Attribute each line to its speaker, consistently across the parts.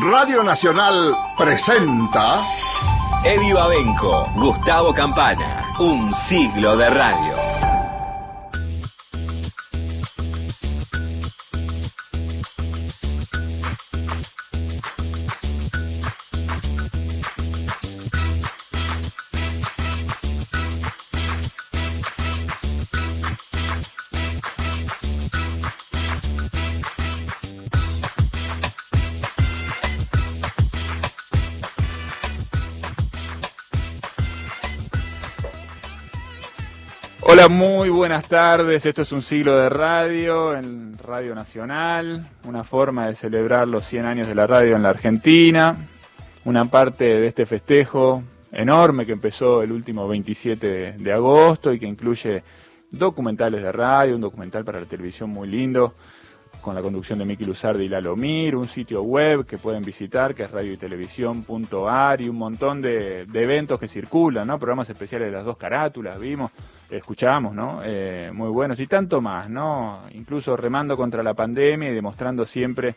Speaker 1: Radio Nacional presenta
Speaker 2: Eddie Babenco, Gustavo Campana, un siglo de radio.
Speaker 3: Buenas tardes. Esto es un siglo de radio en Radio Nacional, una forma de celebrar los 100 años de la radio en la Argentina, una parte de este festejo enorme que empezó el último 27 de agosto y que incluye documentales de radio, un documental para la televisión muy lindo, con la conducción de Miki Luzardi y Lalomir, un sitio web que pueden visitar que es radioytelevisión.ar y un montón de, de, eventos que circulan, ¿no? Programas especiales de las dos carátulas, vimos, escuchamos, ¿no? Eh, muy buenos y tanto más, ¿no? Incluso remando contra la pandemia y demostrando siempre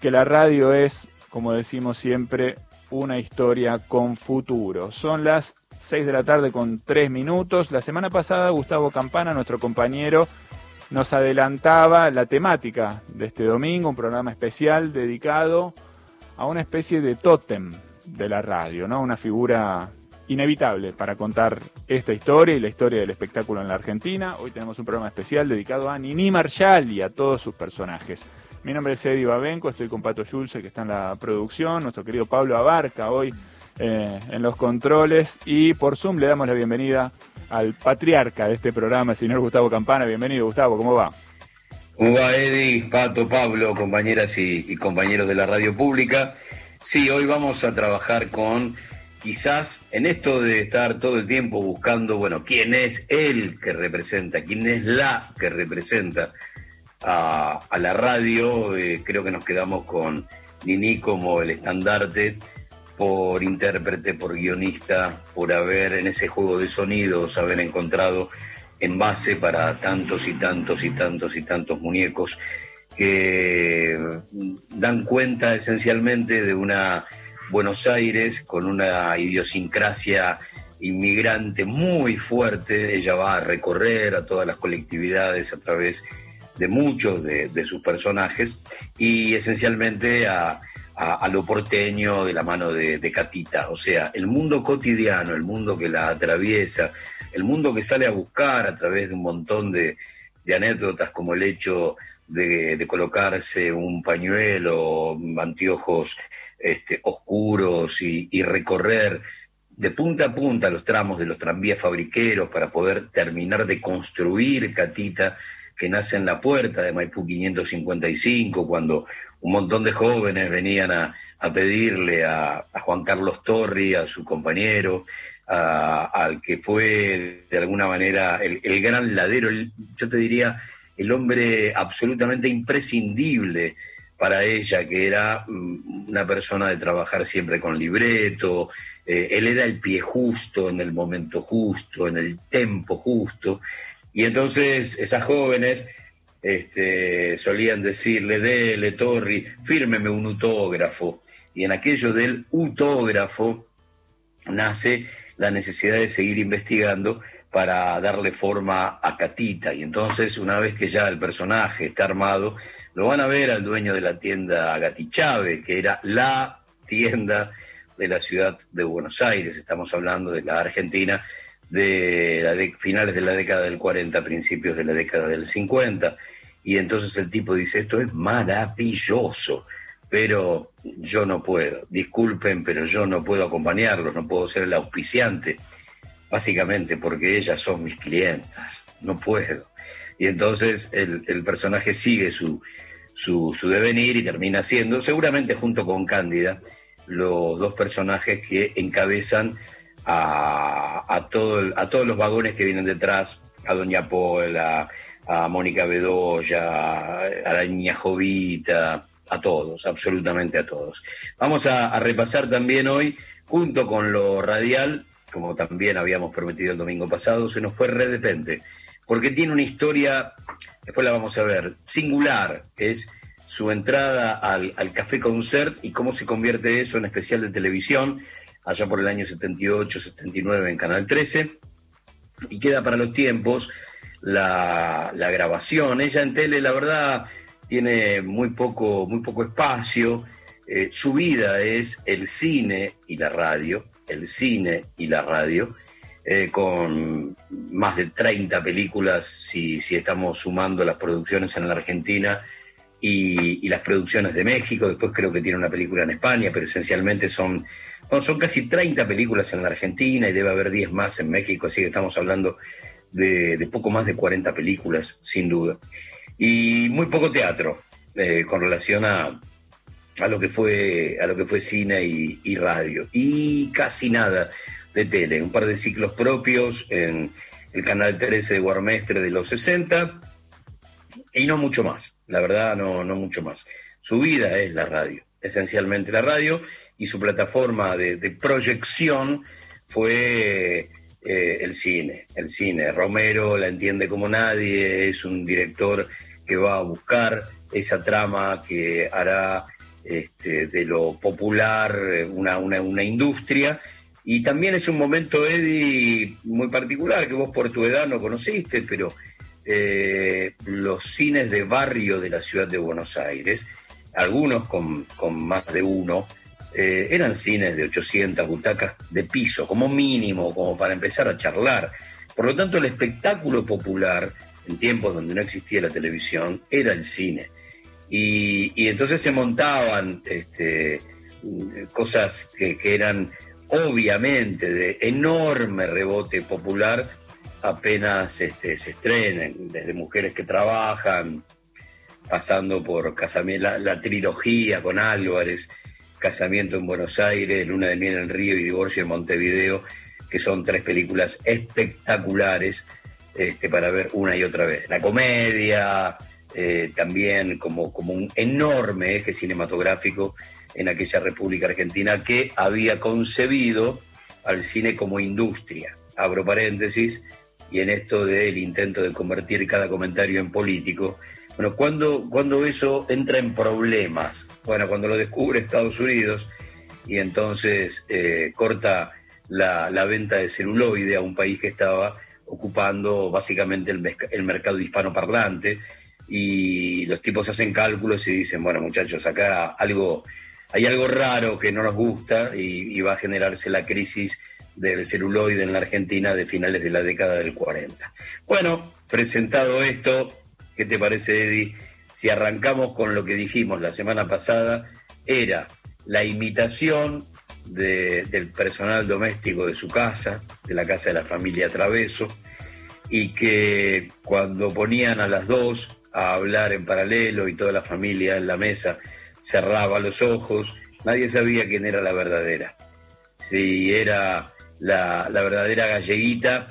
Speaker 3: que la radio es, como decimos siempre, una historia con futuro. Son las 6 de la tarde con 3 minutos. La semana pasada Gustavo Campana, nuestro compañero, nos adelantaba la temática de este domingo, un programa especial dedicado a una especie de tótem de la radio, ¿no? Una figura inevitable para contar esta historia y la historia del espectáculo en la Argentina. Hoy tenemos un programa especial dedicado a Nini Marshall y a todos sus personajes. Mi nombre es Eddie Babenco, estoy con Pato Schulze que está en la producción, nuestro querido Pablo Abarca hoy eh, en los controles y por Zoom le damos la bienvenida al patriarca de este programa, el señor Gustavo Campana. Bienvenido, Gustavo, ¿cómo va?
Speaker 4: ¿Cómo va, Eddie, Pato, Pablo, compañeras y, compañeros de la radio pública? Sí, hoy vamos a trabajar con, quizás, en esto de estar todo el tiempo buscando, bueno, quién es el que representa, quién es la que representa a, la radio. Eh, creo que nos quedamos con Nini como el estandarte por intérprete, por guionista, por haber en ese juego de sonidos, haber encontrado en base para tantos y tantos y tantos y tantos muñecos que dan cuenta esencialmente de una Buenos Aires con una idiosincrasia inmigrante muy fuerte. Ella va a recorrer a todas las colectividades a través de muchos de, sus personajes y esencialmente a lo porteño de la mano de, Catita. O sea, el mundo cotidiano, el mundo que la atraviesa, el mundo que sale a buscar a través de un montón de, de anécdotas como el hecho de, de, colocarse un pañuelo, anteojos este, oscuros y, recorrer de punta a punta los tramos de los tranvías fabriqueros para poder terminar de construir Catita que nace en la puerta de Maipú 555, cuando un montón de jóvenes venían a, a pedirle a, Juan Carlos Torri, a su compañero, al que fue de alguna manera el, gran ladero, yo te diría, el hombre absolutamente imprescindible para ella, que era una persona de trabajar siempre con libreto, eh, él era el pie justo, en el momento justo, en el tempo justo, y entonces esas jóvenes este, solían decirle, dele, Torri, fírmeme un autógrafo. Y en aquello del autógrafo nace la necesidad de seguir investigando para darle forma a Catita. Y entonces, una vez que ya el personaje está armado, lo van a ver al dueño de la tienda Gatichave, que era la tienda de la ciudad de Buenos Aires, estamos hablando de la Argentina, de, finales de la década del 40, principios de la década del 50. Y entonces el tipo dice, esto es maravilloso, pero yo no puedo, disculpen, pero yo no puedo acompañarlos, no puedo ser el auspiciante, básicamente porque ellas son mis clientas, no puedo. Y entonces el personaje sigue su, su, su devenir y termina siendo, seguramente junto con Cándida, los dos personajes que encabezan a, a, todo, a todos los vagones que vienen detrás, a Doña Pola, a Mónica Bedoya, a la niña Jovita, a todos, absolutamente a todos. Vamos a, a, repasar también hoy, junto con lo radial, como también habíamos prometido el domingo pasado, se nos fue de repente, porque tiene una historia, después la vamos a ver, singular, es su entrada al, al Café Concert y cómo se convierte eso en especial de televisión, allá por el año 78, 79 en Canal 13, y queda para los tiempos la, la grabación. Ella en tele, la verdad, tiene muy poco, muy poco espacio. Eh, su vida es el cine y la radio, el cine y la radio, eh, con más de 30 películas, si, si estamos sumando las producciones en la Argentina y, y, las producciones de México. Después creo que tiene una película en España, pero esencialmente son, no, son casi 30 películas en la Argentina y debe haber 10 más en México, así que estamos hablando de, de poco más de 40 películas, sin duda. Y muy poco teatro eh, con relación a, a, lo que fue, a lo que fue cine y radio. Y casi nada de tele, un par de ciclos propios en el canal 13 de Guarmestre de los 60 y no mucho más, la verdad no, no mucho más. Su vida es la radio, esencialmente la radio y su plataforma de, proyección fue eh, el cine, el cine. Romero la entiende como nadie, es un director que va a buscar esa trama que hará este, de lo popular una, una, una industria y también es un momento, Eddie, muy particular, que vos por tu edad no conociste, pero eh, los cines de barrio de la ciudad de Buenos Aires, algunos con, con más de uno, eh, eran cines de 800 butacas de piso, como mínimo, como para empezar a charlar. Por lo tanto, el espectáculo popular, en tiempos donde no existía la televisión, era el cine. Y, entonces se montaban este, cosas que, que eran obviamente de enorme rebote popular apenas este, se estrenen, desde mujeres que trabajan, pasando por casamiento, la, trilogía con Álvarez, Casamiento en Buenos Aires, Luna de Miel en Río y Divorcio en Montevideo, que son tres películas espectaculares este, para ver una y otra vez. La comedia, eh, también como, como un enorme eje cinematográfico en aquella República Argentina que había concebido al cine como industria. Abro paréntesis, y en esto del intento de convertir cada comentario en político. Bueno, cuando, cuando eso entra en problemas, bueno, cuando lo descubre Estados Unidos y entonces eh, corta la, venta de celuloide a un país que estaba ocupando básicamente el, el mercado hispanoparlante y los tipos hacen cálculos y dicen, bueno muchachos, acá algo hay algo raro que no nos gusta y, va a generarse la crisis del celuloide en la Argentina de finales de la década del 40. Bueno, presentado esto, ¿qué te parece, Eddie? Si arrancamos con lo que dijimos la semana pasada, era la imitación de, del personal doméstico de su casa, de la casa de la familia Traveso, y que cuando ponían a las dos a hablar en paralelo y toda la familia en la mesa, cerraba los ojos, nadie sabía quién era la verdadera. Si era la, la verdadera galleguita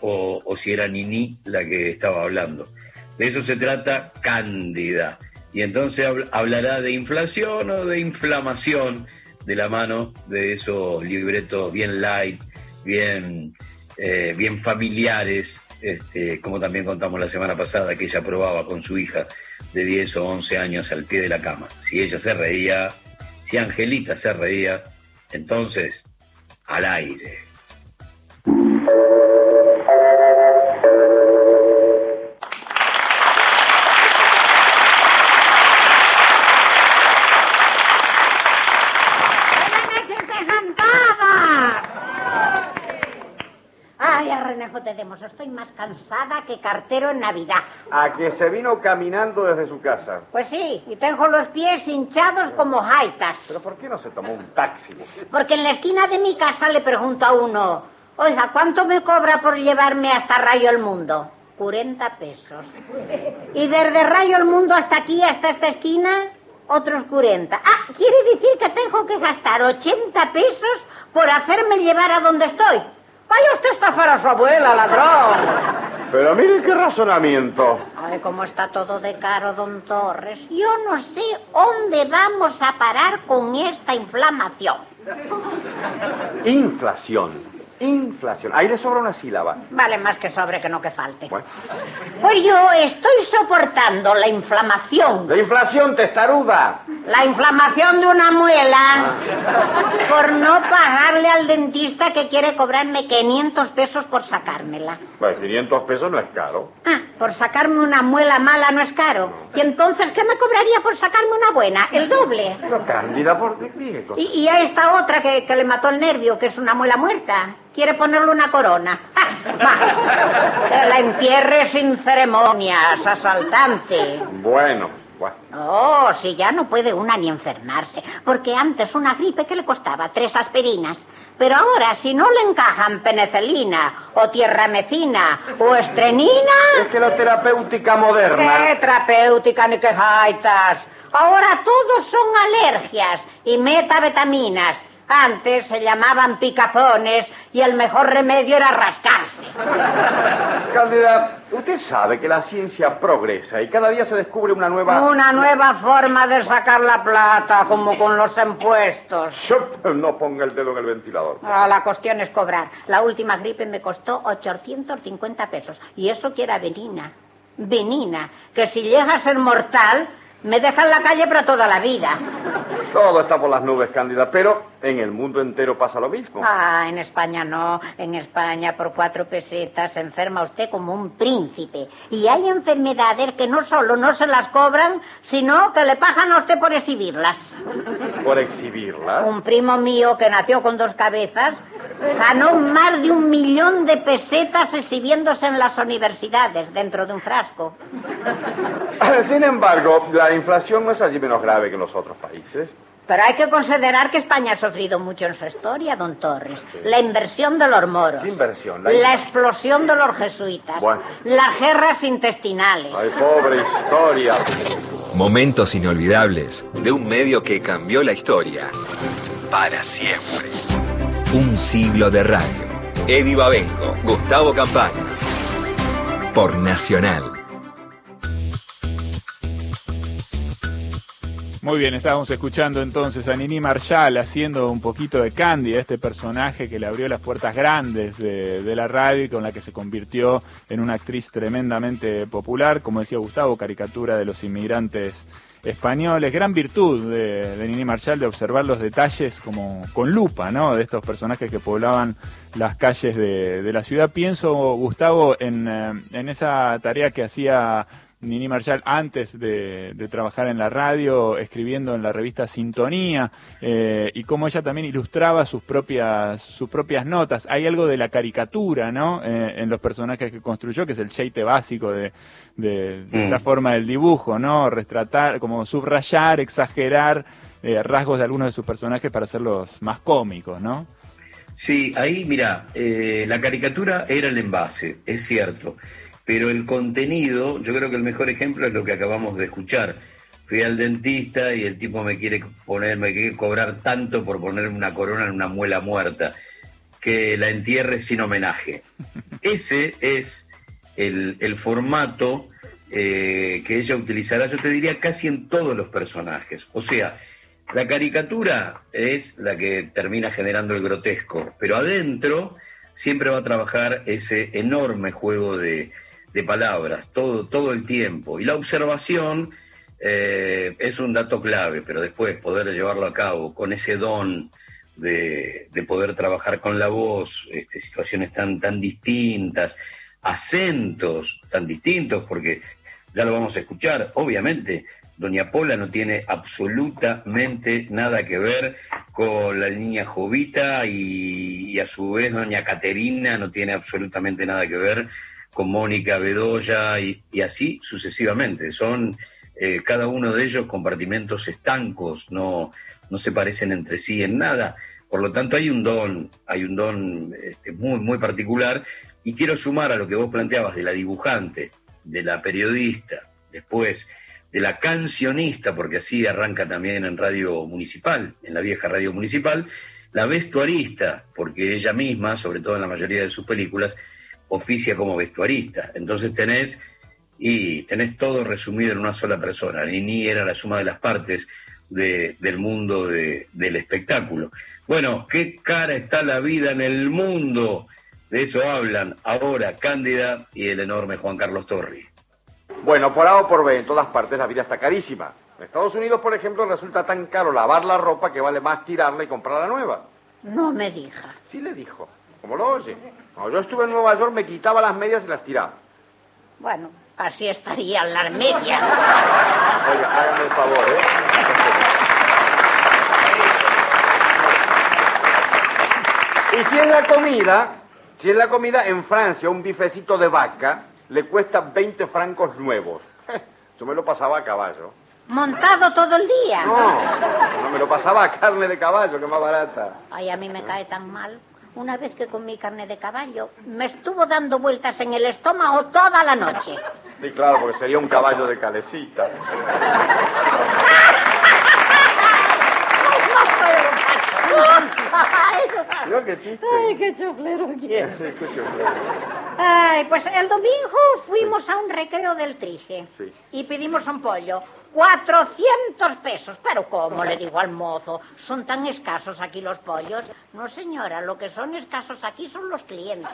Speaker 4: o, o, si era Nini la que estaba hablando. De eso se trata Cándida. Y entonces hablará de inflación o de inflamación de la mano de esos libretos bien light, bien, eh, bien familiares, este, como también contamos la semana pasada que ella probaba con su hija de 10 o 11 años al pie de la cama. Si ella se reía, si Angelita se reía, entonces al aire.
Speaker 5: Estoy más cansada que cartero en Navidad.
Speaker 6: A que se vino caminando desde su casa.
Speaker 5: Pues sí, y tengo los pies hinchados como jaitas.
Speaker 6: ¿Pero por qué no se tomó un taxi?
Speaker 5: Porque en la esquina de mi casa le pregunto a uno, oiga, ¿cuánto me cobra por llevarme hasta Rayo el Mundo? 40 pesos. Y desde Rayo el Mundo hasta aquí, hasta esta esquina, otros 40. Ah, quiere decir que tengo que gastar 80 pesos por hacerme llevar a donde estoy. Vaya usted a estafar a su abuela, ladrón.
Speaker 6: Pero mire qué razonamiento.
Speaker 5: Ay, cómo está todo de caro, don Torres. Yo no sé dónde vamos a parar con esta inflamación.
Speaker 6: Inflación. Inflación. Ahí le sobra una sílaba.
Speaker 5: Vale más que sobre que no que falte.
Speaker 6: Bueno.
Speaker 5: Pues yo estoy soportando la inflamación.
Speaker 6: La inflación testaruda.
Speaker 5: La inflamación de una muela por no pagarle al dentista que quiere cobrarme 500 pesos por sacármela.
Speaker 6: Pues 500 pesos no es caro.
Speaker 5: Ah, por sacarme una muela mala no es caro. ¿Y entonces qué me cobraría por sacarme una buena? El doble.
Speaker 6: Pero Cándida, ¿por qué? Cosas.
Speaker 5: Y, y a esta otra que, que le mató el nervio, que es una muela muerta, quiere ponerle una corona. Va, que la entierre sin ceremonias, asaltante.
Speaker 6: Bueno.
Speaker 5: Oh, si ya no puede una ni enfermarse, porque antes una gripe que le costaba tres aspirinas. Pero ahora, si no le encajan penicilina, o tierramecina, o estrenina...
Speaker 6: Es que la terapéutica moderna.
Speaker 5: ¡Qué terapéutica ni qué jaitas! Ahora todos son alergias y metavitaminas. Antes se llamaban picazones y el mejor remedio era rascarse.
Speaker 6: Cándida, usted sabe que la ciencia progresa y cada día se descubre una nueva...
Speaker 5: Una nueva forma de sacar la plata, como con los impuestos.
Speaker 6: No ponga el dedo en el ventilador.
Speaker 5: Ah, la cuestión es cobrar. La última gripe me costó 850 pesos. Y eso que era venina. Venina. Que si llega a ser mortal, me deja en la calle para toda la vida.
Speaker 6: Todo está por las nubes, Cándida, pero en el mundo entero pasa lo mismo.
Speaker 5: Ah, en España no. En España por cuatro pesetas se enferma usted como un príncipe. Y hay enfermedades que no solo no se las cobran, sino que le pagan a usted por exhibirlas.
Speaker 6: Por exhibirla.
Speaker 5: Un primo mío que nació con dos cabezas ganó más de un millón de pesetas exhibiéndose en las universidades dentro de un frasco.
Speaker 6: Sin embargo, la inflación no es allí menos grave que en los otros países.
Speaker 5: Pero hay que considerar que España ha sufrido mucho en su historia, don Torres. La inversión de los moros.
Speaker 6: ¿Qué inversión?
Speaker 5: La,
Speaker 6: La-
Speaker 5: explosión de los jesuitas.
Speaker 6: Bueno.
Speaker 5: Las guerras intestinales.
Speaker 6: Ay, pobre historia.
Speaker 2: Momentos inolvidables de un medio que cambió la historia para siempre. Un siglo de radio. Eddie Babenco, Gustavo Campana. Por Nacional.
Speaker 3: Muy bien, estábamos escuchando entonces a Nini Marshall haciendo un poquito de Candy, este personaje que le abrió las puertas grandes de, la radio y con la que se convirtió en una actriz tremendamente popular, como decía Gustavo, caricatura de los inmigrantes españoles. Gran virtud de, de Nini Marshall de observar los detalles como con lupa, ¿no? De estos personajes que poblaban las calles de, de la ciudad. Pienso, Gustavo, en, eh, en esa tarea que hacía Nini Marshall antes de, de trabajar en la radio, escribiendo en la revista Sintonía, eh, y cómo ella también ilustraba sus propias, sus propias notas. Hay algo de la caricatura, ¿no? Eh, en los personajes que construyó, que es el sheite básico de, de- de esta
Speaker 4: Mm.
Speaker 3: forma del dibujo, ¿no? Retratar, como subrayar, exagerar eh, rasgos de algunos de sus personajes para hacerlos más cómicos, ¿no?
Speaker 4: Sí, ahí, mira, eh, la caricatura era el envase, es cierto, pero el contenido, yo creo que el mejor ejemplo es lo que acabamos de escuchar. Fui al dentista y el tipo me quiere poner, me quiere cobrar tanto por ponerme una corona en una muela muerta, que la entierre sin homenaje. Ese es el, el formato eh, que ella utilizará, yo te diría, casi en todos los personajes. O sea, la caricatura es la que termina generando el grotesco, pero adentro siempre va a trabajar ese enorme juego de, de palabras, todo, todo el tiempo. Y la observación eh, es un dato clave, pero después poder llevarlo a cabo con ese don de, de poder trabajar con la voz, este, situaciones tan, tan distintas, acentos tan distintos, porque ya lo vamos a escuchar, obviamente. Doña Pola no tiene absolutamente nada que ver con la niña Jovita y, y a su vez Doña Caterina no tiene absolutamente nada que ver con Mónica Bedoya y, así sucesivamente. Son eh, cada uno de ellos compartimentos estancos, no, no se parecen entre sí en nada. Por lo tanto, hay un don, hay un don este, muy, muy particular. Y quiero sumar a lo que vos planteabas de la dibujante, de la periodista, después de la cancionista, porque así arranca también en radio municipal, en la vieja radio municipal, la vestuarista, porque ella misma, sobre todo en la mayoría de sus películas, oficia como vestuarista. Entonces tenés y tenés todo resumido en una sola persona. Nini era la suma de las partes, del mundo del espectáculo. Bueno, ¿qué cara está la vida en el mundo? De eso hablan ahora Cándida y el enorme Juan Carlos Torri.
Speaker 6: Bueno, por A o por B, en todas partes la vida está carísima. En Estados Unidos, por ejemplo, resulta tan caro lavar la ropa que vale más tirarla y comprarla nueva.
Speaker 5: No me diga.
Speaker 6: Sí le dijo. ¿Cómo lo oye? Cuando yo estuve en Nueva York me quitaba las medias y las tiraba.
Speaker 5: Bueno, así estarían las medias.
Speaker 6: Oiga, hágame el favor, ¿eh? Y si es la comida, si es la comida en Francia, un bifecito de vaca le cuesta 20 francos nuevos. Yo me lo pasaba a caballo.
Speaker 5: ¿Montado todo el día?
Speaker 6: No, no me lo pasaba a carne de caballo, que más barata.
Speaker 5: Ay, a mí me cae tan mal. Una vez que comí carne de caballo, me estuvo dando vueltas en el estómago toda la noche.
Speaker 6: Sí, claro, porque sería un caballo de calecita.
Speaker 5: No, qué chiste. Ay, qué chuflero quiero. Ay, pues el domingo fuimos a un recreo del Trige sí. y pedimos un pollo. 400 pesos. Pero ¿cómo? Le digo al mozo. ¿Son tan escasos aquí los pollos? No, señora, lo que son escasos aquí son los clientes.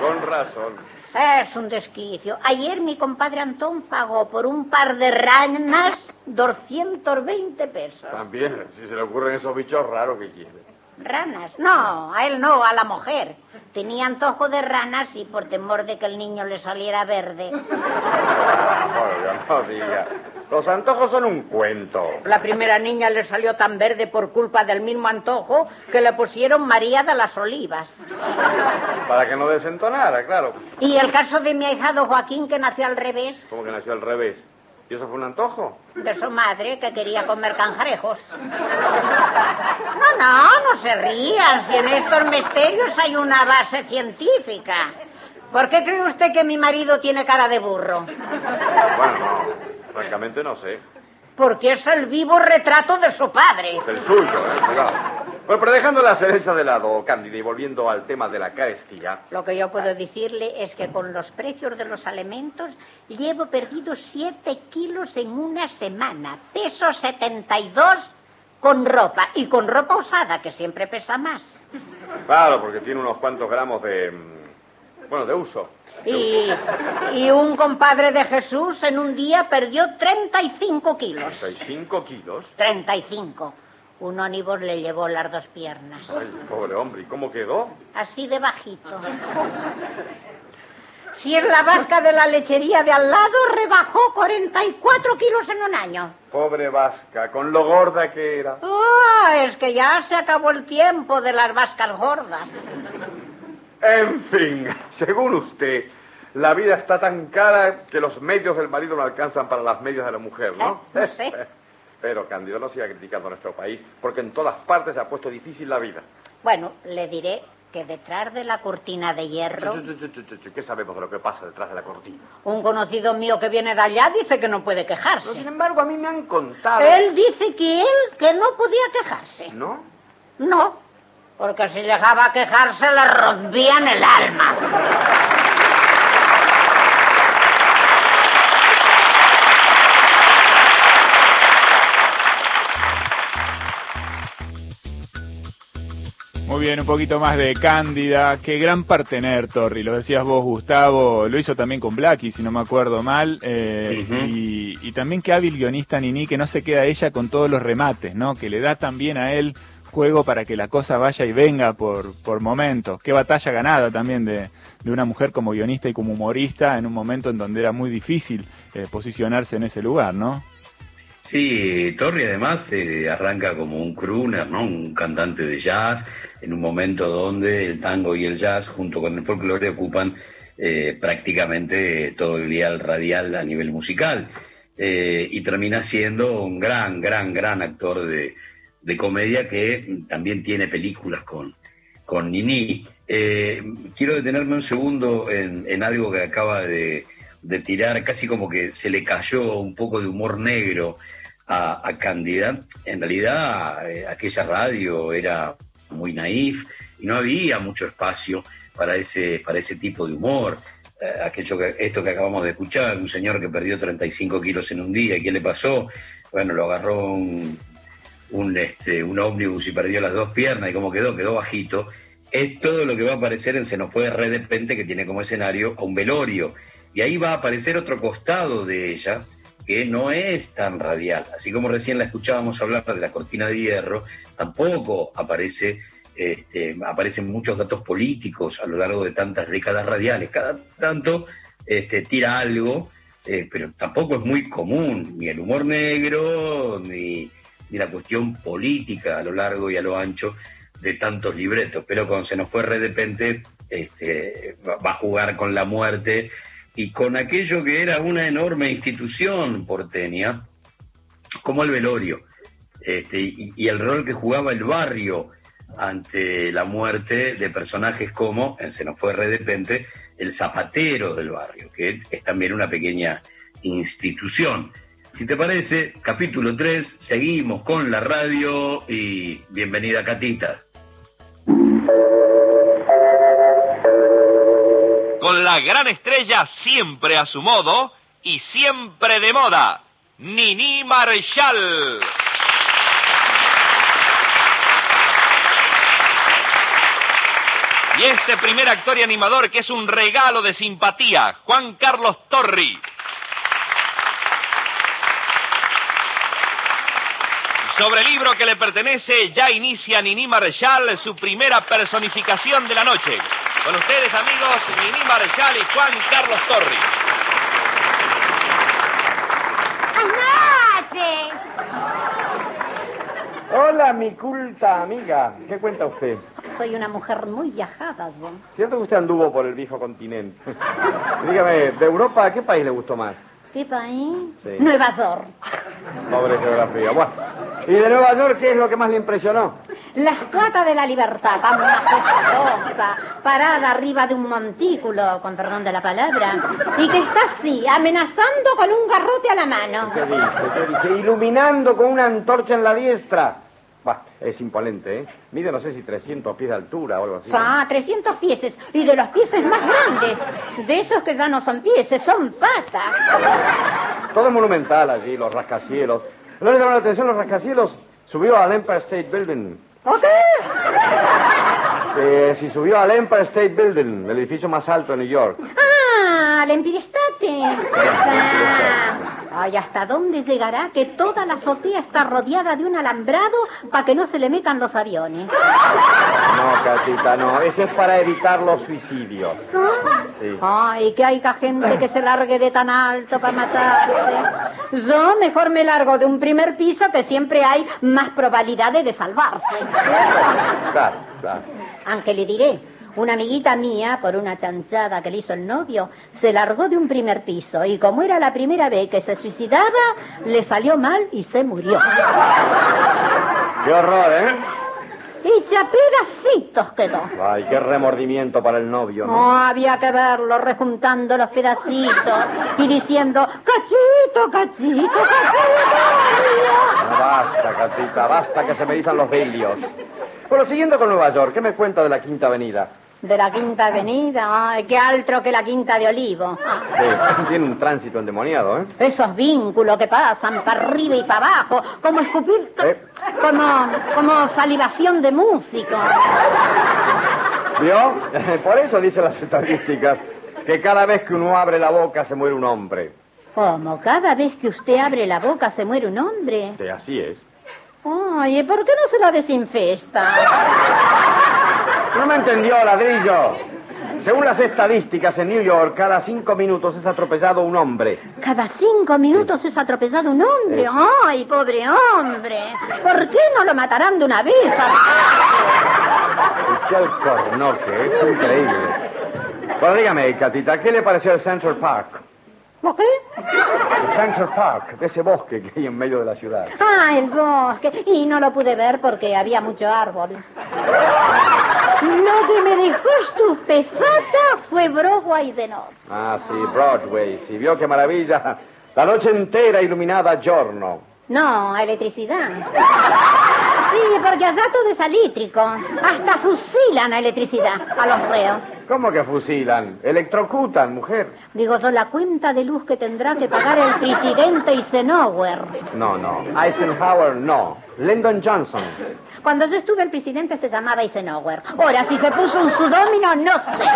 Speaker 6: Con razón.
Speaker 5: Es un desquicio. Ayer mi compadre Antón pagó por un par de ranas 220 pesos.
Speaker 6: También, si se le ocurren esos bichos raros que quiere.
Speaker 5: ¿Ranas? No, a él no, a la mujer. Tenía antojo de ranas y por temor de que el niño le saliera verde.
Speaker 6: no diga. Los antojos son un cuento.
Speaker 5: La primera niña le salió tan verde por culpa del mismo antojo que le pusieron María de las Olivas.
Speaker 6: Para que no desentonara, claro.
Speaker 5: ¿Y el caso de mi ahijado Joaquín que nació al revés?
Speaker 6: ¿Cómo que nació al revés? ¿Y eso fue un antojo?
Speaker 5: De su madre, que quería comer canjarejos. No, no, no se rían. Si en estos misterios hay una base científica. ¿Por qué cree usted que mi marido tiene cara de burro?
Speaker 6: Bueno, no. Francamente no sé.
Speaker 5: Porque es el vivo retrato de su padre.
Speaker 6: El suyo, ¿eh? Bueno, pero dejando la cereza de lado, Cándida, y volviendo al tema de la carestía.
Speaker 5: Lo que yo puedo decirle es que con los precios de los alimentos llevo perdido siete kilos en una semana. Peso 72 con ropa. Y con ropa usada, que siempre pesa más.
Speaker 6: Claro, porque tiene unos cuantos gramos de. Mm, bueno, de uso.
Speaker 5: Y, un compadre de Jesús en un día perdió 35 kilos.
Speaker 6: ¿35 kilos?
Speaker 5: 35. Un ónibus le llevó las dos piernas.
Speaker 6: Ay, pobre hombre, ¿y cómo quedó?
Speaker 5: Así de bajito. Si es la vasca de la lechería de al lado, rebajó 44 kilos en un año.
Speaker 6: Pobre vasca, con lo gorda que era.
Speaker 5: Ah, es que ya se acabó el tiempo de las vascas gordas.
Speaker 6: En fin, según usted, la vida está tan cara que los medios del marido no alcanzan para las medias de la mujer, ¿no?
Speaker 5: No
Speaker 6: Pero, Cándido, no siga criticando a nuestro país, porque en todas partes se ha puesto difícil la vida.
Speaker 5: Bueno, le diré que detrás de la cortina de hierro...
Speaker 6: ¿Qué sabemos de lo que pasa detrás de la cortina?
Speaker 5: Un conocido mío que viene de allá dice que no puede quejarse.
Speaker 6: sin embargo, a mí me han contado...
Speaker 5: Él dice que él que no podía quejarse.
Speaker 6: ¿No?
Speaker 5: No, porque si llegaba a quejarse le rompían el alma.
Speaker 3: Muy bien, un poquito más de Cándida. Qué gran partener, Torri. Lo decías vos, Gustavo. Lo hizo también con Blackie, si no me acuerdo mal. Eh, y, y, también qué hábil guionista Nini, que no se queda ella con todos los remates, ¿no? Que le da también a él juego para que la cosa vaya y venga por, por momentos. Qué batalla ganada también de, de una mujer como guionista y como humorista en un momento en donde era muy difícil eh, posicionarse en ese lugar, ¿no?
Speaker 4: Sí, Torri además eh, arranca como un crooner, ¿no? Un cantante de jazz, en un momento donde el tango y el jazz, junto con el folclore, ocupan eh, prácticamente todo el día radial a nivel musical. y termina siendo un gran, gran, gran actor de, de comedia que también tiene películas con, con Nini. Eh, quiero detenerme un segundo en, algo que acaba de, tirar, casi como que se le cayó un poco de humor negro a, a Cándida. En realidad, eh, aquella radio era muy naif y no había mucho espacio para ese, para ese tipo de humor. eh, aquello que, esto que acabamos de escuchar, un señor que perdió 35 kilos en un día, ¿y qué le pasó? Bueno, lo agarró un, un, este, un ómnibus y perdió las dos piernas, ¿y cómo quedó? Quedó bajito. Es todo lo que va a aparecer en Se nos fue de Repente, que tiene como escenario a un velorio. Y ahí va a aparecer otro costado de ella, que no es tan radial. Así como recién la escuchábamos hablar de la cortina de hierro, tampoco aparece, este, aparecen muchos datos políticos a lo largo de tantas décadas radiales. Cada tanto este, tira algo, eh, pero tampoco es muy común ni el humor negro, ni, ni la cuestión política a lo largo y a lo ancho de tantos libretos. Pero cuando se nos fue de este, va a jugar con la muerte y con aquello que era una enorme institución porteña, como el velorio, este, y, el rol que jugaba el barrio ante la muerte de personajes como, en Se nos fue de repente, el zapatero del barrio, que es también una pequeña institución. Si te parece, capítulo 3, seguimos con la radio y bienvenida Catita.
Speaker 7: con la gran estrella siempre a su modo y siempre de moda, Nini Marshall. Y este primer actor y animador que es un regalo de simpatía, Juan Carlos Torri. Sobre el libro que le pertenece, ya inicia Nini Marshall su primera personificación de la noche. Con ustedes, amigos, Nini Marechal y Juan Carlos Torri.
Speaker 6: Hola, mi culta amiga. ¿Qué cuenta usted?
Speaker 5: Soy una mujer muy viajada, yo.
Speaker 6: ¿Cierto que usted anduvo por el viejo continente? Dígame, ¿de Europa qué país le gustó más?
Speaker 5: ¿Qué país? Nueva York.
Speaker 6: Pobre geografía. Bueno, ¿y de Nueva York qué es lo que más le impresionó?
Speaker 5: La estatua de la libertad, tan majestuosa, parada arriba de un montículo, con perdón de la palabra, y que está así, amenazando con un garrote a la mano.
Speaker 6: ¿Qué dice? ¿Qué dice? Iluminando con una antorcha en la diestra. Bah, es imponente, ¿eh? Mide, no sé si 300 pies de altura o algo así.
Speaker 5: Ah, 300 pies. Y de los pies más grandes. De esos que ya no son pies, son patas.
Speaker 6: Todo monumental allí, los rascacielos. ¿No le llama la atención los rascacielos? Subió al Empire State Building.
Speaker 5: ¿O qué?
Speaker 6: Eh, si subió al Empire State Building, el edificio más alto de New York.
Speaker 5: Ah, al Empire State. Ay, ¿hasta dónde llegará que toda la azotea está rodeada de un alambrado para que no se le metan los aviones?
Speaker 6: No, Catita, no. Eso es para evitar los suicidios.
Speaker 5: Sí. Ay, que hay gente que se largue de tan alto para matarse. Yo mejor me largo de un primer piso que siempre hay más probabilidades de salvarse.
Speaker 6: Claro, claro.
Speaker 5: Aunque le diré, una amiguita mía, por una chanchada que le hizo el novio, se largó de un primer piso y como era la primera vez que se suicidaba, le salió mal y se murió.
Speaker 6: Qué horror, ¿eh?
Speaker 5: Hecha pedacitos quedó.
Speaker 6: Ay, qué remordimiento para el novio, ¿no?
Speaker 5: No, había que verlo rejuntando los pedacitos y diciendo, cachito, cachito, cachito.
Speaker 6: No, basta, Catita, basta que se me dicen los velios. Bueno, siguiendo con Nueva York, ¿qué me cuenta de la Quinta Avenida?
Speaker 5: De la Quinta Avenida, ay, qué alto que la Quinta de Olivo.
Speaker 6: Sí, tiene un tránsito endemoniado, ¿eh?
Speaker 5: Esos vínculos que pasan para arriba y para abajo, como escupir,
Speaker 6: ¿Eh?
Speaker 5: como, como salivación de músico.
Speaker 6: ¿Vio? Por eso dicen las estadísticas que cada vez que uno abre la boca se muere un hombre.
Speaker 5: ¿Cómo? ¿Cada vez que usted abre la boca se muere un hombre?
Speaker 6: Sí, así es.
Speaker 5: Ay, ¿por qué no se la desinfesta?
Speaker 6: No me entendió, ladrillo. Según las estadísticas en New York, cada cinco minutos es atropellado un hombre.
Speaker 5: Cada cinco minutos es atropellado un hombre.
Speaker 6: Eso.
Speaker 5: Ay, pobre hombre. ¿Por qué no lo matarán de una vez?
Speaker 6: Y qué alcornoque, es increíble. Bueno, dígame, Catita, ¿qué le pareció el Central Park?
Speaker 5: ¿Por qué?
Speaker 6: Central Park, ese bosque que hay en medio de la ciudad.
Speaker 5: Ah, el bosque. Y no lo pude ver porque había mucho árbol. Lo que me dejó estupefacta fue Broadway de noche.
Speaker 6: Ah, sí, Broadway. Sí, vio qué maravilla. La noche entera iluminada a giorno.
Speaker 5: No, a electricidad. Sí, porque allá todo es eléctrico. Hasta fusilan a electricidad a los reos.
Speaker 6: ¿Cómo que fusilan? Electrocutan, mujer.
Speaker 5: Digo yo, la cuenta de luz que tendrá que pagar el presidente Eisenhower.
Speaker 6: No, no. Eisenhower, no. Lyndon Johnson.
Speaker 5: Cuando yo estuve, el presidente se llamaba Eisenhower. Ahora, si se puso un sudómino, no sé.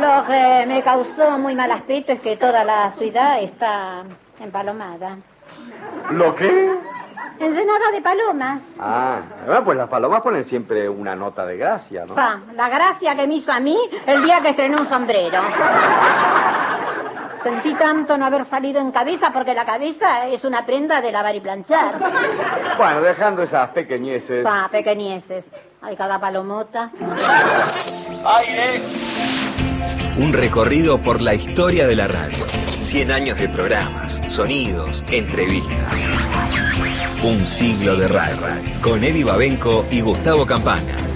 Speaker 5: Lo que me causó muy mal aspecto es que toda la ciudad está empalomada.
Speaker 6: ¿Lo qué?
Speaker 5: Ensenada de palomas.
Speaker 6: Ah, bueno, pues las palomas ponen siempre una nota de gracia, ¿no?
Speaker 5: O sea, la gracia que me hizo a mí el día que estrené un sombrero. Sentí tanto no haber salido en cabeza porque la cabeza es una prenda de lavar y planchar.
Speaker 6: Bueno, dejando esas pequeñeces.
Speaker 5: O sea, pequeñeces. Hay cada palomota.
Speaker 2: Un recorrido por la historia de la radio. 100 años de programas, sonidos, entrevistas. Un siglo de radio. Con Eddie Babenco y Gustavo Campana.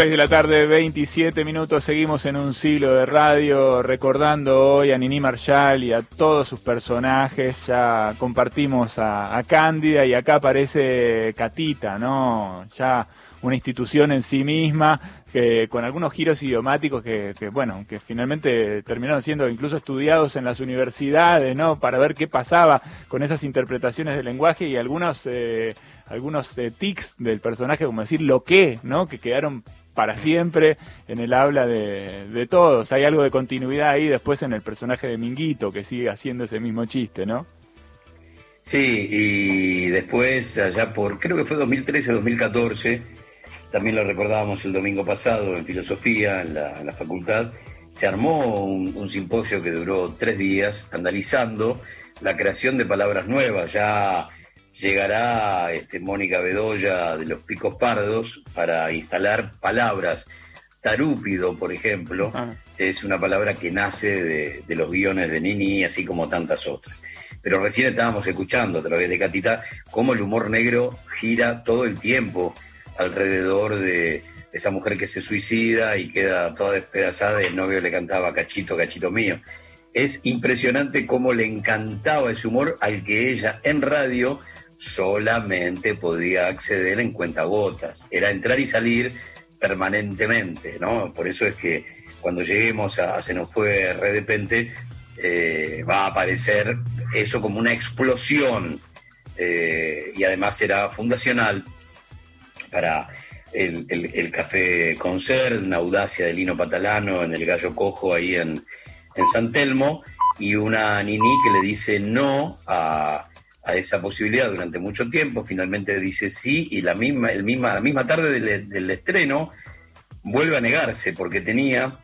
Speaker 3: 6 de la tarde, 27 minutos, seguimos en un siglo de radio, recordando hoy a Nini Marshall y a todos sus personajes, ya compartimos a, Cándida y acá aparece Catita, ¿no? Ya una institución en sí misma, que, con algunos giros idiomáticos que, que, bueno, que finalmente terminaron siendo incluso estudiados en las universidades, ¿no? Para ver qué pasaba con esas interpretaciones del lenguaje y algunos, eh, algunos eh, tics del personaje, como decir lo que, ¿no? Que quedaron para siempre en el habla de, todos. Hay algo de continuidad ahí después en el personaje de Minguito, que sigue haciendo ese mismo chiste, ¿no?
Speaker 4: Sí, y después, allá por, creo que fue 2013-2014, también lo recordábamos el domingo pasado en filosofía, en la, en la facultad, se armó un, un, simposio que duró tres días, analizando la creación de palabras nuevas. Ya llegará este, Mónica Bedoya de los Picos Pardos para instalar palabras. Tarúpido, por ejemplo, ah. es una palabra que nace de, de los guiones de Nini, así como tantas otras. Pero recién estábamos escuchando a través de Catita cómo el humor negro gira todo el tiempo alrededor de esa mujer que se suicida y queda toda despedazada y el novio le cantaba cachito, cachito mío. Es impresionante cómo le encantaba ese humor al que ella en radio solamente podía acceder en cuentagotas. Era entrar y salir permanentemente, ¿no? Por eso es que cuando lleguemos a Se nos fue de repente, eh, va a aparecer eso como una explosión eh, y además será fundacional para el café concert, una audacia de Lino Patalano en el Gallo Cojo ahí en, en San Telmo, y una Nini que le dice no a, esa posibilidad durante mucho tiempo, finalmente dice sí, y la misma, el misma, la misma tarde del, del estreno vuelve a negarse porque tenía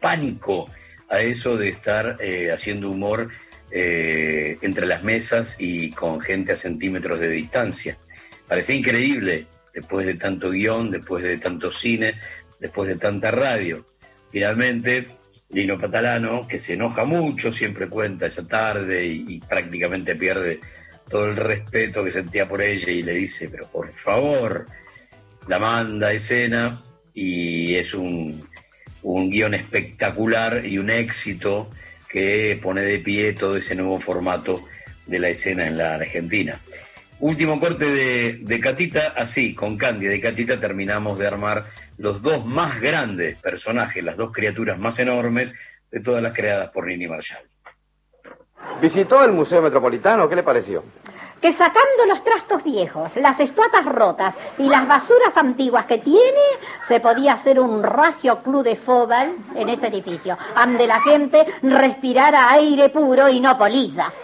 Speaker 4: pánico a eso de estar eh, haciendo humor eh, entre las mesas y con gente a centímetros de distancia. Parecía increíble después de tanto guion, después de tanto cine, después de tanta radio. Finalmente, Lino Patalano, que se enoja mucho, siempre cuenta esa tarde y, prácticamente pierde todo el respeto que sentía por ella y le dice, pero por favor, la manda a escena y es un, un guion espectacular y un éxito que pone de pie todo ese nuevo formato de la escena en la Argentina. Último corte de, de, Catita, así, con Cándida y Catita terminamos de armar los dos más grandes personajes, las dos criaturas más enormes de todas las creadas por Nini Marshall.
Speaker 6: ¿Visitó el Museo Metropolitano? ¿Qué le pareció?
Speaker 5: Que sacando los trastos viejos, las estuatas rotas y las basuras antiguas que tiene, se podía hacer un ragio club de fóbal en ese edificio, donde la gente respirara aire puro y no polillas.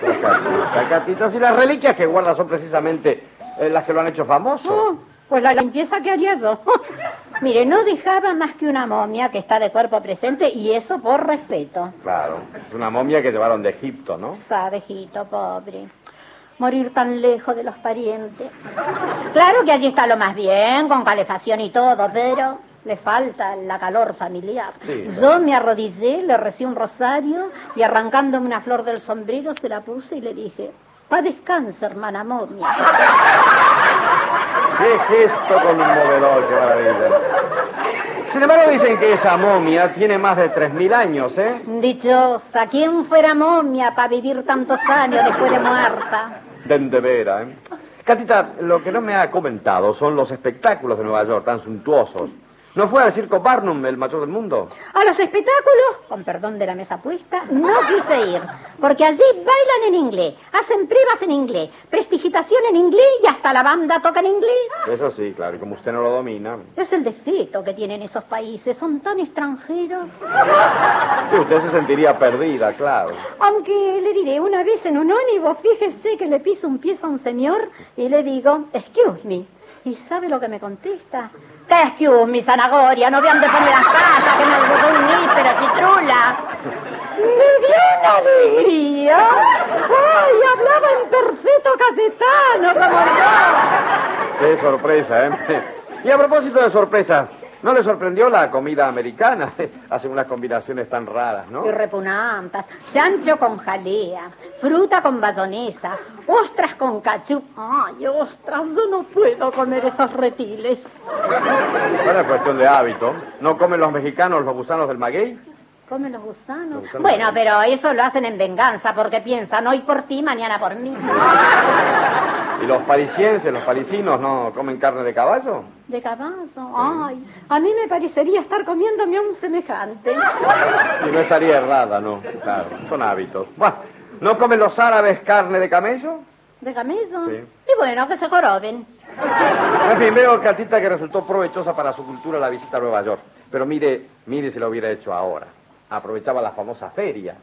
Speaker 6: Cacatitas y las reliquias que guarda son precisamente eh, las que lo han hecho famoso.
Speaker 5: Oh, pues la limpieza que haría yo. Mire, no dejaba más que una momia que está de cuerpo presente y eso por respeto.
Speaker 6: Claro, es una momia que llevaron de Egipto, ¿no?
Speaker 5: Sa de Egipto, pobre morir tan lejos de los parientes. Claro que allí está lo más bien, con calefacción y todo, pero le falta la calor familiar. Sí, Yo me arrodillé, le recé un rosario y arrancándome una flor del sombrero se la puse y le dije, pa descanse, hermana momia.
Speaker 6: Qué gesto con un movedor, qué maravilla. Sin embargo, dicen que esa momia tiene más de 3.000 años, ¿eh?
Speaker 5: Dichosa, ¿quién fuera momia para vivir tantos años después de muerta?
Speaker 6: De, vera, ¿eh? Catita, lo que no me ha comentado son los espectáculos de Nueva York, tan suntuosos. ¿No fue al circo Barnum el mayor del mundo?
Speaker 5: A los espectáculos, con perdón de la mesa puesta, no quise ir. Porque allí bailan en inglés, hacen pruebas en inglés, prestigitación en inglés y hasta la banda toca en inglés.
Speaker 6: Eso sí, claro, y como usted no lo domina.
Speaker 5: Es el defecto que tienen esos países, son tan extranjeros.
Speaker 6: Sí, usted se sentiría perdida, claro.
Speaker 5: Aunque le diré, una vez en un ónibus, fíjese que le piso un pie a un señor y le digo, excuse me. ¿Y sabe lo que me contesta? ¿Qué excuse me, zanahoria? No vean de poner las patas, que me botó un níspero, chitrula. Me dio una alegría. ¡Ay, hablaba en perfecto casetano, como yo!
Speaker 6: Qué sorpresa, ¿eh? Y a propósito de sorpresa, ¿no le sorprendió la comida americana? Hacen unas combinaciones tan raras, ¿no?
Speaker 5: Y repugnantes. Chancho con jalea, fruta con bayonesa, ostras con cachú. Ay, ostras, yo no puedo comer esos reptiles.
Speaker 6: Bueno, es cuestión de hábito. ¿No comen los mexicanos los gusanos del maguey?
Speaker 5: ¿Comen los gusanos?
Speaker 6: Los gusanos.
Speaker 5: Bueno, pero eso lo hacen en venganza porque piensan hoy por ti, mañana por mí.
Speaker 6: ¿Y los parisienses, los parisinos, no comen carne de caballo?
Speaker 5: De caballo, ay, a mí me parecería estar comiéndome a un semejante.
Speaker 6: Y no estaría errada, no. Claro, son hábitos. Bueno, ¿no comen los árabes carne de camello?
Speaker 5: ¿De camello?
Speaker 6: Sí.
Speaker 5: Y bueno, que se joroben.
Speaker 6: En fin, veo, Catita, que resultó provechosa para su cultura la visita a Nueva York. Pero mire, mire si lo hubiera hecho ahora. Aprovechaba la famosa feria.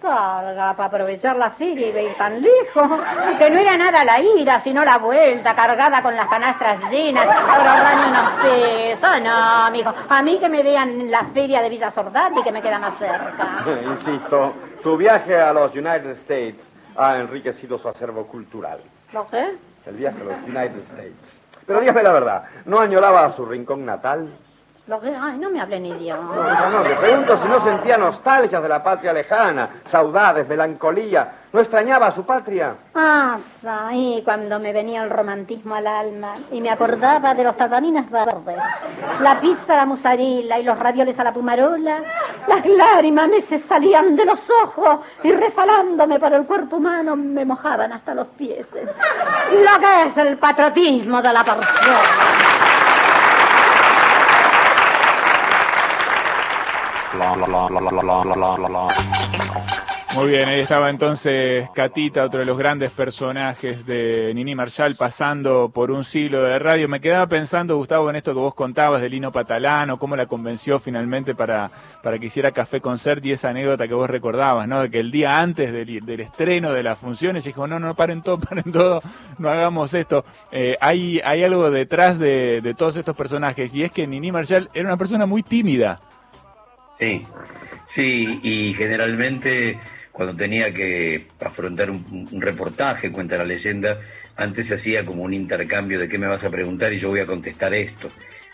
Speaker 5: Salga para aprovechar la feria y ir tan lejos. Que no era nada la ira, sino la vuelta cargada con las canastras llenas ahorrar unos pesos. No, amigo. A mí que me vean la feria de Villa Sordati que me queda más cerca.
Speaker 6: Insisto, su viaje a los United States ha enriquecido su acervo cultural.
Speaker 5: ¿Lo qué?
Speaker 6: El viaje a los United States. Pero dígame la verdad, ¿no añoraba a su rincón natal?
Speaker 5: Ay, no me hablen idioma.
Speaker 6: no, no, le pregunto si no sentía nostalgia de la patria lejana, saudades, melancolía. ¿No extrañaba a su patria?
Speaker 5: Ah, y cuando me venía el romantismo al alma y me acordaba de los tallarines verdes, la pizza a la musarela y los ravioles a la pumarola, las lágrimas me se salían de los ojos y refalándome por el cuerpo humano me mojaban hasta los pies. Lo que es el patriotismo de la persona.
Speaker 3: Muy bien, ahí estaba entonces Catita, otro de los grandes personajes de Nini Marshall, pasando por un siglo de radio. Me quedaba pensando, Gustavo, en esto que vos contabas de Lino Patalano, cómo la convenció finalmente para, para que hiciera Café Concert y esa anécdota que vos recordabas, ¿no? De que el día antes del, del estreno de las funciones dijo, no, no, paren todo, paren todo, no hagamos esto. Eh, hay, hay algo detrás de, de todos estos personajes y es que Nini Marshall era una persona muy tímida.
Speaker 4: Sí, sí, y generalmente cuando tenía que afrontar un, reportaje, cuenta la leyenda, antes se hacía como un intercambio de qué me vas a preguntar y yo voy a contestar esto.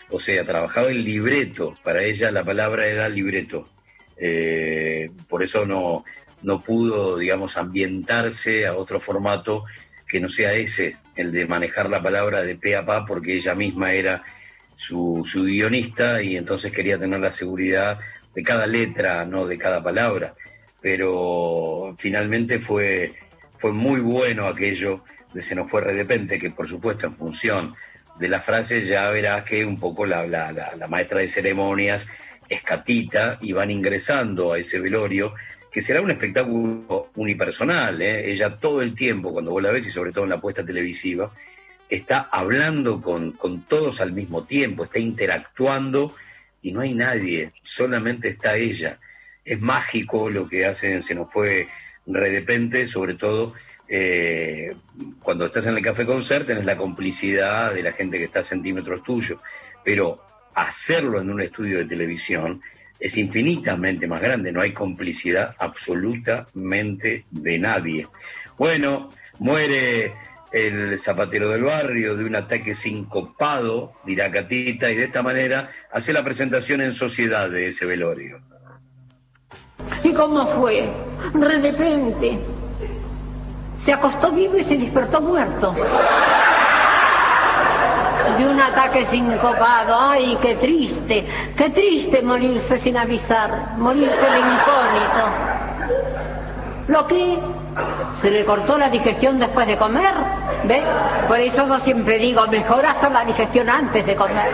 Speaker 4: O sea, trabajaba el libreto, para ella la palabra era libreto. Eh, por eso no, no pudo, digamos, ambientarse a otro formato que no sea ese, el de manejar la palabra de pe a pa, porque ella misma era su, su guionista y entonces quería tener la seguridad de cada letra, no de cada palabra. Pero finalmente fue, fue muy bueno aquello de Se nos fue de repente, que por supuesto en función de la frase ya verás que un poco la, la, la, maestra de ceremonias es Catita y van ingresando a ese velorio que será un espectáculo unipersonal. ¿eh? Ella todo el tiempo, cuando vos la ves y sobre todo en la puesta televisiva, está hablando con, con todos al mismo tiempo, está interactuando y no hay nadie, solamente está ella. Es mágico lo que hacen, se nos fue de repente, sobre todo eh, cuando estás en el café concert, tenés la complicidad de la gente que está a centímetros tuyos, pero hacerlo en un estudio de televisión es infinitamente más grande, no hay complicidad absolutamente de nadie. Bueno, muere el zapatero del barrio de un ataque sincopado, dirá Catita, y de esta manera hace la presentación en sociedad de ese velorio.
Speaker 5: ¿Y cómo fue? De repente. Se acostó vivo y se despertó muerto. De un ataque sincopado. ¡Ay, qué triste! ¡Qué triste morirse sin avisar! Morirse de incógnito. Lo que se le cortó la digestión después de comer. ¿Ve? Por eso yo siempre digo, mejor hacer la digestión antes de comer.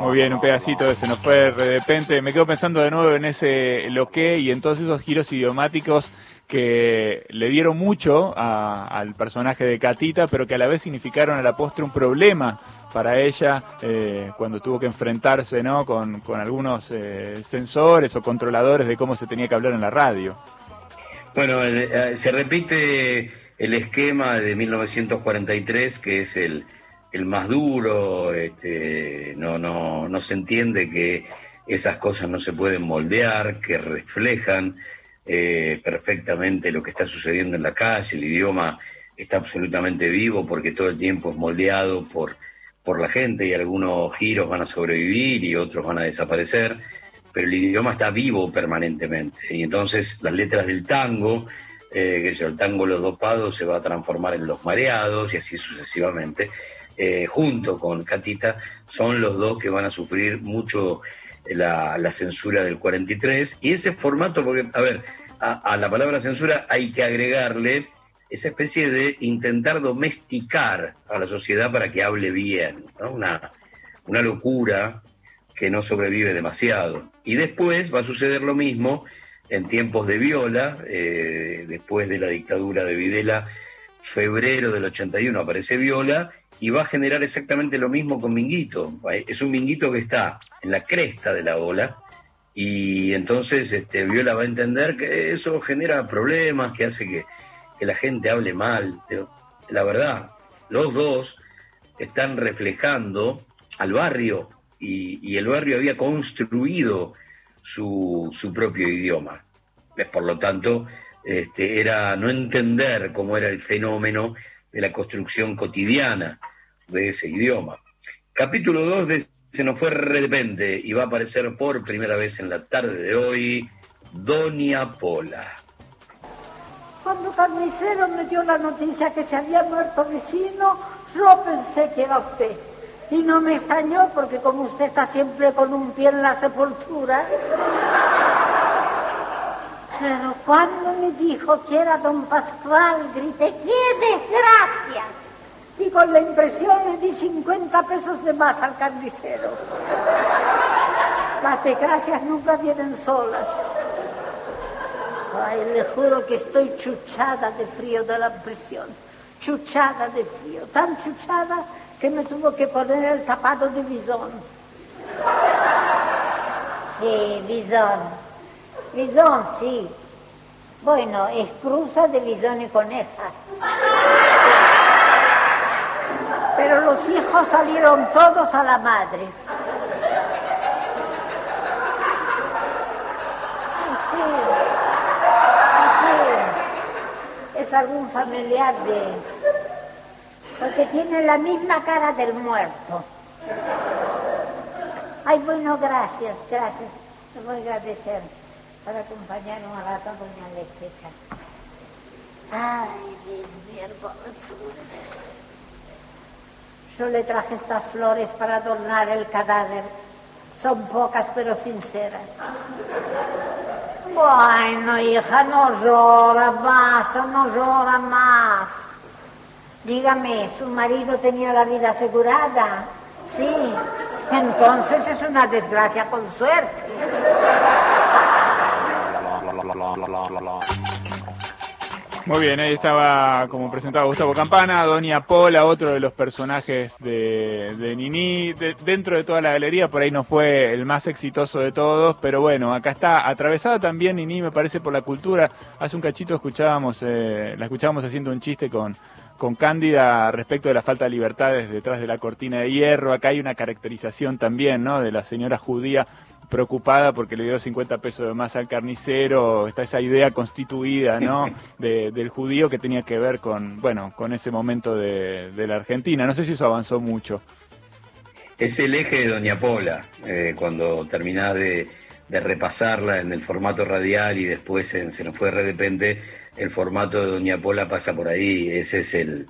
Speaker 3: Muy bien, un pedacito se nos fue de repente. Me quedo pensando de nuevo en ese lo que y en todos esos giros idiomáticos que le dieron mucho al personaje de Catita, pero que a la vez significaron a la postre un problema para ella eh, cuando tuvo que enfrentarse ¿no? con, algunos eh, sensores o controladores de cómo se tenía que hablar en la radio.
Speaker 4: Bueno, eh, se repite el esquema de 1943, que es el, el más duro, este, no, no, no se entiende que esas cosas no se pueden moldear, que reflejan eh, perfectamente lo que está sucediendo en la calle, el idioma está absolutamente vivo porque todo el tiempo es moldeado por, por la gente y algunos giros van a sobrevivir y otros van a desaparecer, pero el idioma está vivo permanentemente. Y entonces las letras del tango, eh, que es el tango Los Dopados se va a transformar en Los Mareados y así sucesivamente, eh, junto con Catita, son los dos que van a sufrir mucho la, censura del 43 y ese formato, porque, a ver, a, la palabra censura hay que agregarle esa especie de intentar domesticar a la sociedad para que hable bien, una, una locura que no sobrevive demasiado. Y después va a suceder lo mismo en tiempos de Viola, eh, después de la dictadura de Videla, febrero del 81 aparece Viola, y va a generar exactamente lo mismo con Minguito. Es un Minguito que está en la cresta de la ola y entonces este, Viola va a entender que eso genera problemas, que hace que, la gente hable mal. La verdad, los dos están reflejando al barrio y, el barrio había construido su, su propio idioma. Por lo tanto, este, era no entender cómo era el fenómeno de la construcción cotidiana de ese idioma. Capítulo 2 de Se nos fue de repente y va a aparecer por primera vez en la tarde de hoy Doña Pola.
Speaker 5: Cuando Carnicero me dio la noticia que se había muerto vecino, yo pensé que era usted. Y no me extrañó porque como usted está siempre con un pie en la sepultura. Pero cuando me dijo que era don Pascual, grité, ¡qué desgracia! Y con la impresión le di 50 pesos de más al carnicero. Las desgracias nunca vienen solas. Ay, le juro que estoy chuchada de frío de la prisión. Chuchada de frío. Tan chuchada que me tuvo que poner el tapado de bisón. Sí, bisón. Bisón, sí. Bueno, es cruza de bisón y coneja. Pero los hijos salieron todos a la madre. Es algún familiar de... Porque tiene la misma cara del muerto. Ay, bueno, gracias, gracias. Te voy a agradecer para acompañar un rato a doña Eléctrica. Ay, mis miércoles. Yo le traje estas flores para adornar el cadáver. Son pocas pero sinceras. Bueno, hija, no llora, basta, no llora más. Dígame, ¿su marido tenía la vida asegurada? Sí. Entonces es una desgracia con suerte.
Speaker 3: Muy bien, ahí estaba como presentaba Gustavo Campana, Doña Pola, otro de los personajes de, de Nini. dentro de toda la galería, por ahí no fue el más exitoso de todos, pero bueno, acá está atravesada también Nini, me parece, por la cultura. Hace un cachito escuchábamos, eh, la escuchábamos haciendo un chiste con, con Cándida respecto de la falta de libertades detrás de la cortina de hierro. Acá hay una caracterización también, ¿no? De la señora judía preocupada porque le dio 50 pesos de más al carnicero, está esa idea constituida, ¿no? del judío que tenía que ver con, bueno, con ese momento de, la Argentina. No sé si eso avanzó mucho.
Speaker 4: Es el eje de Doña Pola, eh, cuando terminás de, repasarla en el formato radial y después Se nos fue de repente, el formato de Doña Pola pasa por ahí, ese es el,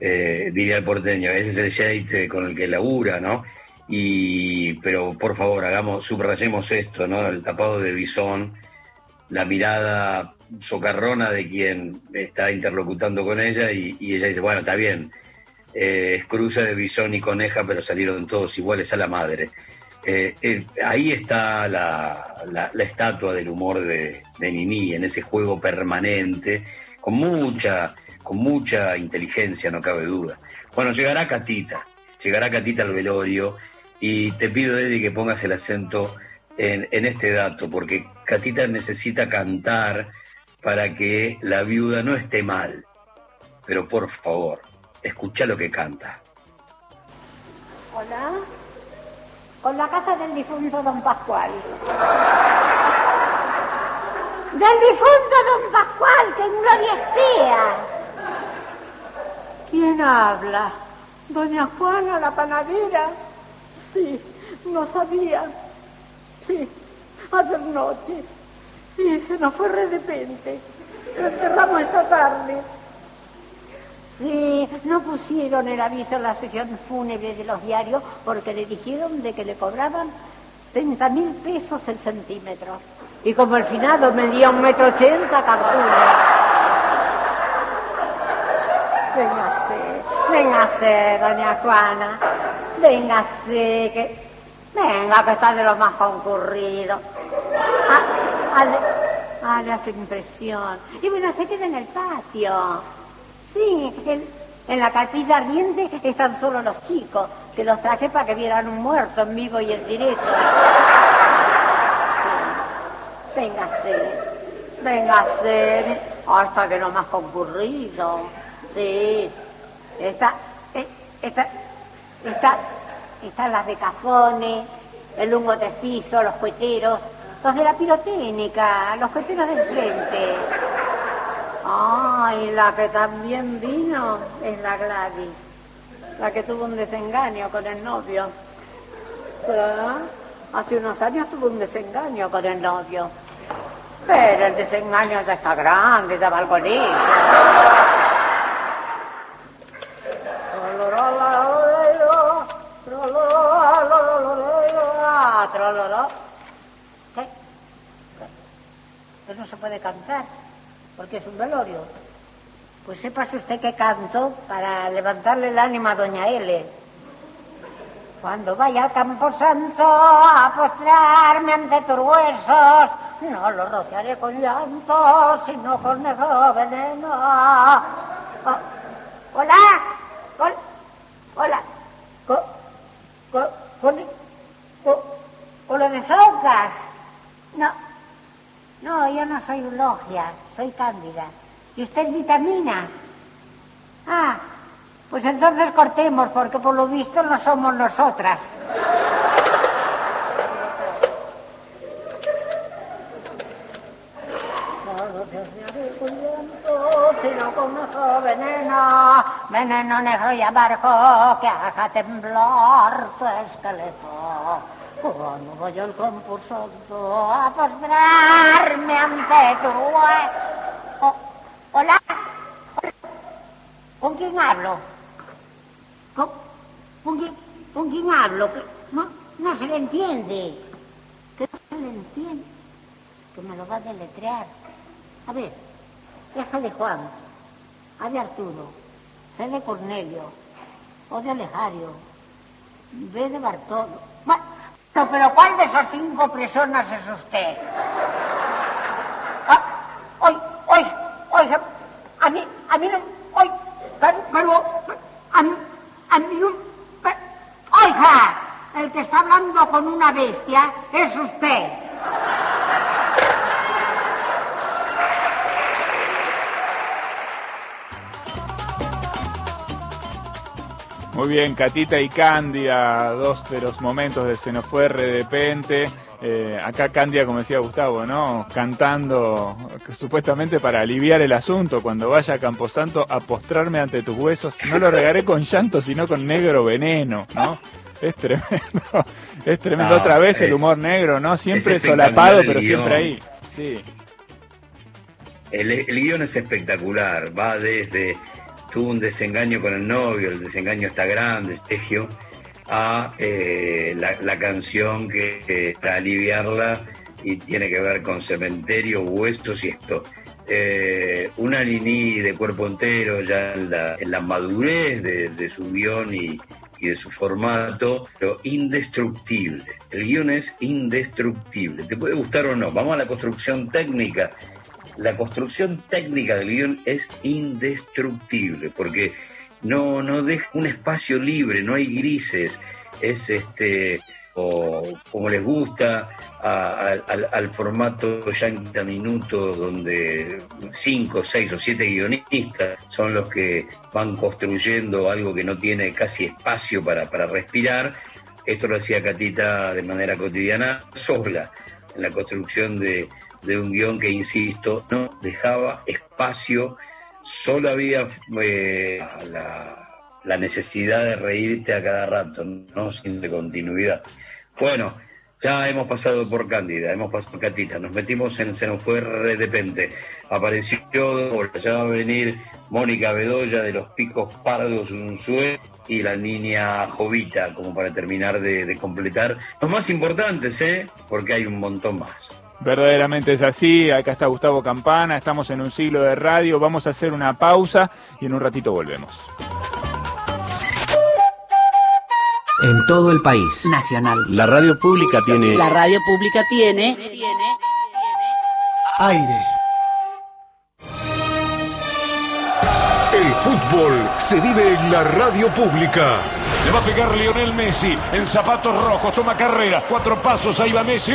Speaker 4: eh, diría el porteño, ese es el shade con el que labura, ¿no? Y, pero por favor, hagamos, subrayemos esto, ¿no? El tapado de bisón, la mirada socarrona de quien está interlocutando con ella y, ella dice, bueno, está bien, eh, es cruza de bisón y coneja, pero salieron todos iguales a la madre. Eh, eh, ahí está la, la, estatua del humor de, de Nini, en ese juego permanente, con mucha, con mucha inteligencia, no cabe duda. Bueno, llegará Catita, llegará Catita al velorio y te pido, Eddie, que pongas el acento en, en este dato, porque Catita necesita cantar para que la viuda no esté mal. Pero por favor, escucha lo que canta.
Speaker 5: Hola con la casa del difunto don Pascual. Del difunto don Pascual, que en gloria esté.
Speaker 8: ¿Quién habla? ¿Doña Juana, la panadera? Sí, no sabía. Sí, hace noche. Y se nos fue de repente. Lo enterramos esta tarde.
Speaker 5: Sí, no pusieron el aviso en la sesión fúnebre de los diarios porque le dijeron de que le cobraban 30 mil pesos el centímetro. Y como el finado medía un metro ochenta, calcula. Véngase, véngase, doña Juana. Véngase, que... Venga, que está de lo más concurrido. Ah, ah, le hace impresión. Y bueno, se queda en el patio. Sí, en, la capilla ardiente están solo los chicos, que los traje para que vieran un muerto en vivo y en directo. Sí. Véngase, véngase, hasta que no más concurrido. Sí, está, eh, está, está, están las de cafones, el piso, los cueteros, los de la pirotécnica, los cueteros del frente. Ay, la que también vino es la Gladys, la que tuvo un desengaño con el novio. Hace unos años tuvo un desengaño con el novio. Pero el desengaño ya está grande, ya va al ¿Qué? ¿Qué? no se puede cantar porque es un velorio. Pues sépase usted que canto para levantarle el ánimo a doña L. Cuando vaya al campo santo a postrarme ante tus huesos, no lo rociaré con llanto, sino con negro veneno. Oh, hola, hola, hola, con, con, con, con lo de Zocas. No, no, yo no soy un logia soy cándida. ¿Y usted vitamina? Ah, pues entonces cortemos, porque por lo visto no somos nosotras. veneno, veneno negro y amargo que haga temblar tu esqueleto. Cuando voy al concurso a postrarme ante tu oh, hola. ¿Con quién hablo? ¿Con, quién, con quién hablo? No, no se le entiende. Que no se le entiende. Que me lo va a deletrear. A ver, deja de Juan, a de Arturo, C de Cornelio, o de Alejario, B de Bartolo pero ¿cuál de esas cinco personas es usted? Ah, oye, oiga, a mí, a mí no, oye, pero, a mí, a mí no, oiga, el que está hablando con una bestia es usted.
Speaker 3: Muy bien, Catita y Candia, dos de los momentos de Se nos fue de repente. Eh, acá Candia, como decía Gustavo, ¿no? Cantando supuestamente para aliviar el asunto. Cuando vaya a Camposanto a postrarme ante tus huesos, no lo regaré con llanto, sino con negro veneno, ¿no? Es tremendo, es tremendo. Otra vez el humor negro, ¿no? Siempre solapado, pero siempre ahí. Sí.
Speaker 4: El, el guion es espectacular, va desde tuvo un desengaño con el novio, el desengaño está grande, Estegio, a eh, la, canción que para aliviarla y tiene que ver con cementerio, huesos y esto. Eh, una Nini de cuerpo entero ya en la, madurez de, su guion y, y, de su formato, pero indestructible. El guion es indestructible. Te puede gustar o no. Vamos a la construcción técnica. La construcción técnica del guion es indestructible porque no, no deja un espacio libre, no hay grises. Es este o como les gusta, al, formato ya en minutos donde cinco, seis o siete guionistas son los que van construyendo algo que no tiene casi espacio para, para respirar. Esto lo hacía Catita de manera cotidiana, sola, en la construcción de, un guion que, insisto, no dejaba espacio, solo había eh, la la necesidad de reírte a cada rato, no sin de continuidad. Bueno, ya hemos pasado por Cándida, hemos pasado por Catita, nos metimos en Se nos fue de repente. Apareció, ya va a venir Mónica Bedoya de los Picos Pardos Unzué y la niña Jovita, como para terminar de, de completar los más importantes, ¿eh? Porque hay un montón más.
Speaker 3: Verdaderamente es así, acá está Gustavo Campana, estamos en un siglo de radio, vamos a hacer una pausa y en un ratito volvemos.
Speaker 9: En todo el país.
Speaker 10: Nacional.
Speaker 9: La radio pública tiene...
Speaker 10: La radio pública tiene...
Speaker 1: Aire. El fútbol se vive en la radio pública.
Speaker 11: Le va a pegar Lionel Messi en zapatos rojos, toma carrera, cuatro pasos, ahí va Messi.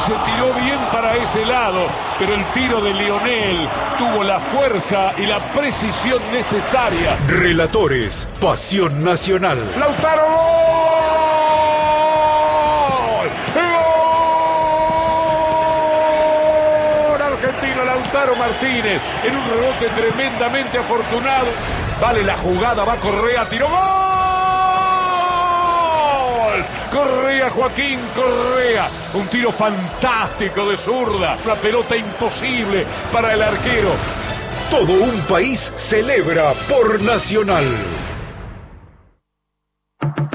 Speaker 11: Se tiró bien para ese lado, pero el tiro de Lionel tuvo la fuerza y la precisión necesaria.
Speaker 1: Relatores, Pasión Nacional.
Speaker 11: Lautaro gol. ¡Gol! Argentino Lautaro Martínez en un rebote tremendamente afortunado. Vale la jugada, va Correa, tiró gol. Correa, Joaquín Correa. Un tiro fantástico de zurda. Una pelota imposible para el arquero.
Speaker 1: Todo un país celebra por Nacional.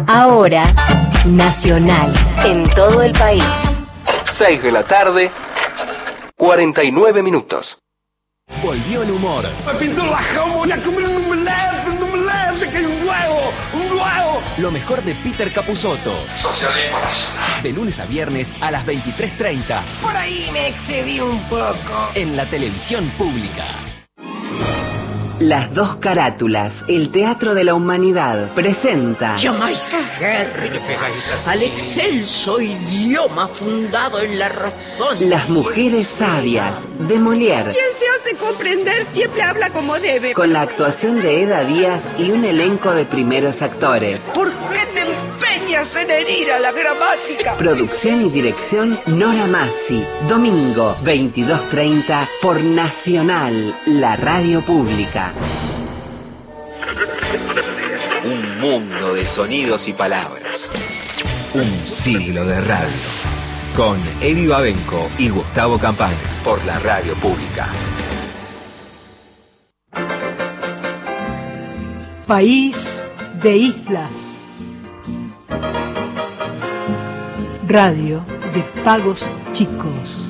Speaker 12: Ahora, Nacional. En todo el país.
Speaker 2: 6 de la tarde, 49 minutos.
Speaker 13: Volvió el humor. Lo mejor de Peter Capusotto.
Speaker 14: Socialismo nacional.
Speaker 13: De lunes a viernes a las 23.30.
Speaker 15: Por ahí me excedí un poco.
Speaker 13: En la televisión pública.
Speaker 16: Las dos carátulas, el Teatro de la Humanidad, presenta.
Speaker 15: Llamáis al excelso idioma fundado en la razón.
Speaker 16: Las mujeres sabias, de Molière.
Speaker 17: Quien se hace comprender siempre habla como debe.
Speaker 16: Con la actuación de Eda Díaz y un elenco de primeros actores.
Speaker 15: ¿Por qué te empeñas en herir a la gramática?
Speaker 16: Producción y dirección Nora Massi. Domingo, 22.30 por Nacional, la radio pública.
Speaker 2: Un mundo de sonidos y palabras. Un siglo de radio. Con Eddie Babenco y Gustavo Campana por la radio pública.
Speaker 18: País de Islas. Radio de pagos chicos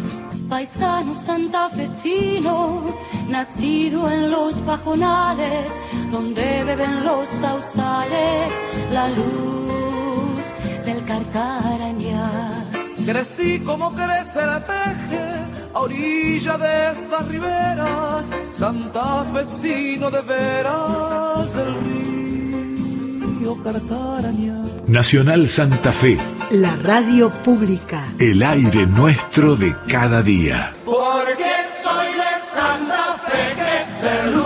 Speaker 19: paisano santafesino, nacido en los pajonales, donde beben los sausales, la luz del carcaraña.
Speaker 20: Crecí como crece el peje, a orilla de estas riberas, santafesino de veras del río Carcaraña.
Speaker 1: Nacional Santa Fe
Speaker 18: la radio pública.
Speaker 1: El aire nuestro de cada día.
Speaker 20: Porque soy de Santa Fe, que es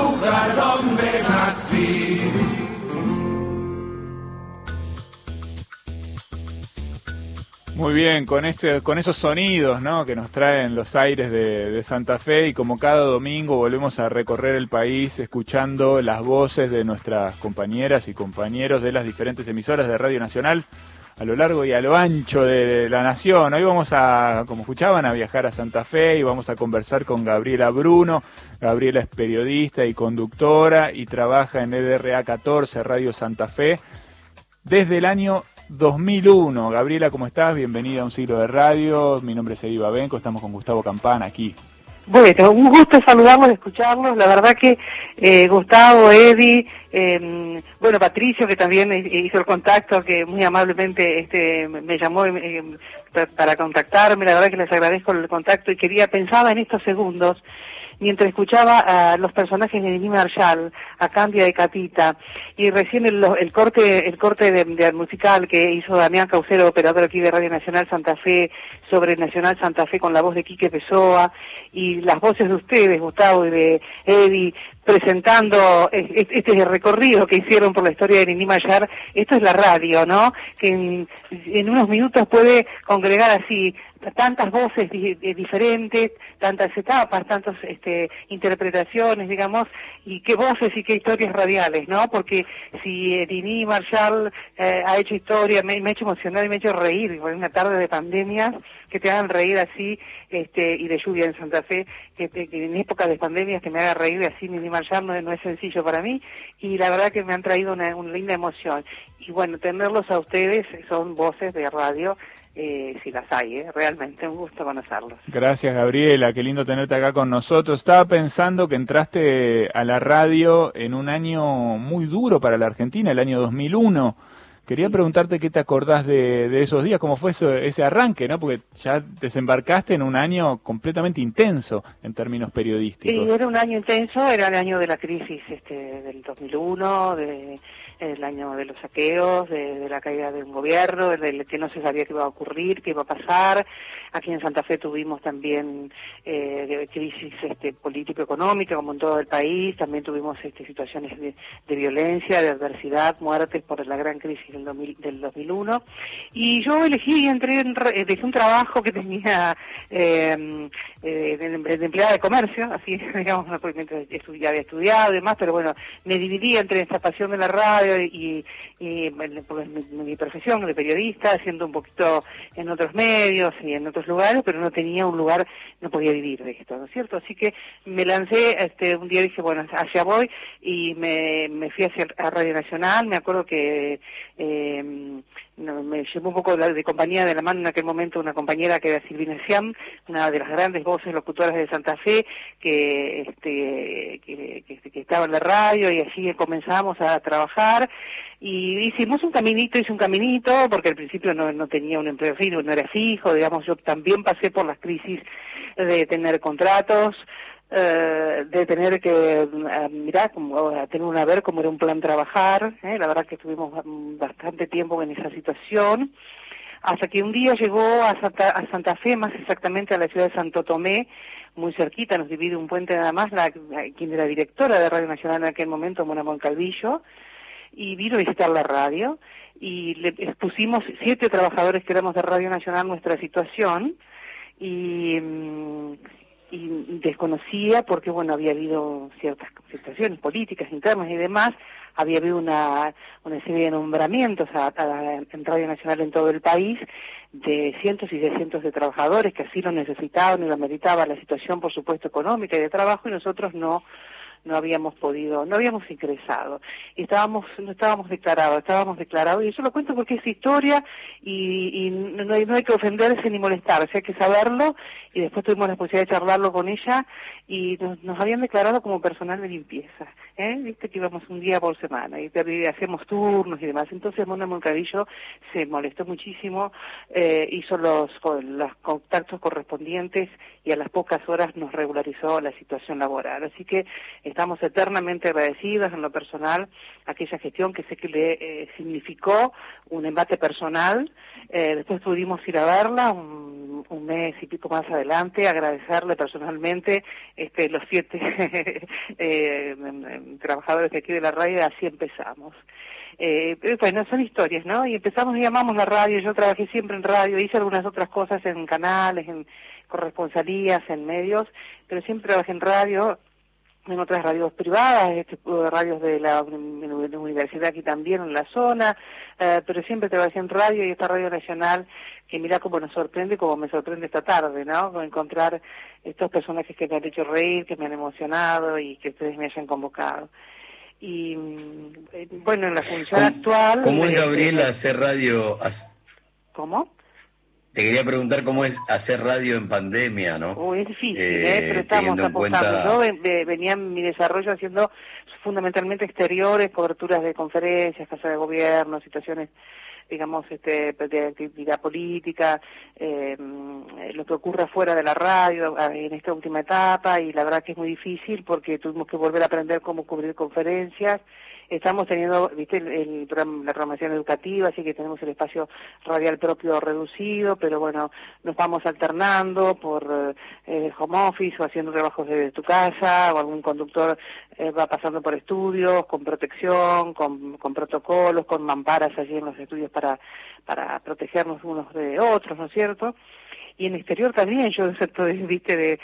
Speaker 3: Muy bien, con, ese, con esos sonidos ¿no? que nos traen los aires de, de, Santa Fe y como cada domingo volvemos a recorrer el país escuchando las voces de nuestras compañeras y compañeros de las diferentes emisoras de Radio Nacional a lo largo y a lo ancho de la nación. Hoy vamos a, como escuchaban, a viajar a Santa Fe y vamos a conversar con Gabriela Bruno. Gabriela es periodista y conductora y trabaja en EDRA 14, Radio Santa Fe, desde el año 2001. Gabriela, ¿cómo estás? Bienvenida a un siglo de radio. Mi nombre es Ediva Benco, estamos con Gustavo Campana aquí.
Speaker 10: Bueno, un gusto saludarlos, escucharlos. La verdad que eh, Gustavo, Eddie, eh, bueno, Patricio, que también hizo el contacto, que muy amablemente este, me llamó eh, para contactarme. La verdad que les agradezco el contacto y quería, pensaba en estos segundos mientras escuchaba a los personajes de Nini Marshall, a Cambia de Catita, y recién el, el corte el corte de, musical que hizo Damián Caucero, operador aquí de Radio Nacional Santa Fe, sobre Nacional Santa Fe con la voz de Quique Pessoa, y las voces de ustedes, Gustavo y de Eddie, presentando este recorrido que hicieron por la historia de Nini Mayar, esto es la radio, ¿no? Que en, unos minutos puede congregar así tantas voces diferentes, tantas etapas, tantas este, interpretaciones, digamos, y qué voces y qué historias radiales, ¿no? Porque si Nini Marshall eh, ha hecho historia, me, ha hecho emocionar y me ha hecho reír, en una tarde de pandemia, que te hagan reír así, este, y de lluvia en Santa Fe, que, en épocas de pandemias que me haga reír así Nini Marshall no, no, es sencillo para mí, y la verdad que me han traído una, una linda emoción. Y bueno, tenerlos a ustedes son voces de radio eh, si las hay, ¿eh? realmente un gusto conocerlos.
Speaker 3: Gracias Gabriela, qué lindo tenerte acá con nosotros. Estaba pensando que entraste a la radio en un año muy duro para la Argentina, el año 2001. Quería preguntarte qué te acordás de, esos días, cómo fue ese arranque, ¿no? Porque ya desembarcaste en un año completamente intenso en términos periodísticos.
Speaker 10: Sí, era un año intenso, era el año de la crisis este, del 2001, de el año de los saqueos, de, la caída de un gobierno, del que no se sabía qué iba a ocurrir, qué iba a pasar. Aquí en Santa Fe tuvimos también eh, crisis este, político-económica, como en todo el país. También tuvimos este, situaciones de, violencia, de adversidad, muertes por la gran crisis del, 2001. Y yo elegí, entré en, dejé un trabajo que tenía em, eh, de, empleada de comercio, así, digamos, mientras ya había estudiado y demás, pero bueno, me dividí entre esta pasión de la radio y, y mi, profesión de periodista, haciendo un poquito en otros medios y en otros lugares, pero no tenía un lugar, no podía vivir de esto, ¿no es cierto? Así que me lancé, este, un día dije, bueno, allá voy y me, me fui hacia a Radio Nacional, me acuerdo que eh, me llevó un poco de, compañía de la mano en aquel momento una compañera que era Silvina Siam, una de las grandes voces locutoras de Santa Fe, que, este, que, estaba en la radio y allí comenzamos a trabajar. Y hicimos un caminito, hice un caminito, porque al principio no, no tenía un empleo fijo, no era fijo, digamos, yo también pasé por las crisis de tener contratos, eh, de tener que eh, mirar, como, tener una ver cómo era un plan trabajar, ¿eh? la verdad que estuvimos bastante tiempo en esa situación, hasta que un día llegó a Santa, a Santa Fe, más exactamente a la ciudad de Santo Tomé, muy cerquita, nos divide un puente nada más, la, quien era directora de Radio Nacional en aquel momento, Mona Moncalvillo, y vino a visitar la radio, y le expusimos siete trabajadores que éramos de Radio Nacional nuestra situación, y... Mm, y desconocía porque bueno había habido ciertas situaciones políticas internas y demás había habido una, una serie de nombramientos a, en Radio Nacional en todo el país de cientos y de cientos de trabajadores que así lo necesitaban y lo meritaba la situación por supuesto económica y de trabajo y nosotros no no habíamos podido, no habíamos ingresado, estábamos, no estábamos declarados, estábamos declarados, y eso lo cuento porque es historia y, y no, hay, no hay que ofenderse ni molestarse, hay que saberlo, y después tuvimos la posibilidad de charlarlo con ella, y nos, habían declarado como personal de limpieza, ¿eh? viste que íbamos un día por semana, y, hacíamos turnos y demás, entonces Mona Moncadillo se molestó muchísimo, eh, hizo los, los contactos correspondientes, y a las pocas horas nos regularizó la situación laboral, así que estamos eternamente agradecidas en lo personal aquella gestión que sé que le eh, significó un embate personal. Eh, después pudimos ir a verla un, mes y pico más adelante, agradecerle personalmente este, los siete eh, trabajadores de aquí de la radio, así empezamos. Eh, bueno, son historias, ¿no? Y empezamos y llamamos la radio, yo trabajé siempre en radio, hice algunas otras cosas en canales, en corresponsalías, en medios, pero siempre trabajé en radio en otras radios privadas, este, radios de la, uni- universidad aquí también en la zona, eh, pero siempre trabajé en radio y esta radio nacional que mira cómo nos sorprende, como me sorprende esta tarde, ¿no? Con encontrar estos personajes que me han hecho reír, que me han emocionado y que ustedes me hayan convocado. Y mm, eh, bueno, en la función actual...
Speaker 4: ¿Cómo es,
Speaker 10: este,
Speaker 4: Gabriela, hacer radio?
Speaker 10: ¿Cómo?
Speaker 4: Te quería preguntar cómo es hacer radio en pandemia, ¿no?
Speaker 10: Uy, es difícil,
Speaker 4: Eh,
Speaker 10: ¿eh? pero estamos apostando.
Speaker 4: cuenta-
Speaker 10: Yo ven- ve- venía en mi desarrollo haciendo fundamentalmente exteriores, coberturas de conferencias, casa de gobierno, situaciones, digamos, este, de actividad política, eh, mm, lo que ocurre fuera de la radio en esta última etapa, y la verdad que es muy difícil porque tuvimos que volver a aprender cómo cubrir conferencias. Estamos teniendo, viste, el, el la programación educativa, así que tenemos el espacio radial propio reducido, pero bueno, nos vamos alternando por eh, home office o haciendo trabajos desde tu casa, o algún conductor eh, va pasando por estudios, con protección, con, con protocolos, con mamparas allí en los estudios para, para protegernos unos de otros, ¿no es cierto? Y en exterior también, yo excepto de, viste, de,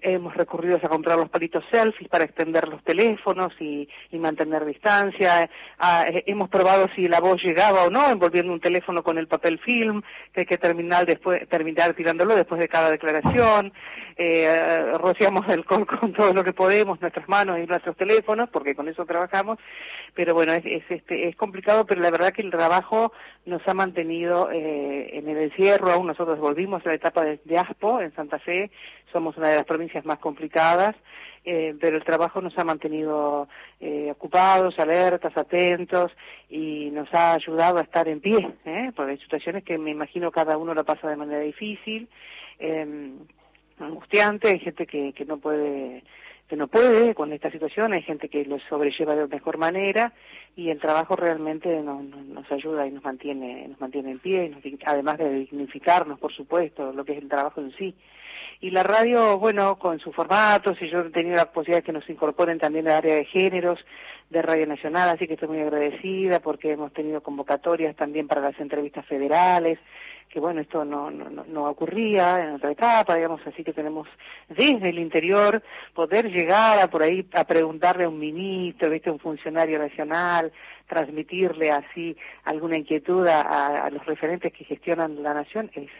Speaker 10: hemos recurrido a comprar los palitos selfies para extender los teléfonos y, mantener distancia. Eh, hemos probado si la voz llegaba o no, envolviendo un teléfono con el papel film, que hay que terminar después, terminar tirándolo después de cada declaración. Eh, rociamos alcohol con todo lo que podemos, nuestras manos y nuestros teléfonos, porque con eso trabajamos. Pero bueno, es, es, este, es complicado, pero la verdad que el trabajo nos ha mantenido eh, en el encierro. Aún nosotros volvimos a etapa de, ASPO en Santa Fe, somos una de las provincias más complicadas, eh, pero el trabajo nos ha mantenido eh, ocupados, alertas, atentos y nos ha ayudado a estar en pie, ¿eh? porque hay situaciones que me imagino cada uno lo pasa de manera difícil, eh, angustiante, hay gente que, que no puede que no puede con esta situación, hay gente que lo sobrelleva de mejor manera y el trabajo realmente nos, nos- ayuda y nos mantiene nos mantiene en pie, nos además de dignificarnos, por supuesto, lo que es el trabajo en sí. Y la radio, bueno, con sus formatos, y yo he tenido la posibilidad de que nos incorporen también al área de géneros de Radio Nacional, así que estoy muy agradecida porque hemos tenido convocatorias también para las entrevistas federales, que bueno, esto no, no, no- ocurría en otra etapa, digamos, así que tenemos desde el interior poder llegar a por ahí a preguntarle a un ministro, ¿viste? a un funcionario nacional, transmitirle así alguna inquietud a- a los referentes que gestionan la nación, es,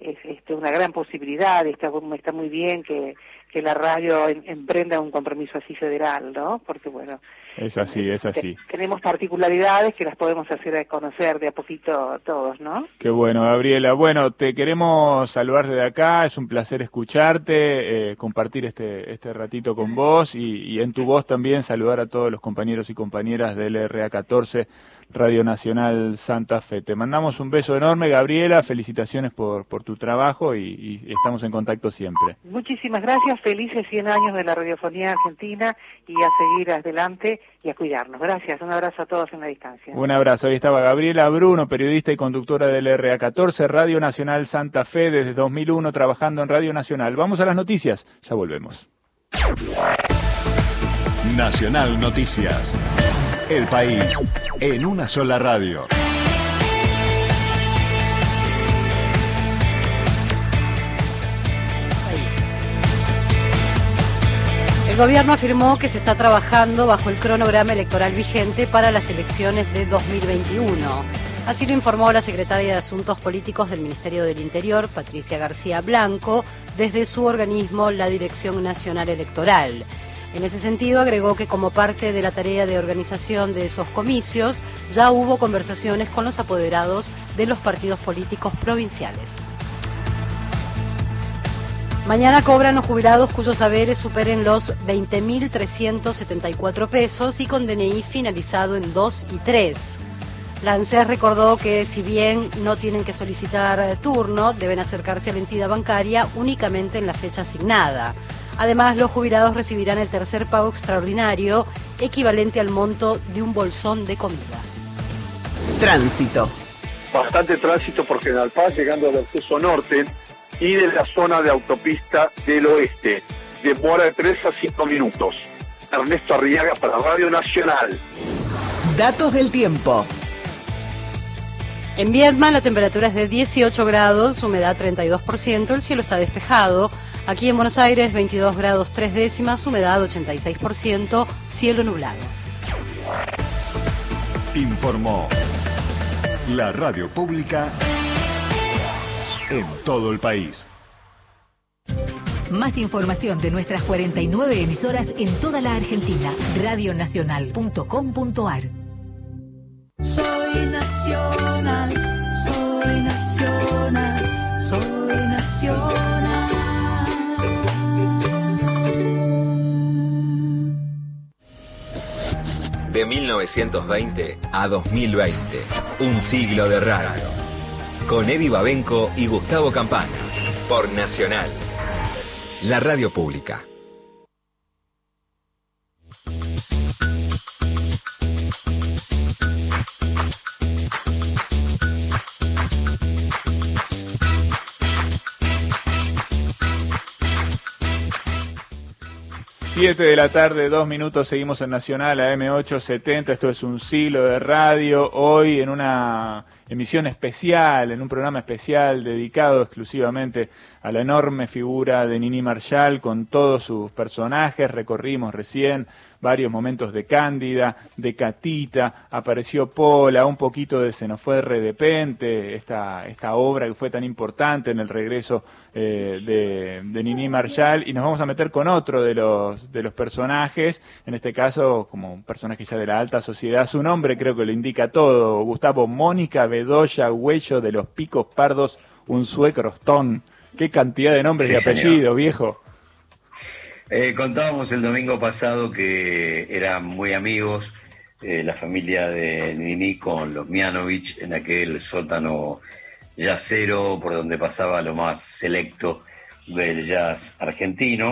Speaker 10: es este, una gran posibilidad, está, está muy bien que, que la radio em- emprenda un compromiso así federal, ¿no? Porque bueno,
Speaker 3: Es así, es así.
Speaker 10: tenemos particularidades que las podemos hacer conocer de a poquito todos, ¿no?
Speaker 3: Qué bueno, Gabriela. Bueno, te queremos saludar desde acá. Es un placer escucharte, eh, compartir este, este ratito con vos y, y en tu voz también saludar a todos los compañeros y compañeras del RA14 Radio Nacional Santa Fe. Te mandamos un beso enorme, Gabriela. Felicitaciones por, por tu trabajo y, y estamos en contacto siempre.
Speaker 10: Muchísimas gracias, felices 100 años de la radiofonía argentina y a seguir adelante y a cuidarnos. Gracias, un abrazo a todos en la distancia.
Speaker 3: Un abrazo. Ahí estaba Gabriela Bruno, periodista y conductora del RA14, Radio Nacional Santa Fe, desde 2001 trabajando en Radio Nacional. Vamos a las noticias, ya volvemos.
Speaker 1: Nacional Noticias. El país en una sola radio.
Speaker 14: El gobierno afirmó que se está trabajando bajo el cronograma electoral vigente para las elecciones de 2021. Así lo informó la secretaria de Asuntos Políticos del Ministerio del Interior, Patricia García Blanco, desde su organismo, la Dirección Nacional Electoral. En ese sentido, agregó que como parte de la tarea de organización de esos comicios, ya hubo conversaciones con los apoderados de los partidos políticos provinciales. Mañana cobran los jubilados cuyos saberes superen los 20.374 pesos y con DNI finalizado en 2 y 3. La ANSES recordó que si bien no tienen que solicitar eh, turno, deben acercarse a la entidad bancaria únicamente en la fecha asignada. Además, los jubilados recibirán el tercer pago extraordinario, equivalente al monto de un bolsón de comida.
Speaker 16: Tránsito.
Speaker 21: bastante tránsito por General Paz, llegando al acceso norte y de la zona de autopista del oeste. Demora de 3 a 5 minutos. Ernesto Arriaga para Radio Nacional.
Speaker 16: Datos del tiempo.
Speaker 14: En Viedma la temperatura es de 18 grados, humedad 32%, el cielo está despejado. Aquí en Buenos Aires, 22 grados 3 décimas, humedad 86%, cielo nublado.
Speaker 1: Informó la radio pública en todo el país.
Speaker 12: Más información de nuestras 49 emisoras en toda la Argentina. Radionacional.com.ar
Speaker 20: Soy nacional, soy nacional, soy nacional.
Speaker 2: De 1920 a 2020, un siglo de radio. Con Eddie Babenco y Gustavo Campana. Por Nacional. La radio pública.
Speaker 3: Siete de la tarde, dos minutos, seguimos en Nacional a M870, esto es un siglo de radio, hoy en una emisión especial, en un programa especial dedicado exclusivamente a la enorme figura de Nini Marshall con todos sus personajes, recorrimos recién varios momentos de Cándida, de Catita, apareció Pola, un poquito de Se nos fue de repente, esta, esta obra que fue tan importante en el regreso eh, de, de Nini Marshall, y nos vamos a meter con otro de los, de los personajes, en este caso como un personaje ya de la alta sociedad, su nombre creo que lo indica todo, Gustavo Mónica Bedoya Huello de los Picos Pardos, un sueco rostón, qué cantidad de nombres
Speaker 4: Sí,
Speaker 3: y apellidos, viejo.
Speaker 4: Eh, contábamos el domingo pasado que eran muy amigos eh, la familia de Nini con los Mianovich en aquel sótano jazzero por donde pasaba lo más selecto del jazz argentino.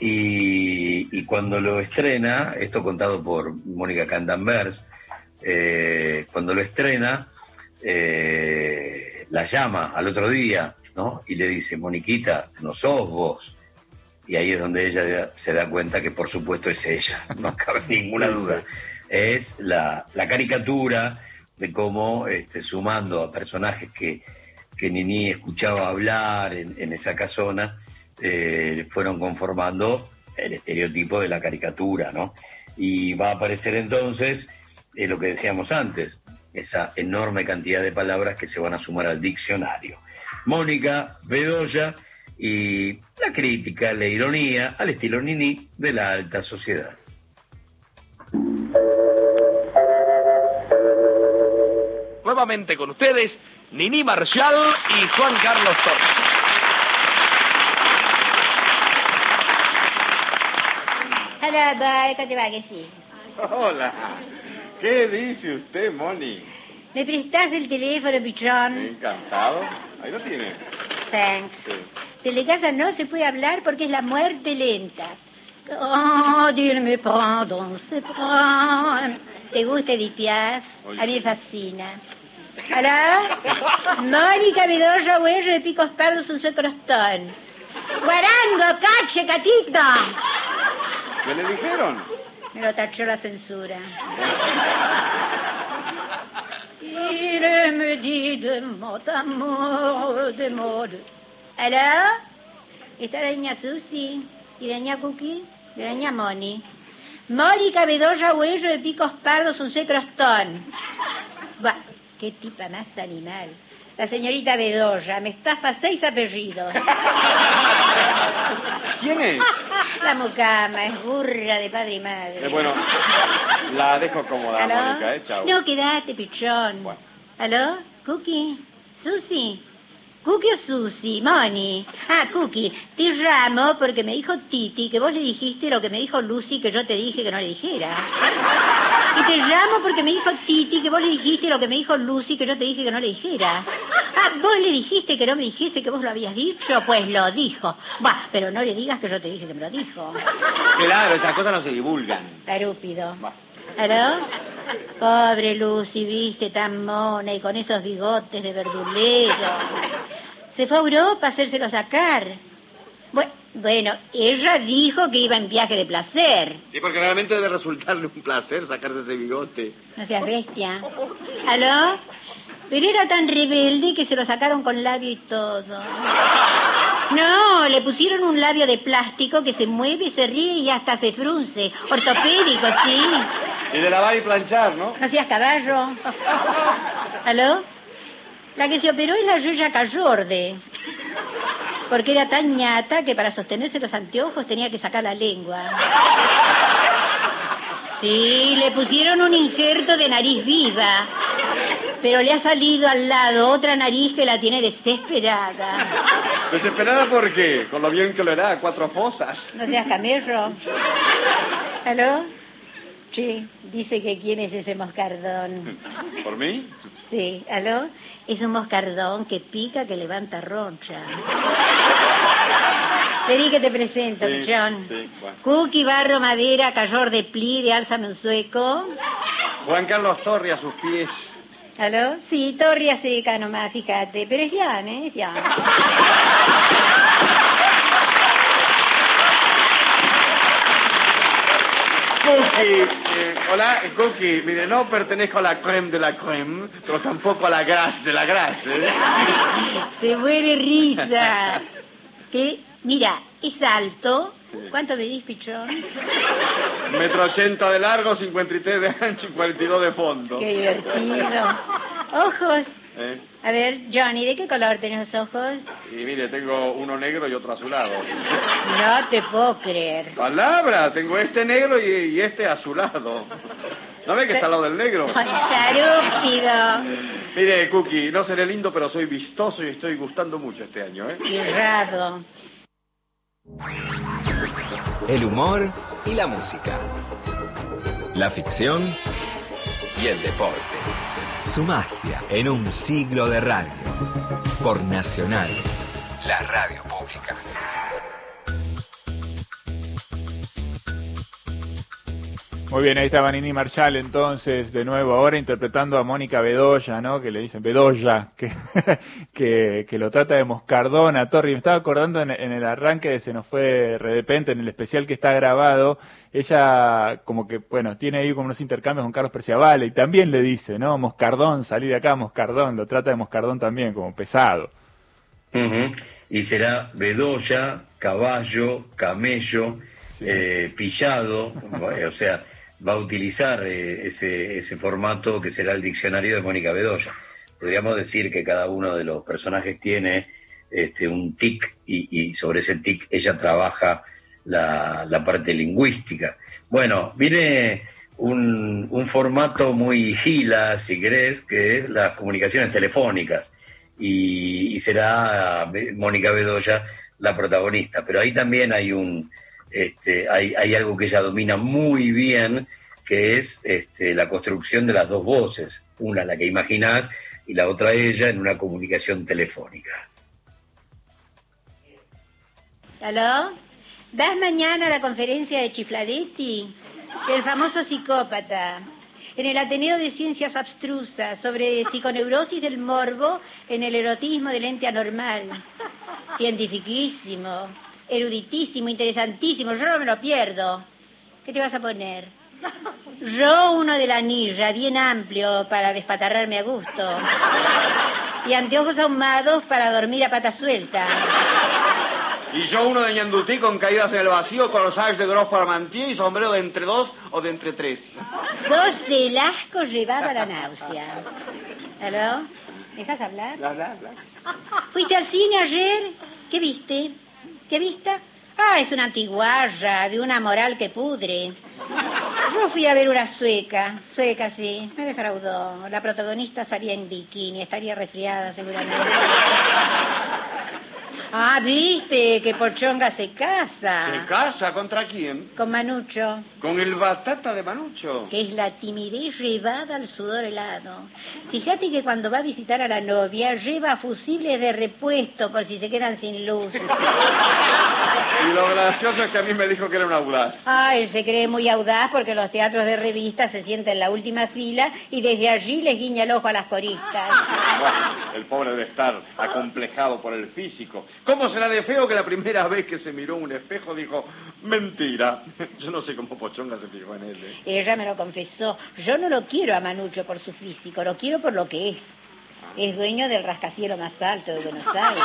Speaker 4: Y, y cuando lo estrena, esto contado por Mónica Candanvers, eh, cuando lo estrena, eh, la llama al otro día, ¿no? Y le dice, Moniquita, no sos vos. Y ahí es donde ella se da cuenta que por supuesto es ella, no cabe ninguna duda. Es la, la caricatura de cómo, este, sumando a personajes que, que Nini escuchaba hablar en, en esa casona, eh, fueron conformando el estereotipo de la caricatura, ¿no? Y va a aparecer entonces eh, lo que decíamos antes, esa enorme cantidad de palabras que se van a sumar al diccionario. Mónica Bedoya y la crítica, la ironía al estilo Nini de la alta sociedad.
Speaker 22: Nuevamente con ustedes, Nini Marshall y Juan Carlos Torres.
Speaker 5: Hola, bye, ¿cómo te va? Que sí.
Speaker 6: Hola. ¿Qué dice usted, Moni?
Speaker 5: ¿Me prestás el teléfono, pichón?
Speaker 6: Encantado. Ahí lo tiene.
Speaker 5: Thanks. De la casa no se puede hablar porque es la muerte lenta. Oh, Dios me pardon, se prend. ¿Te gusta Edith Piaf? A mí me fascina. ¿Aló? Mónica Bedoya Huello de Picos Pardos, un sueco crostón. Guarango, cache, catito.
Speaker 6: ¿Qué le dijeron?
Speaker 5: Me lo tachó la censura. Il me dit de mot amour, de mode. ¿Aló? ¿Está la niña Susi? ¿Y la niña Cookie? ¿Y la niña Moni? Mónica Bedoya Huello de Picos Pardos, un crostón. Buah, qué tipa más animal. La señorita Bedoya me estafa seis apellidos.
Speaker 6: ¿Quién es?
Speaker 5: La mucama es burra de padre y madre.
Speaker 6: Eh, bueno, la dejo cómoda,
Speaker 5: ¿Aló?
Speaker 6: Mónica, ¿eh? Chao.
Speaker 5: No, quédate, pichón. ¿Aló? ¿Cookie? ¿Susi? ¿Cookie o Susi? Moni. Ah, Cookie, te llamo porque me dijo Titi que vos le dijiste lo que me dijo Lucy que yo te dije que no le dijera. Y te llamo porque me dijo Titi que vos le dijiste lo que me dijo Lucy que yo te dije que no le dijera. Ah, vos le dijiste que no me dijese que vos lo habías dicho, pues lo dijo. Bah, pero no le digas que yo te dije que me lo dijo.
Speaker 6: Claro, esas cosas no se divulgan.
Speaker 5: Tarúpido. ¿Aló? Pobre Lucy, viste, tan mona y con esos bigotes de verdulero. Se fue a Europa a hacérselo sacar. Bu- Bueno, ella dijo que iba en viaje de placer.
Speaker 6: Sí, porque realmente debe resultarle un placer sacarse ese bigote.
Speaker 5: No seas bestia. ¿Aló? Pero era tan rebelde que se lo sacaron con labio y todo. No, le pusieron un labio de plástico que se mueve, se ríe y hasta se frunce. Ortopédico, sí.
Speaker 6: Y de lavar y planchar, ¿no?
Speaker 5: No seas caballo. ¿Aló? La que se operó es la Yuya Cayorde. Porque era tan ñata que para sostenerse los anteojos tenía que sacar la lengua. Sí, le pusieron un injerto de nariz viva. Pero le ha salido al lado otra nariz que la tiene desesperada.
Speaker 6: ¿Desesperada por qué? Con lo bien que le da, cuatro fosas.
Speaker 5: No seas camello. ¿Aló? Sí, dice que quién es ese moscardón.
Speaker 6: ¿Por mí?
Speaker 5: Sí, ¿aló? Es un moscardón que pica, que levanta roncha. Vení que te presento,
Speaker 6: Sí,
Speaker 5: pichón.
Speaker 6: sí, bueno.
Speaker 5: Cookie, barro, madera, callor de pli, de álzame un sueco.
Speaker 6: Juan Carlos Torre a sus pies.
Speaker 5: ¿Aló? Sí, torria seca nomás, fíjate. Pero es ya, ¿eh? Es ya.
Speaker 6: Cookie, eh, hola, eh, Cookie. Mire, no pertenezco a la creme de la creme, pero tampoco a la grasa de la grasa. ¿eh?
Speaker 5: Se muere risa. Que, mira, es alto. ¿Cuánto medís, pichón?
Speaker 6: Metro ochenta de largo, 53 de ancho y 42 de fondo.
Speaker 5: Qué divertido. Ojos.
Speaker 6: ¿Eh?
Speaker 5: A ver, Johnny, ¿de qué color tenés los ojos?
Speaker 6: Y mire, tengo uno negro y otro azulado.
Speaker 5: No te puedo creer.
Speaker 6: Palabra, tengo este negro y, y este azulado. ¿No ve que está al lado del negro?
Speaker 5: Tarúpido.
Speaker 6: Mire, Cookie, no seré lindo, pero soy vistoso y estoy gustando mucho este año, ¿eh?
Speaker 5: Irrado.
Speaker 2: El humor y la música. La ficción y el deporte. Su magia en un siglo de radio. Por Nacional, la radio
Speaker 3: Muy bien, ahí estaba Nini Marshall entonces, de nuevo, ahora interpretando a Mónica Bedoya, ¿no? Que le dicen Bedoya, que, que, que lo trata de moscardón a Torri. Me estaba acordando en, en el arranque de Se nos fue de repente, en el especial que está grabado, ella como que, bueno, tiene ahí como unos intercambios con Carlos Preciavale y también le dice, ¿no? Moscardón, salí de acá, Moscardón, lo trata de Moscardón también, como pesado.
Speaker 4: Y será Bedoya, caballo, camello, eh, pillado, o sea, va a utilizar eh, ese, ese formato que será el diccionario de Mónica Bedoya. Podríamos decir que cada uno de los personajes tiene este, un tic y, sobre ese tic ella trabaja la, la parte lingüística. Bueno, viene un, un formato muy gila, si querés, que es las comunicaciones telefónicas y, será Be- Mónica Bedoya la protagonista. Pero ahí también hay un este, hay, hay algo que ella domina muy bien, que es este, la construcción de las dos voces, una la que imaginás y la otra ella en una comunicación telefónica.
Speaker 5: ¿Aló? ¿Vas mañana la conferencia de Chifladetti? El famoso psicópata. En el Ateneo de Ciencias Abstrusas, sobre psiconeurosis del morbo en el erotismo del ente anormal. Cientifiquísimo, eruditísimo, interesantísimo. Yo no me lo pierdo. ¿Qué te vas a poner? Yo uno de la anilla, bien amplio para despatarrarme a gusto. Y anteojos ahumados para dormir a pata suelta.
Speaker 6: Y yo uno de ñandutí con caídas en el vacío, con los aires de Gros Parmentier y sombrero de entre dos o de entre tres.
Speaker 5: Sos el asco llevado a la náusea. ¿Aló? ¿Dejas hablar?
Speaker 6: Bla, bla, bla.
Speaker 5: ¿Fuiste al cine ayer? ¿Qué viste? ¿Qué vista? Ah, es una antiguaya, de una moral que pudre. Yo fui a ver una sueca. Sueca, sí. Me defraudó. La protagonista salía en bikini. Estaría resfriada, seguramente. Ah, viste que Pochonga se casa.
Speaker 6: ¿Se casa contra quién?
Speaker 5: Con Manucho.
Speaker 6: Con el batata de Manucho.
Speaker 5: que es la timidez llevada al sudor helado. Fíjate que cuando va a visitar a la novia lleva fusibles de repuesto por si se quedan sin luz.
Speaker 6: Y lo gracioso es que a mí me dijo que era un audaz.
Speaker 5: Ay, se cree muy audaz porque los teatros de revista se sienta en la última fila y desde allí les guiña el ojo a las coristas.
Speaker 6: Bueno, el pobre debe estar acomplejado por el físico. ¿Cómo será de feo que la primera vez que se miró un espejo dijo, mentira? Yo no sé cómo Pochonga se fijó en él. ¿eh?
Speaker 5: Ella me lo confesó. Yo no lo quiero a Manucho por su físico, lo quiero por lo que es. Es dueño del rascacielos más alto de Buenos Aires.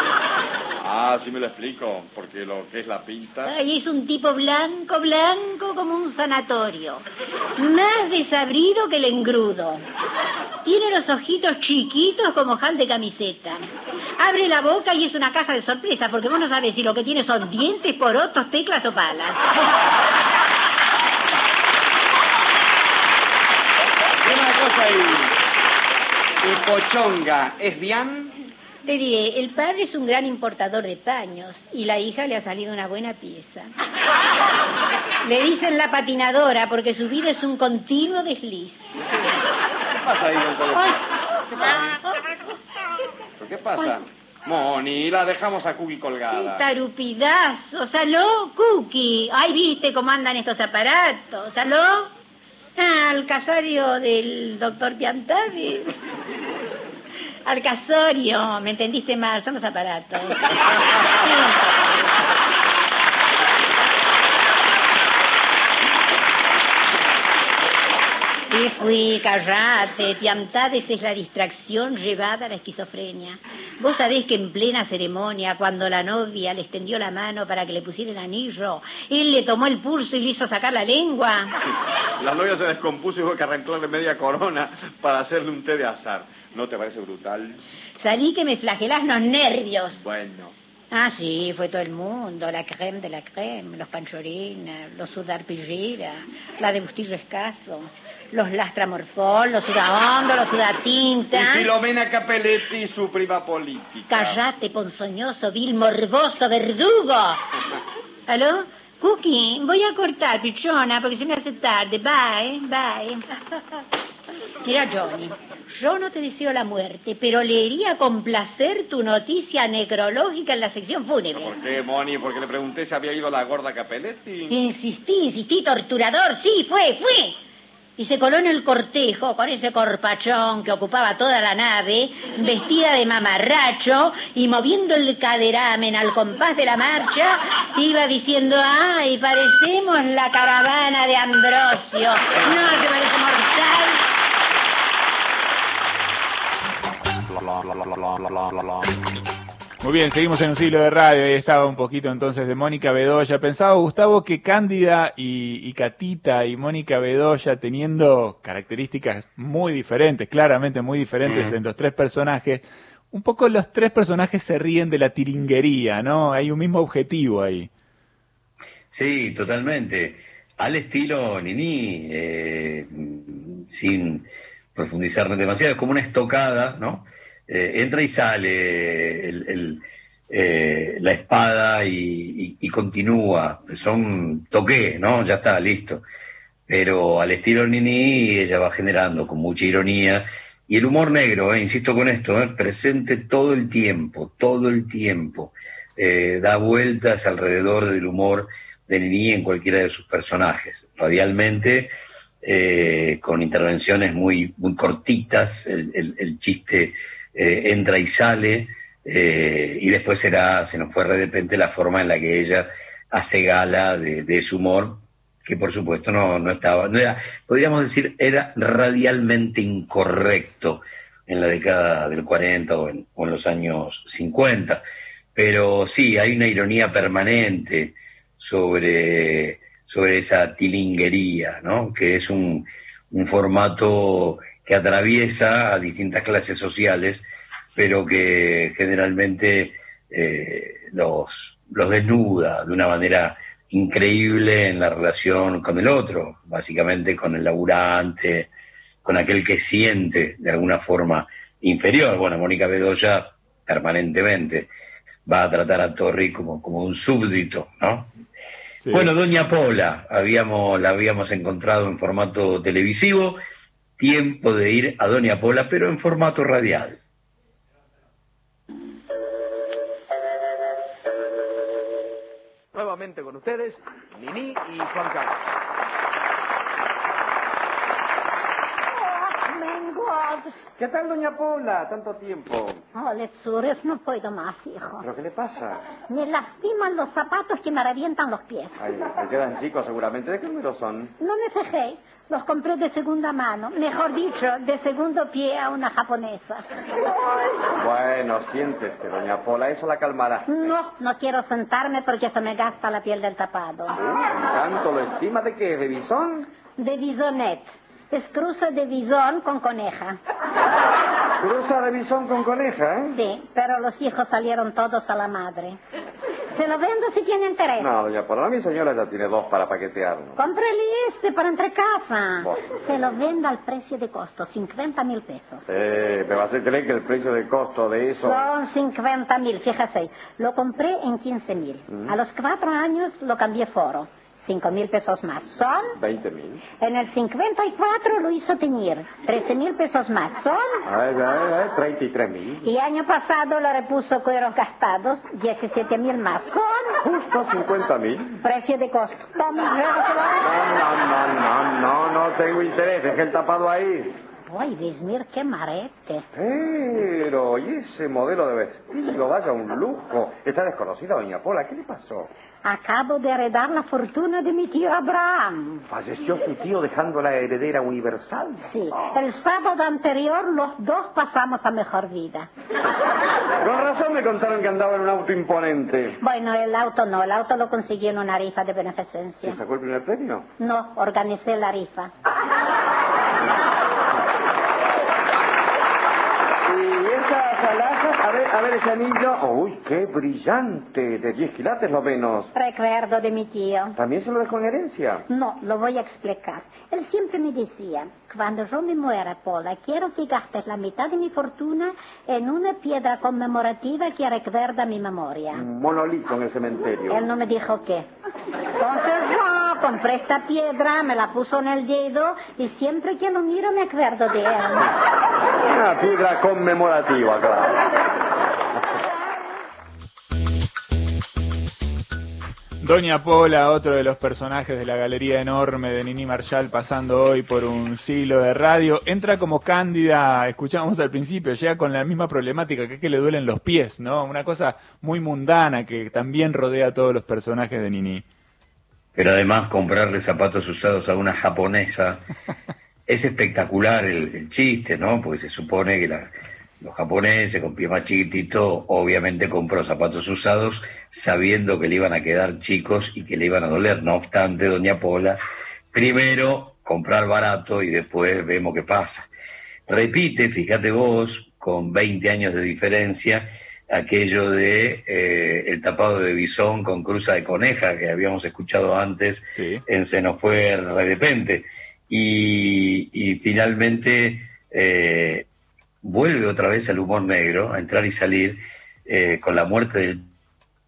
Speaker 6: Ah, sí me lo explico, porque lo que es la pinta...
Speaker 5: Ay, es un tipo blanco, blanco como un sanatorio. Más desabrido que el engrudo. Tiene los ojitos chiquitos como jal de camiseta. Abre la boca y es una caja de sorpresa, porque vos no sabés si lo que tiene son dientes, porotos, teclas o palas.
Speaker 6: Una cosa y... ¿Y Pochonga es bien?
Speaker 5: Te diré, el padre es un gran importador de paños y la hija le ha salido una buena pieza. Le dicen la patinadora porque su vida es un continuo desliz.
Speaker 6: ¿Qué pasa ahí, don? ¿Qué pasa? ¿Pero ¿Qué pasa? Moni, la dejamos a Cookie colgada.
Speaker 5: Tarupidazo, saló, Cookie. Ay, viste cómo andan estos aparatos, saló. Al casario del doctor Piantavis. Al casorio, me entendiste mal, son los aparatos. Sí, fui, callate. Piantades es la distracción llevada a la esquizofrenia. Vos sabés que en plena ceremonia, cuando la novia le extendió la mano para que le pusiera el anillo, él le tomó el pulso y le hizo sacar la lengua.
Speaker 6: La novia se descompuso y hubo que arrancarle media corona para hacerle un té de azar. ¿No te parece brutal?
Speaker 5: Salí que me flagelás los nervios.
Speaker 6: Bueno.
Speaker 5: Ah, sí, fue todo el mundo, la creme de la creme, los panchorines, los sudarpillera, la de bustillo escaso, los lastramorfol, los sudahondo, los sudatinta.
Speaker 6: Y Filomena Capelletti y su prima política.
Speaker 5: Callate, ponzoñoso, vil, morboso, verdugo. ¿Aló? Cookie, voy a cortar, pichona, porque se me hace tarde. Bye, bye. Mira, Johnny, yo no te deseo la muerte, pero leería con placer tu noticia necrológica en la sección fúnebre.
Speaker 6: ¿Por qué, Moni? Porque le pregunté si había ido la gorda Capelletti.
Speaker 5: Insistí, insistí, torturador. Sí, fue, fue. Y se coló en el cortejo con ese corpachón que ocupaba toda la nave, vestida de mamarracho y moviendo el caderamen al compás de la marcha, iba diciendo, ay, parecemos la caravana de Ambrosio. No, que parece mortal.
Speaker 3: Muy bien, seguimos en un siglo de radio. Ahí estaba un poquito entonces de Mónica Bedoya. Pensaba, Gustavo, que Cándida y, y Catita y Mónica Bedoya, teniendo características muy diferentes, claramente muy diferentes
Speaker 4: Mm.
Speaker 3: en los tres personajes, un poco los tres personajes se ríen de la tiringuería, ¿no? Hay un mismo objetivo ahí.
Speaker 4: Sí, totalmente. Al estilo Nini, eh, sin profundizar demasiado, es como una estocada, ¿no? Eh, entra y sale el- el, eh, la espada y, continúa. Son toqué, ¿no? Ya está, listo. Pero al estilo Nini, ella va generando con mucha ironía. Y el humor negro, eh, insisto con esto, presente todo el tiempo, todo el tiempo. Da vueltas alrededor del humor de Nini en cualquiera de sus personajes. Radialmente, con intervenciones muy, muy cortitas, el, el- el chiste eh, entra y sale, eh, y después será, se nos fue de repente la forma en la que ella hace gala de, ese humor, que por supuesto no, no estaba, no era, podríamos decir, era radialmente incorrecto en la década del 40 o en, o en los años 50. Pero sí, hay una ironía permanente sobre, sobre esa tilinguería, ¿no? Que es un, un formato que atraviesa a distintas clases sociales, pero que generalmente eh, los, los desnuda de una manera increíble en la relación con el otro, básicamente con el laburante, con aquel que siente de alguna forma inferior. Bueno, Mónica Bedoya permanentemente va a tratar a Torri como, como un súbdito, ¿no? Bueno, Doña Pola, habíamos, la habíamos encontrado en formato televisivo, tiempo de ir a Doña Pola, pero en formato radial.
Speaker 22: Nuevamente con ustedes, Nini y Juan Carlos.
Speaker 5: Menguad,
Speaker 6: ¿Qué tal, doña Paula? Tanto tiempo.
Speaker 5: Oh, Letsures, no puedo más, hijo.
Speaker 6: ¿Pero qué le pasa?
Speaker 5: Me lastiman los zapatos que me revientan los pies.
Speaker 6: Ay, me quedan chicos seguramente. ¿De qué número son?
Speaker 5: No me fijé. Los compré de segunda mano. Mejor dicho, de segundo pie a una japonesa.
Speaker 6: Bueno, siéntese, doña Paula. Eso la calmará.
Speaker 5: No, no quiero sentarme porque se me gasta la piel del tapado.
Speaker 6: ¿Tanto lo estima de qué? ¿De bisón?
Speaker 5: De bisonet. Es cruza de bisón con coneja.
Speaker 6: Cruza de bisón con coneja, ¿eh?
Speaker 5: Sí, pero los hijos salieron todos a la madre. Se lo vendo si tiene interés.
Speaker 6: No, doña Paula, mi señora ya tiene dos para paquetearlo.
Speaker 5: Cómprele este para entre casa.
Speaker 6: Bueno.
Speaker 5: Se lo vendo al precio de costo, 50 mil pesos.
Speaker 6: Eh, me va a creer que el precio de costo de eso...
Speaker 5: Son 50 mil, fíjese. Lo compré en 15 mil.
Speaker 6: Mm.
Speaker 5: A los cuatro años lo cambié foro. 5 mil pesos más. Son...
Speaker 6: 20 mil.
Speaker 5: En el 54 lo hizo teñir. 13 mil pesos más. Son...
Speaker 6: Ay, ay, ay, 33 mil.
Speaker 5: Y año pasado lo repuso cueros gastados. 17 mil más. Son...
Speaker 6: Justo 50 mil.
Speaker 5: Precio de costo.
Speaker 6: No, no, no, no, no, no tengo interés. Deje el tapado ahí.
Speaker 5: Ay, Bismir, qué marete.
Speaker 6: Pero, ¿y ese modelo de vestido? Vaya un lujo. Está desconocida, doña Pola. ¿Qué le pasó?
Speaker 5: Acabo de heredar la fortuna de mi tío Abraham.
Speaker 6: ¿Falleció su tío dejando la heredera universal?
Speaker 5: Sí, el sábado anterior los dos pasamos a mejor vida.
Speaker 6: Con razón me contaron que andaba en un auto imponente.
Speaker 5: Bueno, el auto no, el auto lo conseguí en una rifa de beneficencia.
Speaker 6: ¿Se sacó el primer premio?
Speaker 5: No, organicé la rifa.
Speaker 6: Y esas alhajas, a ver, ese anillo. ¡Uy, qué brillante! De 10 quilates lo menos.
Speaker 5: Recuerdo de mi tío.
Speaker 6: ¿También se lo dejó en herencia?
Speaker 5: No, lo voy a explicar. Él siempre me decía, cuando yo me muera, Paula, quiero que gastes la mitad de mi fortuna en una piedra conmemorativa que recuerda mi memoria.
Speaker 6: Un monolito en el cementerio.
Speaker 5: Él no me dijo qué. Entonces yo compré esta piedra, me la puso en el dedo y siempre que lo miro me acuerdo de él.
Speaker 6: Una piedra conmemorativa, claro.
Speaker 3: Doña Pola, otro de los personajes de la galería enorme de Nini Marshall, pasando hoy por un siglo de radio, entra como cándida, escuchábamos al principio, llega con la misma problemática, que es que le duelen los pies, ¿no? Una cosa muy mundana que también rodea a todos los personajes de Nini.
Speaker 4: Pero además comprarle zapatos usados a una japonesa es espectacular el, el chiste, ¿no? Porque se supone que la- los japoneses con pie más chiquitito obviamente compró zapatos usados sabiendo que le iban a quedar chicos y que le iban a doler. No obstante, doña Pola, primero comprar barato y después vemos qué pasa. Repite, fíjate vos, con 20 años de diferencia, aquello de eh, el tapado de bisón con cruza de coneja que habíamos escuchado antes en Se nos fue de repente. Y, y finalmente eh, vuelve otra vez al humor negro, a entrar y salir eh, con la muerte del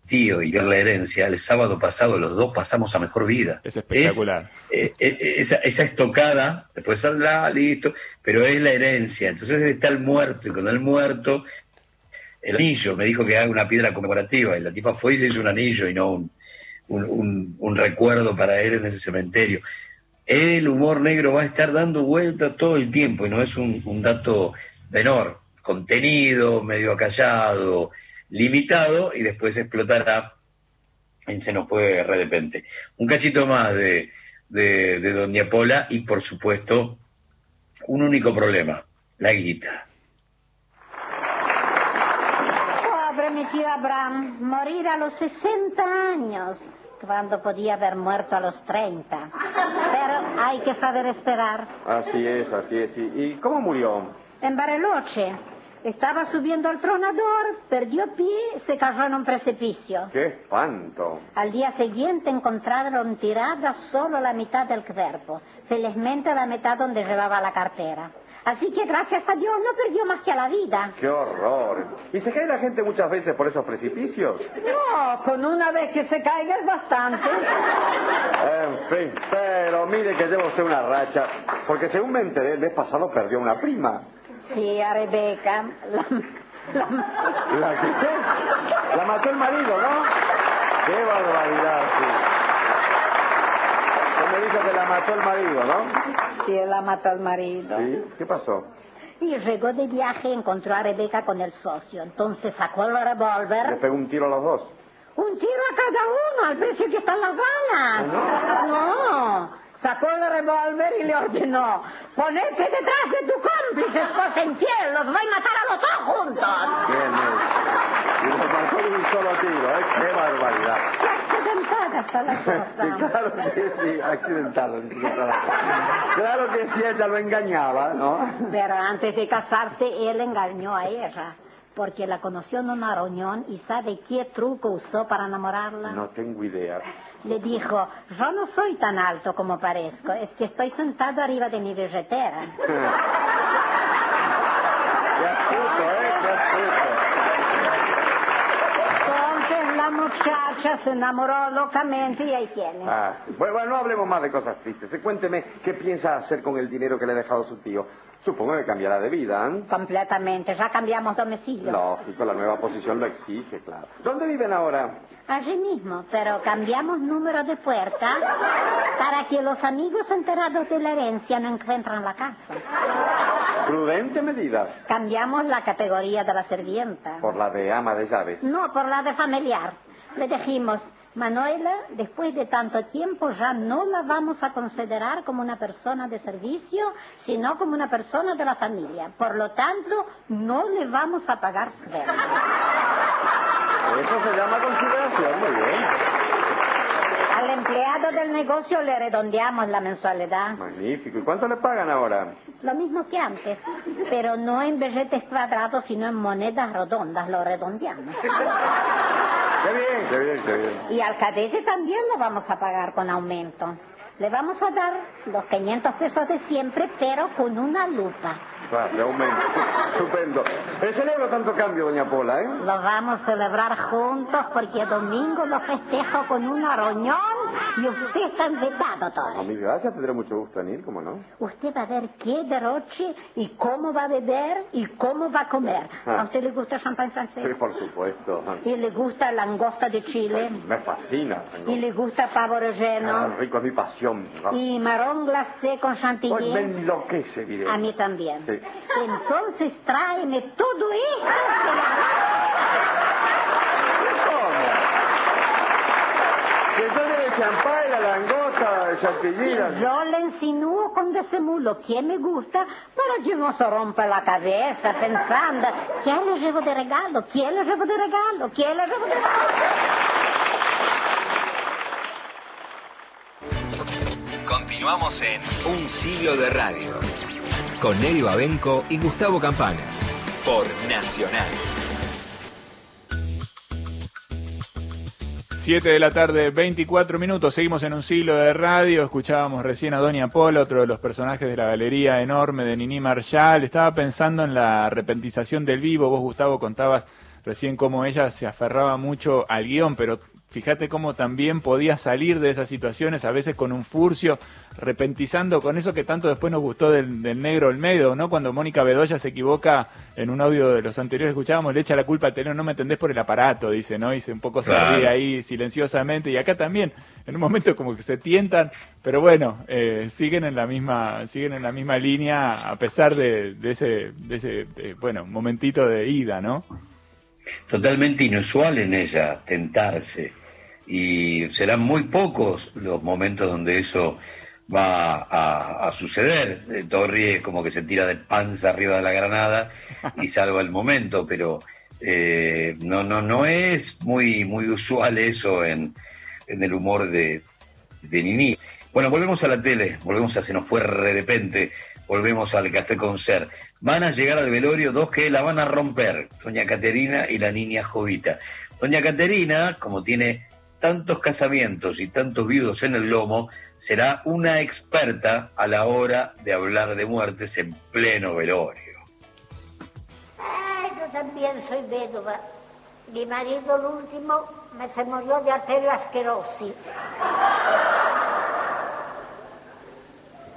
Speaker 4: tío y ver la herencia. El sábado pasado los dos pasamos a mejor vida.
Speaker 3: Es espectacular.
Speaker 4: Eh, eh, esa, esa estocada, después saldrá, listo, pero es la herencia. Entonces está el muerto, y con el muerto, el anillo, me dijo que haga una piedra conmemorativa, y la tipa fue y se hizo un anillo y no un, un, un- un recuerdo para él en el cementerio. El humor negro va a estar dando vueltas todo el tiempo, y no es un, un dato menor, contenido, medio acallado, limitado, y después explotará en Se nos fue de repente. Un cachito más de, de, de Doña Pola y, por supuesto, un único problema, la guita.
Speaker 5: Pobre mi tío Abraham, morir a los 60 años, cuando podía haber muerto a los 30. Pero hay que saber esperar.
Speaker 6: Así es, así es. ¿Y, y cómo murió?
Speaker 5: En Bariloche, estaba subiendo al tronador, perdió pie, se cayó en un precipicio.
Speaker 6: ¡Qué espanto!
Speaker 5: Al día siguiente encontraron tirada solo la mitad del cuerpo, felizmente la mitad donde llevaba la cartera. Así que gracias a Dios no perdió más que a la vida.
Speaker 6: ¡Qué horror! ¿Y se cae la gente muchas veces por esos precipicios?
Speaker 5: No, con una vez que se caiga es bastante.
Speaker 6: En fin, pero mire que lleva usted una racha, porque según me enteré, el mes pasado perdió una prima.
Speaker 5: Sí, a Rebeca. La, la-
Speaker 6: ¿La qué? La mató el marido, ¿no? ¡Qué barbaridad, sí! Usted me dijo que la mató el marido, ¿no?
Speaker 5: Sí, la mató al marido.
Speaker 6: ¿Sí? ¿Qué pasó?
Speaker 5: Y llegó de viaje y encontró a Rebeca con el socio. Entonces sacó el
Speaker 6: Le
Speaker 5: revólver.
Speaker 6: pegó un tiro a los dos.
Speaker 5: Un tiro a cada uno, al precio que están las balas. No. Sacó el revólver y le ordenó, ponete detrás de tu cómplice, esposa infiel, los voy a matar a los dos juntos.
Speaker 6: Bien, bien. Y mató de un solo tiro, ¿eh? ¡Qué barbaridad!
Speaker 5: Qué accidentada está la cosa.
Speaker 6: Sí, claro que sí, accidentado. Claro que sí, ella lo engañaba, ¿no?
Speaker 5: Pero antes de casarse, él engañó a ella, porque la conoció en una reunión y sabe qué truco usó para enamorarla.
Speaker 6: No tengo idea.
Speaker 5: Le dijo, yo no soy tan alto como parezco, es que estoy sentado arriba de mi billetera.
Speaker 6: Qué astuto, ¿eh? Qué astuto.
Speaker 5: Entonces la muchacha se enamoró locamente y ahí tiene.
Speaker 6: Ah, sí. bueno, bueno, no hablemos más de cosas tristes. Eh, Cuénteme qué piensa hacer con el dinero que le ha dejado su tío. Supongo que cambiará de vida, ¿eh?
Speaker 5: Completamente, ya cambiamos domicilio.
Speaker 6: Lógico, la nueva posición lo exige, claro. ¿Dónde viven ahora?
Speaker 5: Allí mismo, pero cambiamos número de puerta para que los amigos enterados de la herencia no encuentren la casa.
Speaker 6: Prudente medida.
Speaker 5: Cambiamos la categoría de la servienta.
Speaker 6: Por la de ama de llaves.
Speaker 5: No, por la de familiar. Le dijimos, Manuela, después de tanto tiempo ya no la vamos a considerar como una persona de servicio, sino como una persona de la familia. Por lo tanto, no le vamos a pagar sueldo.
Speaker 6: Eso se llama consideración, muy bien.
Speaker 5: Al empleado del negocio le redondeamos la mensualidad.
Speaker 6: Magnífico. ¿Y cuánto le pagan ahora?
Speaker 5: Lo mismo que antes, pero no en billetes cuadrados, sino en monedas redondas, lo redondeamos.
Speaker 6: Qué bien, qué bien, qué bien.
Speaker 5: Y al cadete también lo vamos a pagar con aumento. Le vamos a dar los 500 pesos de siempre, pero con una lupa.
Speaker 6: Claro, de aumento. Estupendo. Eh, celebro tanto cambio, doña Pola, ¿eh?
Speaker 5: Lo vamos a celebrar juntos porque domingo lo festejo con una reunión y usted está invitado
Speaker 6: A
Speaker 5: todo.
Speaker 6: mi gracias, tendré mucho gusto en ir, ¿cómo no?
Speaker 5: Usted va a ver qué derroche y cómo va a beber y cómo va a comer.
Speaker 6: Ah.
Speaker 5: ¿A usted le gusta champán francés?
Speaker 6: Sí, por supuesto.
Speaker 5: ¿Y le gusta langosta de Chile?
Speaker 6: Me fascina.
Speaker 5: ¿Y le gusta pavo
Speaker 6: Ah,
Speaker 5: relleno?
Speaker 6: rico es mi pasión.
Speaker 5: ¿Y marrón glacé con
Speaker 6: Pues
Speaker 5: chantilly?
Speaker 6: me enloquece, diré.
Speaker 5: A mí también.
Speaker 6: Sí.
Speaker 5: Entonces tráeme todo esto.
Speaker 6: Que yo de champán, la langosta, el chantilly, la-
Speaker 5: Yo le insinúo con disimulo que me gusta para que no se rompa la cabeza pensando ¿quién le llevo de regalo? ¿quién le llevo de regalo? ¿quién le llevo de regalo?
Speaker 2: Continuamos en Un siglo de radio. Con Eddie Babenco y Gustavo Campana. Por Nacional.
Speaker 3: 7 de la tarde, 24 minutos. Seguimos en un siglo de radio. Escuchábamos recién a Doña Pola, otro de los personajes de la galería enorme de Nini Marshall. Estaba pensando en la repentización del vivo. Vos, Gustavo, contabas recién cómo ella se aferraba mucho al guion, pero fíjate cómo también podía salir de esas situaciones, a veces con un furcio, repentizando con eso que tanto después nos gustó del, del negro Olmedo, ¿no? Cuando Mónica Bedoya se equivoca en un audio de los anteriores escuchábamos, le echa la culpa al teléfono, no me entendés por el aparato, dice, ¿no? Y se un poco se
Speaker 4: Claro.
Speaker 3: ríe ahí silenciosamente, y acá también, en un momento como que se tientan, pero bueno, eh, siguen en la misma, siguen en la misma línea a pesar de, de ese, de ese eh, bueno, momentito de ida, ¿no?
Speaker 4: totalmente inusual en ella tentarse y serán muy pocos los momentos donde eso va a, a suceder. Eh, Torri es como que se tira de panza arriba de la granada y salva el momento, pero eh, no, no, no es muy, muy usual eso en, en el humor de, de Nini. Bueno, volvemos a la tele, volvemos a Se nos fue de repente, volvemos al Café Concert. Van a llegar al velorio dos que la van a romper, Doña Caterina y la niña Jovita. Doña Caterina, como tiene tantos casamientos y tantos viudos en el lomo, será una experta a la hora de hablar de muertes en pleno velorio.
Speaker 5: Yo también soy vedova. Mi marido, el último, me se murió de arteriosclerosis.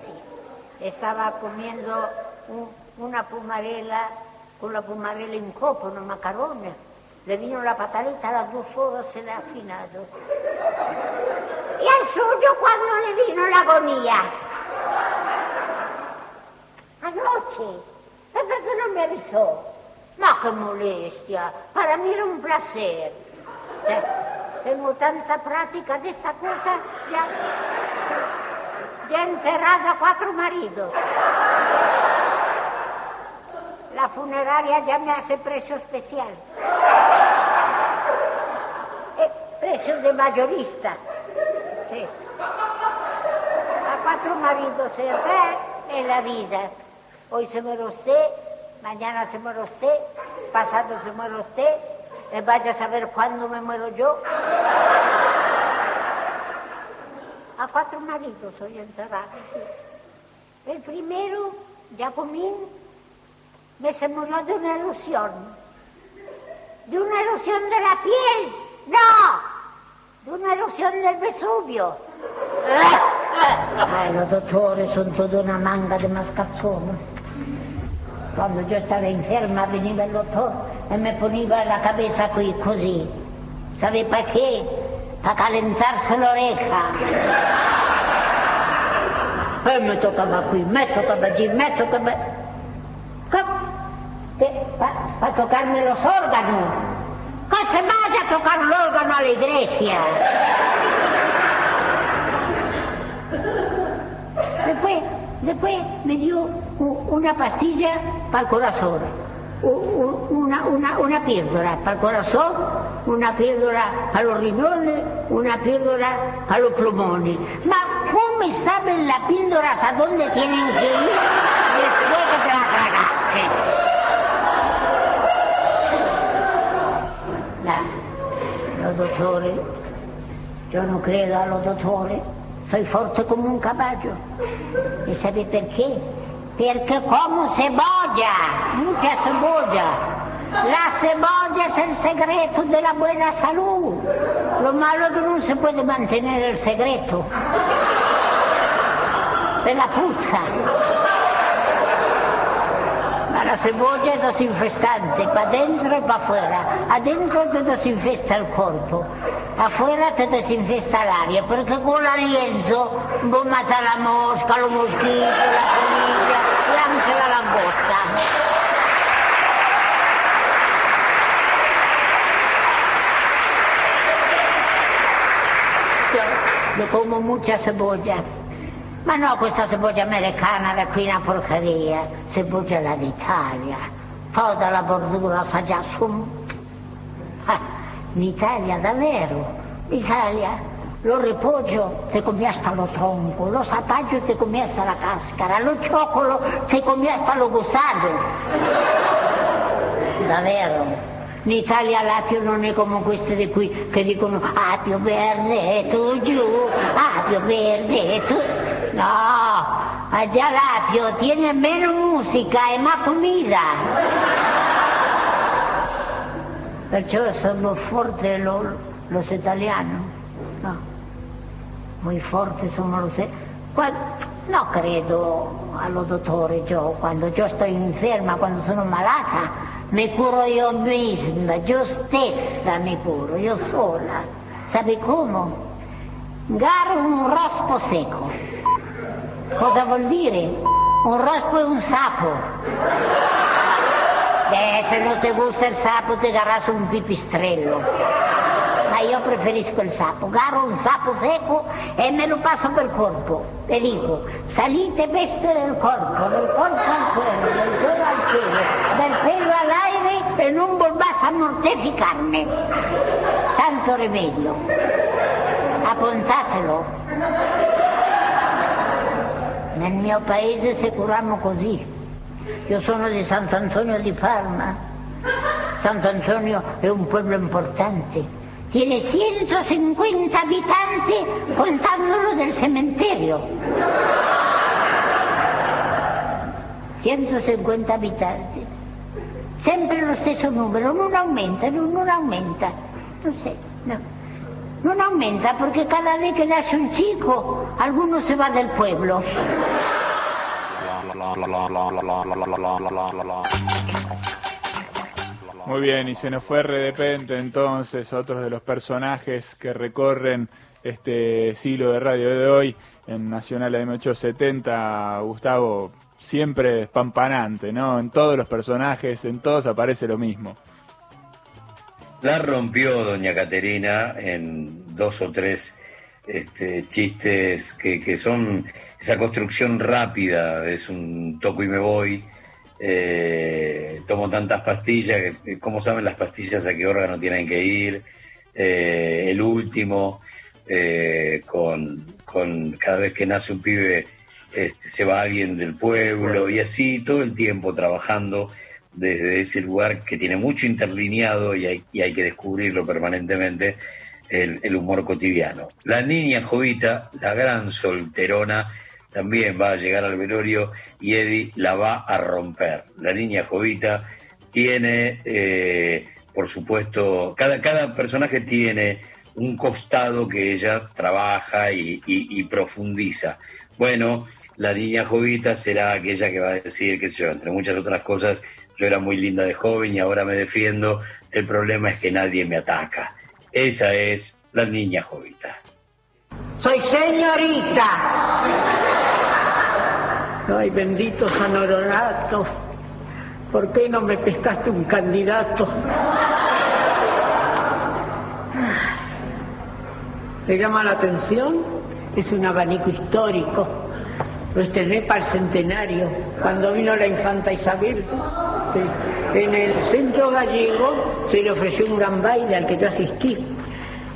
Speaker 5: Sí. Estaba comiendo un- una pumarela, con la pumarela in copa, unos macarones. Le vino la patalita a las dos horas, se le ha afinado. ¿Y al suyo cuando le vino la agonía? Anoche. Eh, Pero me avisó. Ma qué molestia. Para mí era un placer. Ya, Tengo tanta práctica de esta cosa, ya, ya enterrado a cuatro maridos. La funeraria ya me hace precio especial. Precio de mayorista. A cuatro maridos se da en la vida. Hoy se muere usted, mañana se muere usted, pasado se muere usted, eh, vaya a saber cuándo me muero yo. A cuatro maridos soy enterrado, sí. El primero, Jacomín, me se murió de una erosión. ¿De una erosión de la piel? No, de una erosión del Vesubio. Ay, los doctores son toda una manga de mascazzones. Cuando yo estaba enferma veniva el doctor y me ponía la cabeza aquí, così. ¿Sabe para qué? Para calentarse la oreja. E me tocaba qui, me tocaba allí, me tocaba... Para tocarme los órganos. Que se vaya a tocar el órgano a la iglesia. Después, después me dio una pastilla para el corazón, una, una, una píldora para el corazón, una píldora para los riñones, una píldora para los pulmones. Ma, ¿cómo saben las píldoras a dónde tienen que ir después que te la tragaste? No, los doctores, yo no credo a los doctores, soy fuerte como un caballo. ¿Y sabe por qué? Porque como cebolla, mucha cebolla. La cebolla es el secreto de la buena salud. Lo malo es que no se puede mantener el secreto de la puzza. Ma la cebolla es desinfestante, para adentro y para afuera. Adentro te desinfesta el cuerpo, afuera te desinfesta el aria, porque con l'aliento può matar la mosca, los mosquitos, la polilla y anche la langosta. Yo, yo como mucha cebolla. Ma no, questa cebolla americana da qui una porcheria, cebolla la d'Italia. Tutta la bordura assaggiata su. Ah, in Italia davvero, in Italia lo ripoggio te come hasta lo tronco, lo sapaggio te come hasta la cascara, lo cioccolo te come hasta lo gusano. Davvero. In Italia l'apio non è come queste di qui che dicono apio verde e tu giù, apio verde e tu... No, allá l'apio tiene menos música e más comida. Perciò sono forti lo- los italianos. No. Muy fortes somos los... Qua- No credo allo dottore yo. Quando io sto inferma, quando sono malata, mi curo io misma, io stessa mi curo, io sola. Sabe come? Garo un rospo secco. Cosa vuol dire? Un rospo è un sapo. Eh, se non ti gusta il sapo ti agarras un pipistrello. Ma io preferisco il sapo. Agarro un sapo secco e me lo passo per corpo. E dico, salite veste del corpo, del corpo al cuore, del cuore al cielo, del pelo all'aire e non volvás a mortificarme. Santo remedio. Appuntatelo. Nel mio paese si curano così. Io sono di Sant'Antonio di Parma. Sant'Antonio è un pueblo importante. Tiene 150 abitanti contándolo del cementerio. 150 abitanti. Sempre lo stesso numero, non aumenta, non, aumenta. Non sé, no. Non aumenta porque cada vez que nace un chico, alguno se va del pueblo.
Speaker 3: Muy bien, y se nos fue de repente entonces otros de los personajes que recorren este siglo de radio de hoy en Nacional AM870. Gustavo, siempre espampanante, ¿no? En todos los personajes, en todos aparece lo mismo.
Speaker 4: La rompió doña Caterina en dos o tres este, chistes que, que son esa construcción rápida, es un toco y me voy, eh, tomo tantas pastillas, que- ¿cómo saben las pastillas a qué órgano tienen que ir? Eh, el último, eh, con, con cada vez que nace un pibe este, se va alguien del pueblo y así todo el tiempo trabajando desde ese lugar que tiene mucho interlineado y hay, que descubrirlo permanentemente, el, humor cotidiano. La niña Jovita, la gran solterona, también va a llegar al velorio y Eddie la va a romper. La niña Jovita tiene, eh, por supuesto, cada, cada personaje tiene un costado que ella trabaja y, y- y profundiza. Bueno, la niña Jovita será aquella que va a decir, qué sé yo, entre muchas otras cosas, yo era muy linda de joven y ahora me defiendo, el problema es que nadie me ataca. Esa es la niña Jovita.
Speaker 15: Soy señorita. Ay, bendito San. ¿Por qué no me pescaste un candidato? ¿Le llama la atención? Es un abanico histórico. Lo estrené para el centenario, cuando vino la infanta Isabel. En el centro gallego se le ofreció un gran baile al que yo asistí.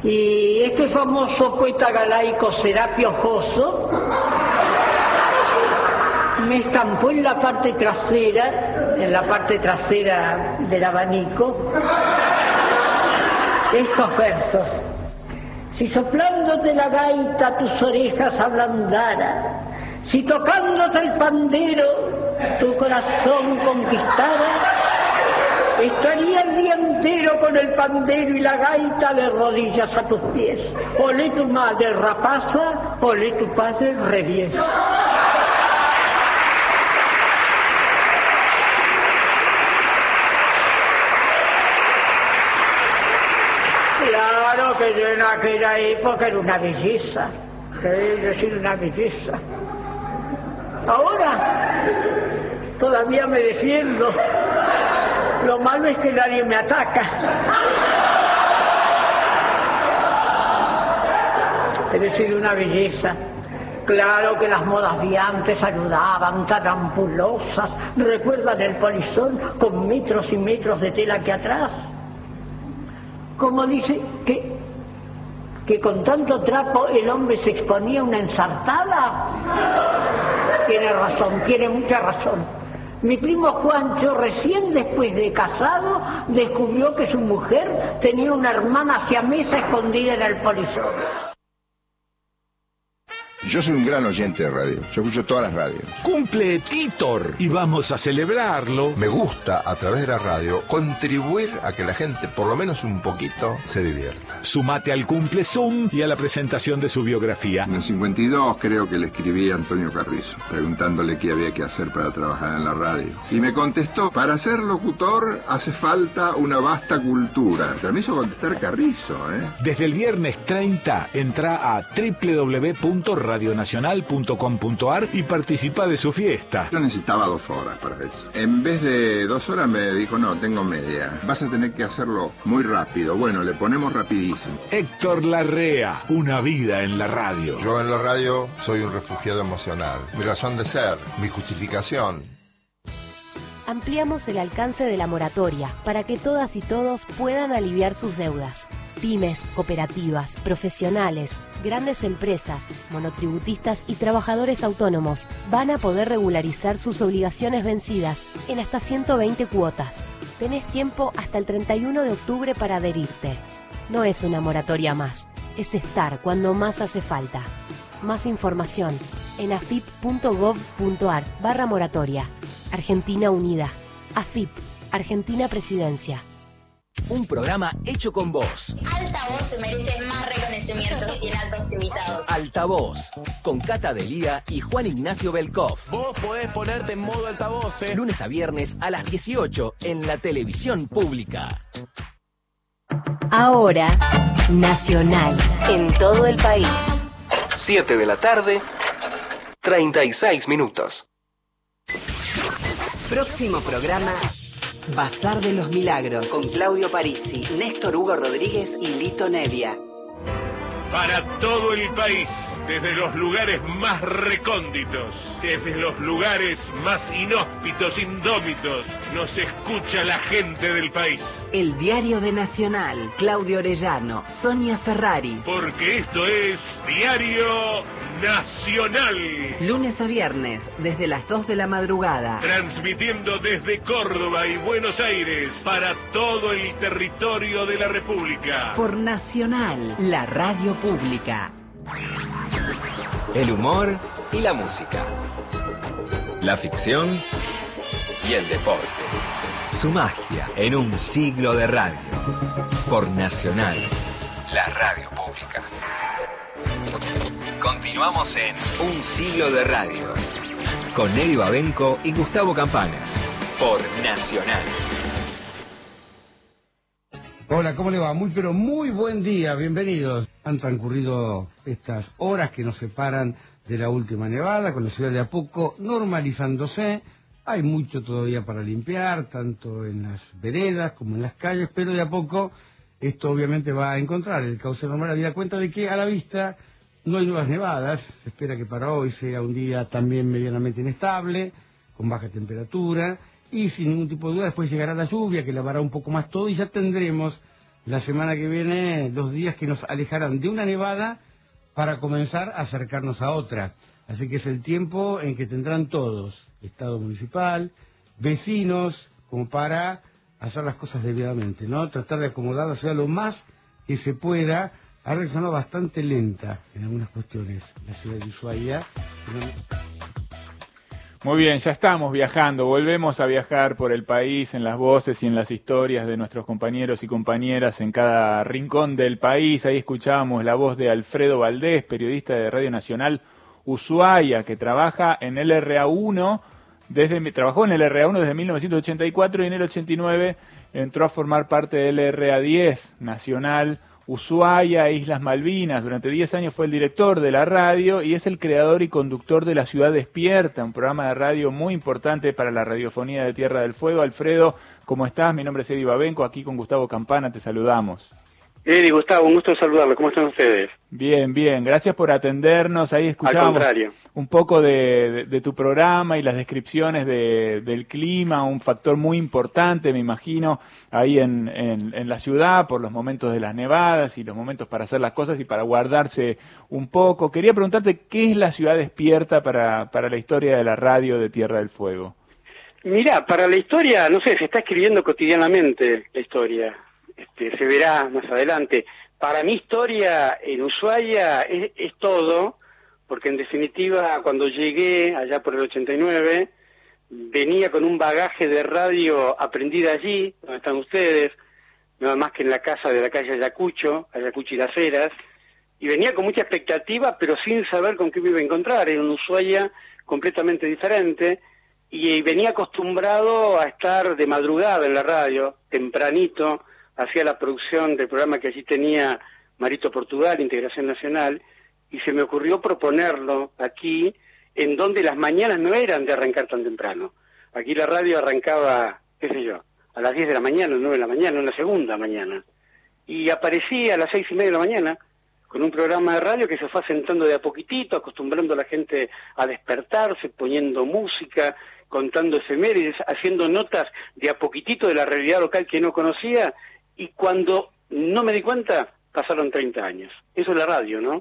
Speaker 15: Y este famoso poeta galaico Serapio Joso me estampó en la parte trasera, en la parte trasera del abanico, estos versos. Si soplándote la gaita tus orejas ablandara, si tocándote el pandero tu corazón conquistara, estaría el día entero con el pandero y la gaita de rodillas a tus pies. Olé tu madre rapaza, olé tu padre revies. Claro que yo en aquella época era una belleza. Yo soy una belleza. Ahora todavía me defiendo. Lo malo es que nadie me ataca. He sido una belleza. Claro que las modas de antes ayudaban, tan ampulosas. ¿Recuerdan el polizón con metros y metros de tela que atrás? Como dice que, que con tanto trapo el hombre se exponía a una ensartada. Tiene razón, tiene mucha razón. Mi primo Juancho, recién después de casado, descubrió que su mujer tenía una hermana siamesa escondida en el polizón.
Speaker 23: Yo soy un gran oyente de radio. Yo escucho todas las radios.
Speaker 11: Cumple Titor y vamos a celebrarlo.
Speaker 23: Me gusta, a través de la radio, contribuir a que la gente, por lo menos un poquito, se divierta.
Speaker 11: Sumate al cumple Zoom y a la presentación de su biografía.
Speaker 23: En el 52 creo que le escribí a Antonio Carrizo, preguntándole qué había que hacer para trabajar en la radio. Y me contestó, para ser locutor hace falta una vasta cultura. Pero me hizo contestar Carrizo, ¿eh?
Speaker 11: Desde el viernes 30 entra a www.radionacional.com.ar y participa de su fiesta.
Speaker 23: Yo necesitaba dos horas para eso. En vez de dos horas me dijo, no, tengo media. Vas a tener que hacerlo muy rápido. Bueno, le ponemos rapidísimo.
Speaker 11: Héctor Larrea, una vida en la radio.
Speaker 23: Yo en la radio soy un refugiado emocional. Mi razón de ser, mi justificación.
Speaker 24: Ampliamos el alcance de la moratoria para que todas y todos puedan aliviar sus deudas. Pymes, cooperativas, profesionales, grandes empresas, monotributistas y trabajadores autónomos van a poder regularizar sus obligaciones vencidas en hasta 120 cuotas. Tenés tiempo hasta el 31 de octubre para adherirte. No es una moratoria más, es estar cuando más hace falta. Más información en afip.gov.ar barra moratoria. Argentina Unida. AFIP. Argentina Presidencia.
Speaker 13: Un programa hecho con vos.
Speaker 25: Altavoz se merece más reconocimiento que tiene altos invitados.
Speaker 13: Altavoz. Con Cata Delía y Juan Ignacio Belkov.
Speaker 22: Vos podés ponerte en modo altavoz, ¿eh?
Speaker 13: Lunes a viernes a las 18 en la televisión pública.
Speaker 12: Ahora, Nacional, en todo el país.
Speaker 13: 7 de la tarde, 36 minutos.
Speaker 16: Próximo programa. Bazar de los Milagros con Claudio Parisi, Néstor Hugo Rodríguez y Lito Nevia.
Speaker 11: Para todo el país, desde los lugares más recónditos, desde los lugares más inhóspitos, indómitos, nos escucha la gente del país.
Speaker 16: El Diario de Nacional, Claudio Orellano, Sonia Ferrari.
Speaker 11: Porque esto es Diario Nacional.
Speaker 16: Lunes a viernes, desde las 2 de la madrugada.
Speaker 11: Transmitiendo desde Córdoba y Buenos Aires para todo el territorio de la República.
Speaker 16: Por Nacional, la radio pública.
Speaker 2: El humor y la música. La ficción y el deporte. Su magia en un siglo de radio. Por Nacional, la radio pública. Continuamos en Un siglo de radio. Con Eddie Babenco y Gustavo Campana. Por Nacional.
Speaker 26: Hola, ¿cómo le va? Muy, pero muy buen día, bienvenidos. Han transcurrido estas horas que nos separan de la última nevada, con la ciudad de a poco normalizándose. Hay mucho todavía para limpiar, tanto en las veredas como en las calles, pero de a poco esto obviamente va a encontrar el cauce normal. da cuenta de que a la vista no hay nuevas nevadas, se espera que para hoy sea un día también medianamente inestable, con baja temperatura, y sin ningún tipo de duda después llegará la lluvia que lavará un poco más todo y ya tendremos la semana que viene dos días que nos alejarán de una nevada para comenzar a acercarnos a otra. Así que es el tiempo en que tendrán todos, Estado municipal, vecinos, como para hacer las cosas debidamente, ¿no? Tratar de acomodar la ciudad lo más que se pueda. Ha reaccionado bastante lenta en algunas cuestiones la ciudad de Ushuaia.
Speaker 3: Muy bien, ya estamos viajando, volvemos a viajar por el país en las voces y en las historias de nuestros compañeros y compañeras en cada rincón del país. Ahí escuchábamos la voz de Alfredo Valdés, periodista de Radio Nacional Ushuaia, que trabaja en el RA1 desde trabajó en el RA1 desde 1984 y en el 89 entró a formar parte del RA10 Nacional Ushuaia Islas Malvinas. Durante 10 años fue el director de la radio y es el creador y conductor de La Ciudad Despierta, un programa de radio muy importante para la radiofonía de Tierra del Fuego. Alfredo, ¿cómo estás? Mi nombre es Eddie Babenco, aquí con Gustavo Campana, te saludamos.
Speaker 27: Eddie, Gustavo, un gusto saludarlo. ¿Cómo están ustedes?
Speaker 3: Bien, bien. Gracias por atendernos. Ahí escuchamos un poco de, de, tu programa y las descripciones de, del clima, un factor muy importante, me imagino, ahí en, en, en, la ciudad por los momentos de las nevadas y los momentos para hacer las cosas y para guardarse un poco. Quería preguntarte qué es la ciudad despierta para, para la historia de la radio de Tierra del Fuego.
Speaker 27: Mira, para la historia, no sé, se está escribiendo cotidianamente la historia este, se verá más adelante. Para mi historia en Ushuaia es, todo, porque en definitiva cuando llegué allá por el 89, venía con un bagaje de radio aprendida allí, donde están ustedes, nada más que en la casa de la calle Ayacucho, Ayacucho y las Heras, y venía con mucha expectativa, pero sin saber con qué me iba a encontrar. Era un Ushuaia completamente diferente, y venía acostumbrado a estar de madrugada en la radio, tempranito, hacía la producción del programa que allí tenía Marito Portugal, Integración Nacional, y se me ocurrió proponerlo aquí, en donde las mañanas no eran de arrancar tan temprano. Aquí la radio arrancaba, qué sé yo, a las 10 de la mañana, 9 de la mañana, una segunda mañana. Y aparecía a las seis y media de la mañana con un programa de radio que se fue asentando de a poquitito, acostumbrando a la gente a despertarse, poniendo música, contando efemérides, haciendo notas de a poquitito de la realidad local que no conocía y cuando no me di cuenta, pasaron 30 años. Eso es la radio, ¿no?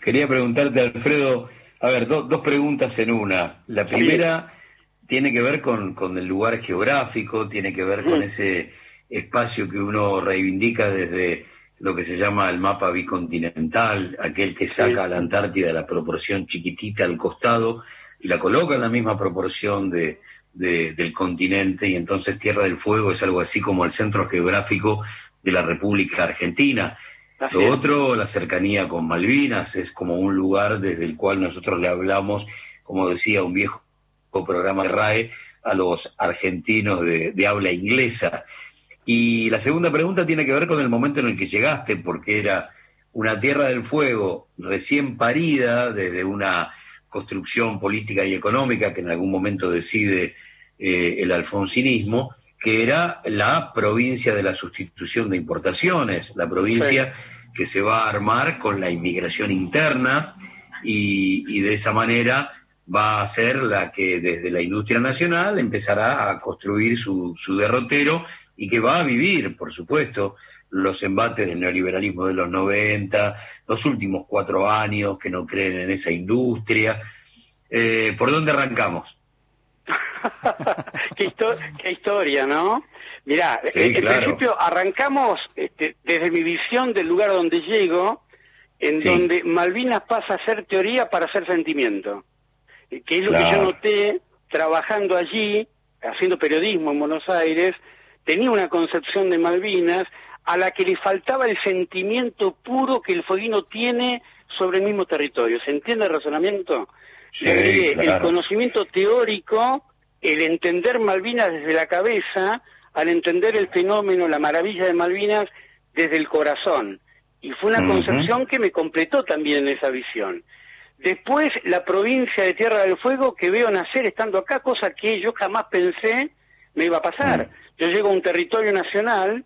Speaker 4: Quería preguntarte, Alfredo, a ver, dos preguntas en una. La primera tiene que ver con, con, el lugar geográfico, tiene que ver con mm. ese espacio que uno reivindica desde lo que se llama el mapa bicontinental, aquel que saca a la Antártida la proporción chiquitita al costado y la coloca en la misma proporción de, del continente y entonces Tierra del Fuego es algo así como el centro geográfico de la República Argentina. Lo otro, la cercanía con Malvinas, es como un lugar desde el cual nosotros le hablamos, como decía un viejo programa de RAE, a los argentinos de, de habla inglesa. Y la segunda pregunta tiene que ver con el momento en el que llegaste, porque era una Tierra del Fuego recién parida desde una construcción política y económica que en algún momento decide eh, el alfonsinismo, que era la provincia de la sustitución de importaciones, la provincia que se va a armar con la inmigración interna y, y de esa manera va a ser la que desde la industria nacional empezará a construir su, su derrotero y que va a vivir, por supuesto, los embates del neoliberalismo de los 90, los últimos cuatro años que no creen en esa industria. Eh, ¿Por dónde arrancamos?
Speaker 27: qué, historia, ¿no? Mirá, en, principio arrancamos este, desde mi visión del lugar donde llego, en donde Malvinas pasa a ser teoría para ser sentimiento, eh, que es lo que yo noté trabajando allí, haciendo periodismo en Buenos Aires, tenía una concepción de Malvinas a la que le faltaba el sentimiento puro que el fueguino tiene sobre el mismo territorio. ¿Se entiende el razonamiento? El conocimiento teórico, el entender Malvinas desde la cabeza, al entender el fenómeno, la maravilla de Malvinas desde el corazón. Y fue una concepción que me completó también en esa visión. Después, la provincia de Tierra del Fuego que veo nacer estando acá, cosa que yo jamás pensé me iba a pasar. Yo llego a un territorio nacional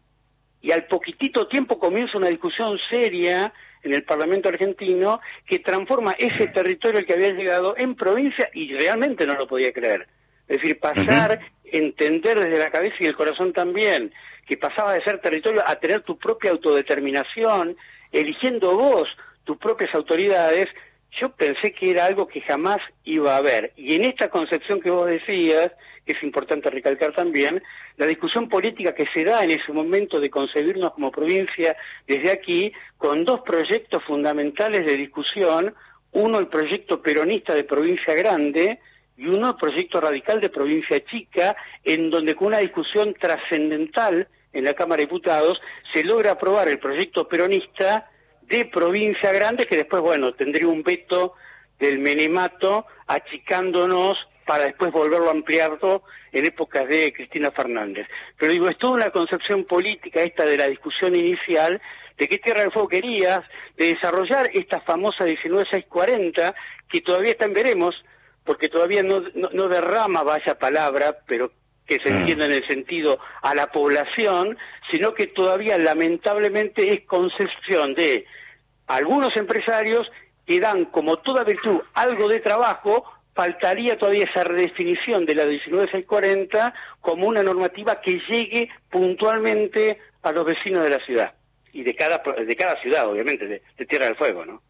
Speaker 27: y al poquitito tiempo comienza una discusión seria en el Parlamento argentino que transforma ese territorio al que había llegado en provincia y realmente no lo podía creer. Es decir, pasar, entender desde la cabeza y el corazón también, que pasaba de ser territorio a tener tu propia autodeterminación, eligiendo vos tus propias autoridades, yo pensé que era algo que jamás iba a haber. Y en esta concepción que vos decías, es importante recalcar también, la discusión política que se da en ese momento de concebirnos como provincia desde aquí, con dos proyectos fundamentales de discusión, uno el proyecto peronista de provincia grande y uno el proyecto radical de provincia chica, en donde con una discusión trascendental en la Cámara de Diputados se logra aprobar el proyecto peronista de provincia grande, que después, bueno, tendría un veto del menemato achicándonos para después volverlo a ampliar en épocas de Cristina Fernández. Pero digo, es toda una concepción política esta de la discusión inicial de qué Tierra del Fuego querías, de desarrollar esta famosa 19640, que todavía está en veremos, porque todavía no, no, derrama vaya palabra, pero que se mm. entienda en el sentido a la población, sino que todavía lamentablemente es concepción de algunos empresarios que dan como toda virtud algo de trabajo faltaría todavía esa redefinición de la 19640 como una normativa que llegue puntualmente a los vecinos de la ciudad. Y de cada de cada ciudad obviamente de, Tierra del Fuego no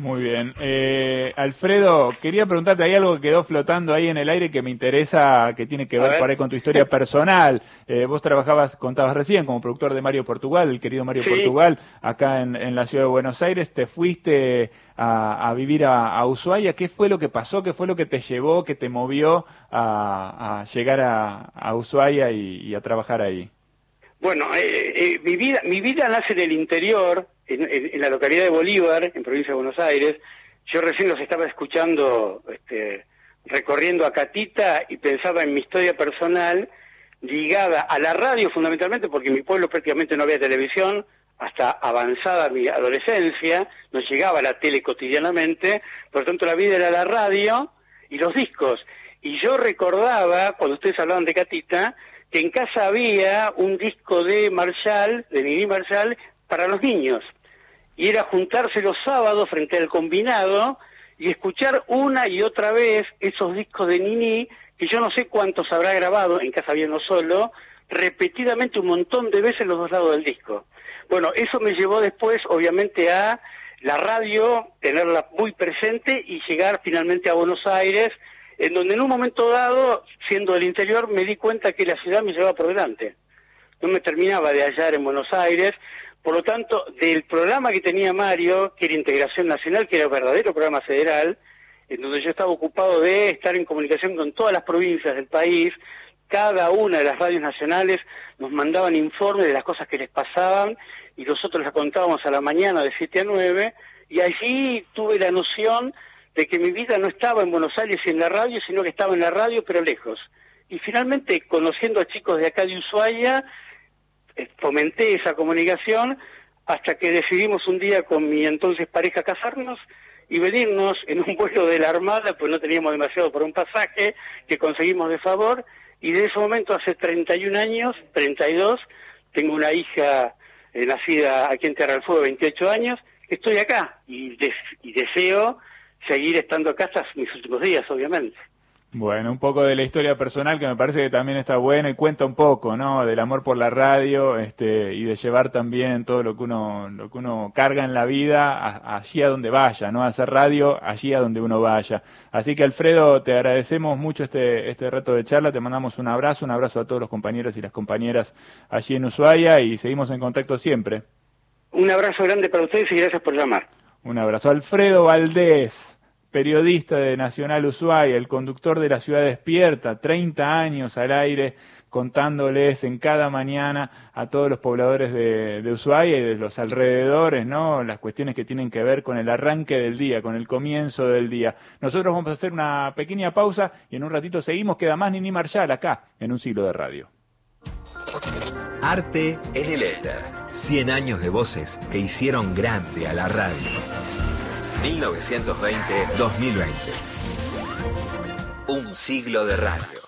Speaker 3: muy bien. Eh, Alfredo, quería preguntarte, hay algo que quedó flotando ahí en el aire que me interesa, que tiene que ver, ahí con tu historia personal. Eh, vos trabajabas, contabas recién, como productor de Mario Portugal, el querido Mario Portugal, acá en, la ciudad de Buenos Aires. Te fuiste a, vivir a, Ushuaia. ¿Qué fue lo que pasó? ¿Qué fue lo que te llevó, que te movió a, llegar a, Ushuaia y, a trabajar ahí?
Speaker 27: Bueno, eh, mi, vida, mi vida nace en el interior, en, la localidad de Bolívar, en provincia de Buenos Aires. Yo recién los estaba escuchando, este, recorriendo a Catita y pensaba en mi historia personal ligada a la radio fundamentalmente, porque en mi pueblo prácticamente no había televisión, hasta avanzada mi adolescencia, no llegaba la tele cotidianamente, por lo tanto la vida era la radio y los discos. Y yo recordaba, cuando ustedes hablaban de Catita, que en casa había un disco de Marshall, de Nini Marshall, para los niños y era juntarse los sábados frente al combinado y escuchar una y otra vez esos discos de Nini, que yo no sé cuántos habrá grabado, en casa no solo, repetidamente un montón de veces los dos lados del disco. Bueno, eso me llevó después, obviamente, a la radio, tenerla muy presente y llegar finalmente a Buenos Aires, en donde en un momento dado, siendo del interior, me di cuenta que la ciudad me llevaba por delante. No me terminaba de hallar en Buenos Aires, por lo tanto, del programa que tenía Mario, que era Integración Nacional, que era un verdadero programa federal, en donde yo estaba ocupado de estar en comunicación con todas las provincias del país, cada una de las radios nacionales nos mandaban informes de las cosas que les pasaban y nosotros las contábamos a la mañana de 7 a 9 y allí tuve la noción de que mi vida no estaba en Buenos Aires y en la radio, sino que estaba en la radio pero lejos. Y finalmente, conociendo a chicos de acá de Ushuaia, fomenté esa comunicación hasta que decidimos un día con mi entonces pareja casarnos y venirnos en un vuelo de la Armada, pues no teníamos demasiado por un pasaje que conseguimos de favor, y de ese momento hace 31 años, 32, tengo una hija eh, nacida aquí en Tierra del Fuego, 28 años, estoy acá y, des- y deseo seguir estando acá hasta mis últimos días, obviamente.
Speaker 3: Bueno, un poco de la historia personal que me parece que también está buena y cuenta un poco, ¿no? Del amor por la radio, este, y de llevar también todo lo que uno, lo que uno carga en la vida a- allí a donde vaya, ¿no? Hacer radio allí a donde uno vaya. Así que Alfredo, te agradecemos mucho este, este reto de charla, te mandamos un abrazo, un abrazo a todos los compañeros y las compañeras allí en Ushuaia y seguimos en contacto siempre.
Speaker 27: Un abrazo grande para ustedes y gracias por llamar.
Speaker 3: Un abrazo. Alfredo Valdés, periodista de Nacional Ushuaia, el conductor de La Ciudad Despierta, 30 años al aire contándoles en cada mañana a todos los pobladores de, de Ushuaia y de los alrededores, ¿no? Las cuestiones que tienen que ver con el arranque del día, con el comienzo del día. Nosotros vamos a hacer una pequeña pausa y en un ratito seguimos. Queda más Nini Marshall acá, en un siglo de radio.
Speaker 2: Arte en el éter. 100 años de voces que hicieron grande a la radio. 1920-2020. Un siglo de radio.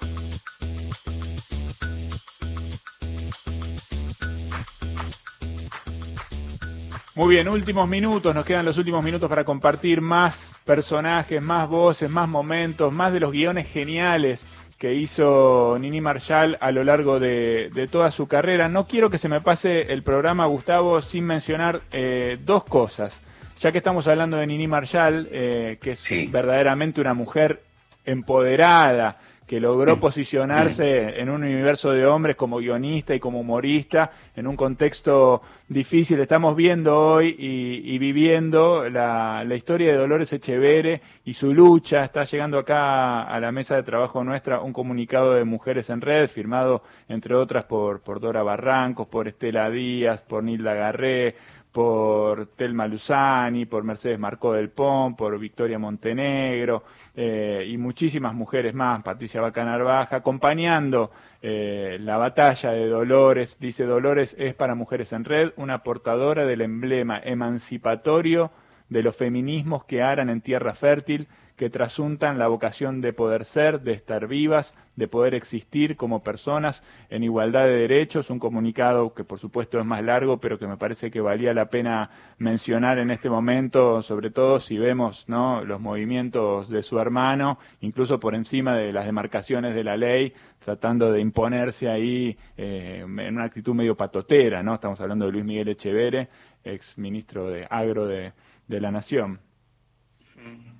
Speaker 3: Muy bien, últimos minutos, nos quedan los últimos minutos para compartir más personajes, más voces, más momentos, más de los guiones geniales que hizo Nini Marshall a lo largo de, toda su carrera. No quiero que se me pase el programa, Gustavo, sin mencionar eh, dos cosas. Ya que estamos hablando de Nini Marshall, eh, que es verdaderamente una mujer empoderada, que logró posicionarse en un universo de hombres como guionista y como humorista, en un contexto difícil. Estamos viendo hoy y, y viviendo la, la historia de Dolores Echevere y su lucha. Está llegando acá a la mesa de trabajo nuestra un comunicado de Mujeres en Red, firmado entre otras por, por Dora Barrancos, por Estela Díaz, por Nilda Garré, por Telma Luzani, por Mercedes Marcó del Pom, por Victoria Montenegro eh, y muchísimas mujeres más, Patricia Bacanarbaja, acompañando eh, la batalla de Dolores. Dice Dolores es para Mujeres en Red una portadora del emblema emancipatorio de los feminismos que aran en tierra fértil, que trasuntan la vocación de poder ser, de estar vivas, de poder existir como personas en igualdad de derechos, un comunicado que por supuesto es más largo, pero que me parece que valía la pena mencionar en este momento, sobre todo si vemos ¿no? los movimientos de su hermano, incluso por encima de las demarcaciones de la ley, tratando de imponerse ahí eh, en una actitud medio patotera, ¿no? Estamos hablando de Luis Miguel Echevere, ex ministro de Agro de, de la Nación.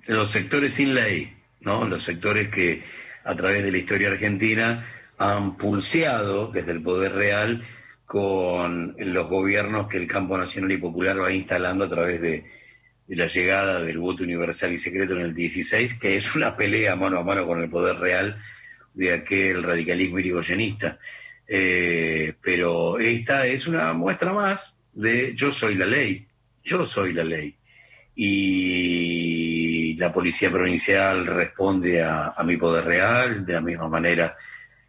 Speaker 4: Los sectores sin ley, ¿no? Los sectores que a través de la historia argentina han pulseado desde el poder real con los gobiernos que el campo nacional y popular va instalando a través de, la llegada del voto universal y secreto en el 16, que es una pelea mano a mano con el poder real de aquel radicalismo irigoyenista. Eh, pero esta es una muestra más de yo soy la ley, yo soy la ley y la policía provincial responde a, a, mi poder real, de la misma manera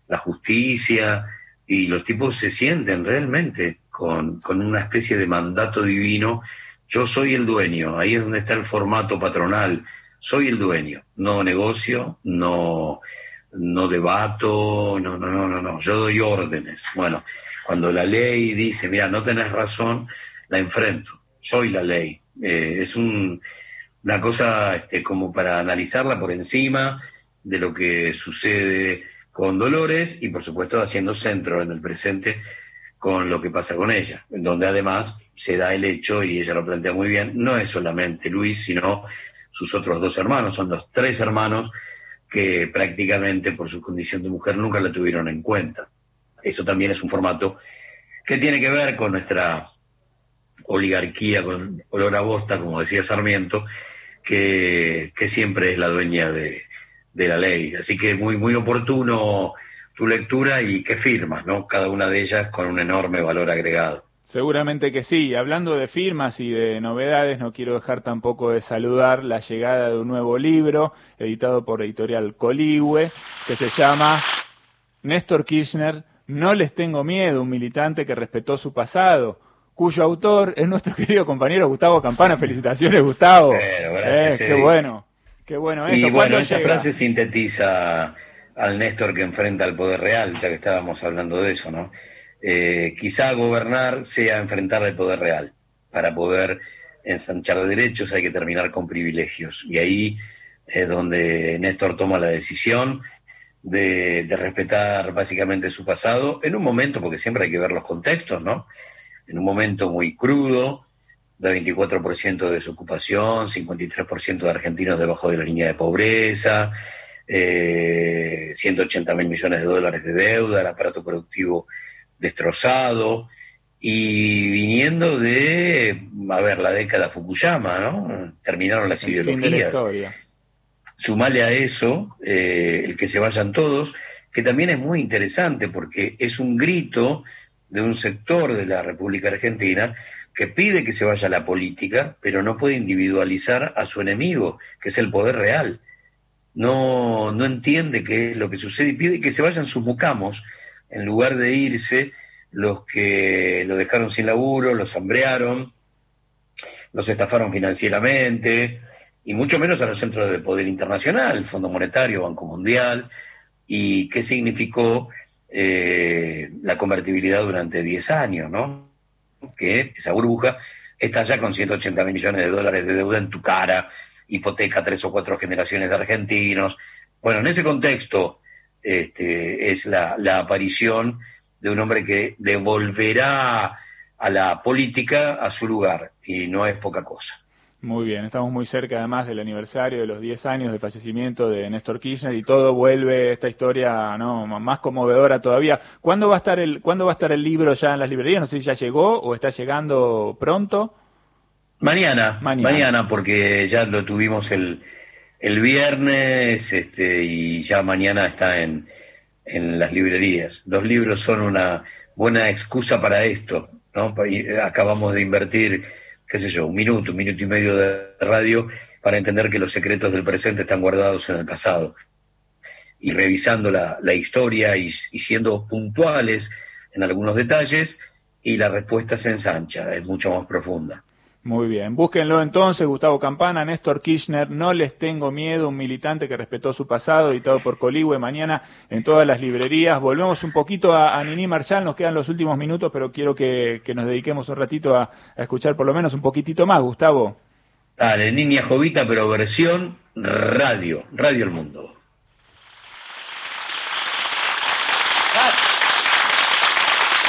Speaker 4: la justicia, y los tipos se sienten realmente con, con una especie de mandato divino, yo soy el dueño, ahí es donde está el formato patronal, soy el dueño, no negocio, no, no debato, no, no, no, no, no, yo doy órdenes. Bueno, cuando la ley dice, mira, no tenés razón, la enfrento, soy la ley, eh, es un, una cosa este, como para analizarla por encima de lo que sucede con Dolores y por supuesto haciendo centro en el presente con lo que pasa con ella, donde además se da el hecho, y ella lo plantea muy bien, no es solamente Luis, sino sus otros dos hermanos, son los tres hermanos que prácticamente por su condición de mujer nunca la tuvieron en cuenta. Eso también es un formato que tiene que ver con nuestra oligarquía con olor a bosta, como decía Sarmiento, que, siempre es la dueña de, de, la ley. Así que muy, muy oportuno tu lectura y qué firmas, ¿no? Cada una de ellas con un enorme valor agregado.
Speaker 3: Seguramente que sí. Hablando de firmas y de novedades, no quiero dejar tampoco de saludar la llegada de un nuevo libro editado por editorial Coligüe, que se llama Néstor Kirchner, No les tengo miedo, un militante que respetó su pasado cuyo autor es nuestro querido compañero Gustavo Campana. Felicitaciones, Gustavo.
Speaker 4: gracias,
Speaker 3: Eh, qué bueno, qué bueno esto.
Speaker 4: Y bueno,
Speaker 3: ¿Cuándo
Speaker 4: esa
Speaker 3: llega?
Speaker 4: frase sintetiza al Néstor que enfrenta al poder real, ya que estábamos hablando de eso, ¿no? Eh, quizá gobernar sea enfrentar al poder real. Para poder ensanchar derechos hay que terminar con privilegios. Y ahí es donde Néstor toma la decisión de, de respetar básicamente su pasado en un momento, porque siempre hay que ver los contextos, ¿no? En un momento muy crudo, de 24% de desocupación, 53% de argentinos debajo de la línea de pobreza, eh, 180 mil millones de dólares de deuda, el aparato productivo destrozado, y viniendo de, a ver, la década Fukuyama, ¿no? Terminaron las
Speaker 3: El la
Speaker 4: ideologías sumale a eso eh, el que se vayan todos, que también es muy interesante porque es un grito de un sector de la República Argentina que pide que se vaya la política, pero no puede individualizar a su enemigo, que es el poder real. No, no entiende qué es lo que sucede y pide que se vayan sus mucamos, en lugar de irse los que lo dejaron sin laburo, los hambrearon, los estafaron financieramente, y mucho menos a los centros de poder internacional, Fondo Monetario, Banco Mundial, y qué significó eh, la convertibilidad durante 10 años, ¿no? Que esa burbuja está ya con 180 mil millones de dólares de deuda en tu cara, hipoteca tres o cuatro generaciones de argentinos. Bueno, en ese contexto este, es la aparición de un hombre que devolverá a la política a su lugar, y no es poca cosa.
Speaker 3: Muy bien, estamos muy cerca además del aniversario de los 10 años de fallecimiento de Néstor Kirchner y todo vuelve esta historia no más conmovedora todavía. ¿Cuándo va a estar el cuándo va a estar el libro ya en las librerías? No sé si ya llegó o está llegando pronto.
Speaker 4: Mañana,
Speaker 3: Mañana.
Speaker 4: mañana, porque ya lo tuvimos el, el viernes este, y ya mañana está en, en las librerías. Los libros son una buena excusa para esto, ¿no? Y Acabamos de invertir, qué sé yo, un minuto, un minuto y medio de radio para entender que los secretos del presente están guardados en el pasado. Y revisando la, historia y, y siendo puntuales en algunos detalles, y la respuesta se ensancha, es mucho más profunda.
Speaker 3: Muy bien, búsquenlo entonces, Gustavo Campana, Néstor Kirchner, No les tengo miedo, un militante que respetó su pasado, editado por Coligüe, mañana en todas las librerías. Volvemos un poquito a, a Nini Marshall, nos quedan los últimos minutos, pero quiero que, que nos dediquemos un ratito a, a escuchar por lo menos un poquitito más, Gustavo.
Speaker 4: Dale, Niña Jovita, pero versión radio, Radio El Mundo.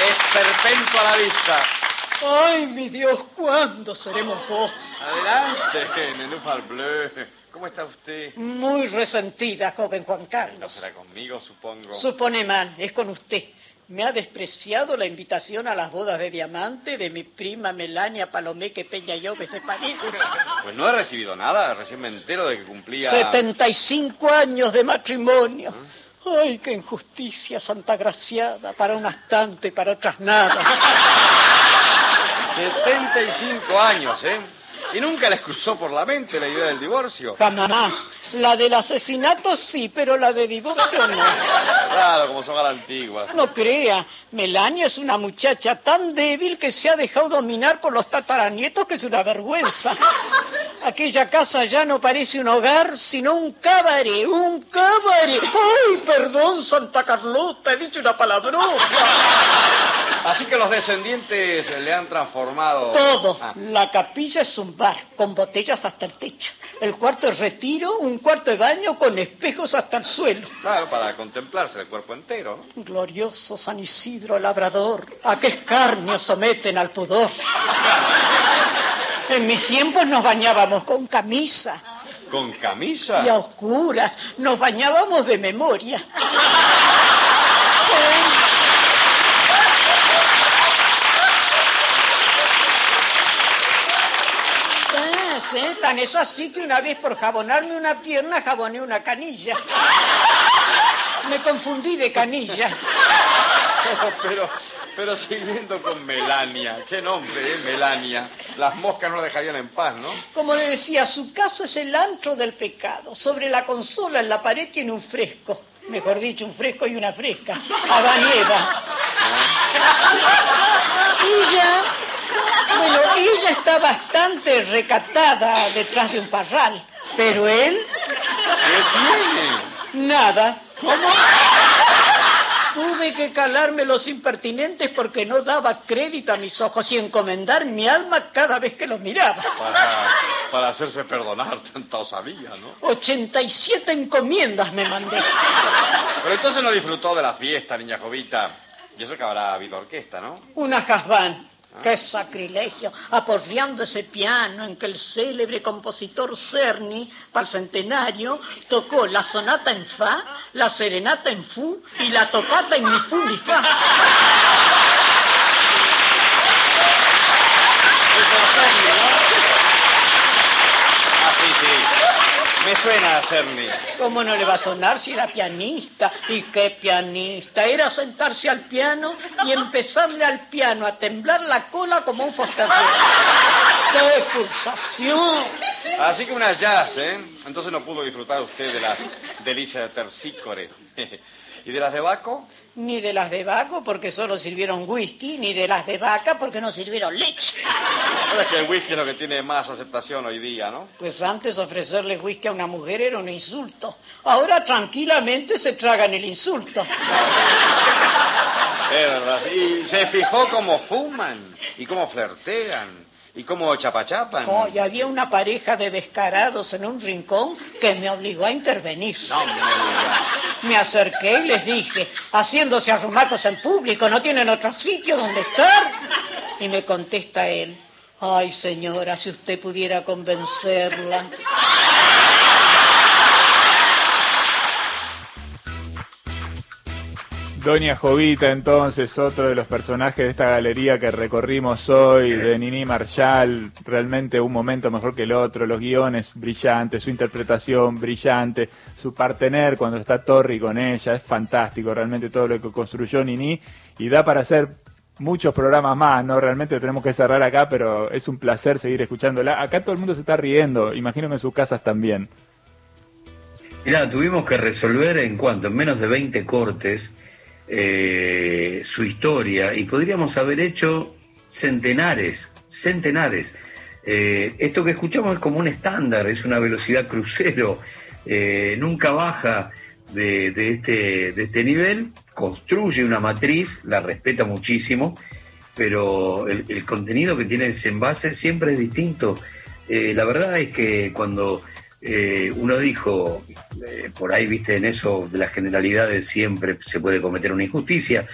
Speaker 6: Esperpento a la vista.
Speaker 15: Ay, mi Dios, ¿cuándo seremos vos?
Speaker 6: Adelante, Nenúfar Bleu. ¿Cómo está usted?
Speaker 15: Muy resentida, joven Juan
Speaker 6: No
Speaker 15: Carlos.
Speaker 6: será conmigo, supongo.
Speaker 15: Supone mal, es con usted. Me ha despreciado la invitación a las bodas de diamante de mi prima Melania Palomeque Peña Lloves de París.
Speaker 6: Pues no he recibido nada, recién me entero de que cumplía...
Speaker 15: 75 años de matrimonio. Ay, qué injusticia, santa graciada. Para unas tanto y para otras nada.
Speaker 6: 75 años, ¿eh? ¿Y nunca les cruzó por la mente la idea del divorcio?
Speaker 15: Jamás. La del asesinato sí, pero la de divorcio no.
Speaker 6: Claro, como son a la antigua.
Speaker 15: No crea, Melania es una muchacha tan débil que se ha dejado dominar por los tataranietos que es una vergüenza. Aquella casa ya no parece un hogar, sino un cabaret, un cabaret. Ay, perdón, Santa Carlota, he dicho una palabrota.
Speaker 6: Así que los descendientes le han transformado...
Speaker 15: Todo.
Speaker 6: Ah,
Speaker 15: La capilla es un bar, con botellas hasta el techo. El cuarto es retiro, un cuarto de baño con espejos hasta el suelo.
Speaker 6: claro, para contemplarse el cuerpo entero, ¿no?
Speaker 15: Glorioso San Isidro Labrador, a qué escarnio someten al pudor. En mis tiempos nos bañábamos con camisa
Speaker 6: ¿Con camisa?
Speaker 15: y a oscuras, nos bañábamos de memoria. Tan es así que una vez por jabonarme una pierna jaboné una canilla. Me confundí de canilla.
Speaker 6: Pero, pero, pero siguiendo con Melania. Qué nombre, ¿eh? Melania. Las moscas no la dejarían en paz, ¿no?
Speaker 15: Como le decía, su casa es el antro del pecado. Sobre la consola en la pared tiene un fresco. Mejor dicho, un fresco y una fresca. Adán y Eva. Y ella, Bueno, ella está bastante recatada detrás de un parral, pero él...
Speaker 6: ¿Qué tiene?
Speaker 15: Nada. ¿Cómo? Tuve que calarme los impertinentes porque no daba crédito a mis ojos y encomendar mi alma cada vez que los miraba.
Speaker 6: Para, para hacerse perdonar tanta osadía, ¿no?
Speaker 15: 87 encomiendas me mandé.
Speaker 6: Pero entonces no disfrutó de la fiesta, niña Jovita. Y eso que habrá habido orquesta, ¿no?
Speaker 15: Una jasbán. ¡Qué sacrilegio! Aporreando ese piano en que el célebre compositor Cerny, para el centenario, tocó la sonata en fa, la serenata en fu y la tocata en mi fu mi fa.
Speaker 6: Ah, sí, sí. Me suena a Cerny.
Speaker 15: ¿Cómo no le va a sonar si era pianista? ¿Y qué pianista? Era sentarse al piano y empezarle al piano a temblar la cola como un fosterrier. ¡Qué pulsación!
Speaker 6: Así que una jazz, ¿eh? Entonces no pudo disfrutar usted de las delicias de Terpsícore. ¿Y de las de Baco?
Speaker 15: Ni de las de Baco porque solo sirvieron whisky, ni de las de vaca porque no sirvieron leche.
Speaker 6: Es que el whisky es lo que tiene más aceptación hoy día, ¿no?
Speaker 15: Pues antes ofrecerle whisky a una mujer era un insulto. Ahora tranquilamente se tragan el insulto.
Speaker 6: Es verdad. Y se fijó cómo fuman y cómo flirtean y cómo chapachapan.
Speaker 15: Oh, y había una pareja de descarados en un rincón que me obligó a intervenir.
Speaker 6: No me.
Speaker 15: Me acerqué y les dije, haciéndose arrumacos en público, ¿no tienen otro sitio donde estar? Y me contesta él, ay señora, si usted pudiera convencerla.
Speaker 3: Doña Jovita, entonces, otro de los personajes de esta galería que recorrimos hoy, de Nini Marshall, realmente un momento mejor que el otro, los guiones brillantes, su interpretación brillante, su partener cuando está Torri con ella, es fantástico realmente todo lo que construyó Nini y da para hacer muchos programas más, ¿no? Realmente tenemos que cerrar acá, pero es un placer seguir escuchándola. Acá todo el mundo se está riendo, imagino en sus casas también.
Speaker 4: Mirá, tuvimos que resolver en cuanto, en menos de 20 cortes, eh, su historia y podríamos haber hecho centenares, centenares. Eh, esto que escuchamos es como un estándar, es una velocidad crucero, eh, nunca baja de, este, de este nivel, construye una matriz, la respeta muchísimo, pero el, el contenido que tiene ese envase siempre es distinto. La verdad es que cuando eh, uno dijo, eh, por ahí viste en eso de las generalidades siempre se puede cometer una injusticia,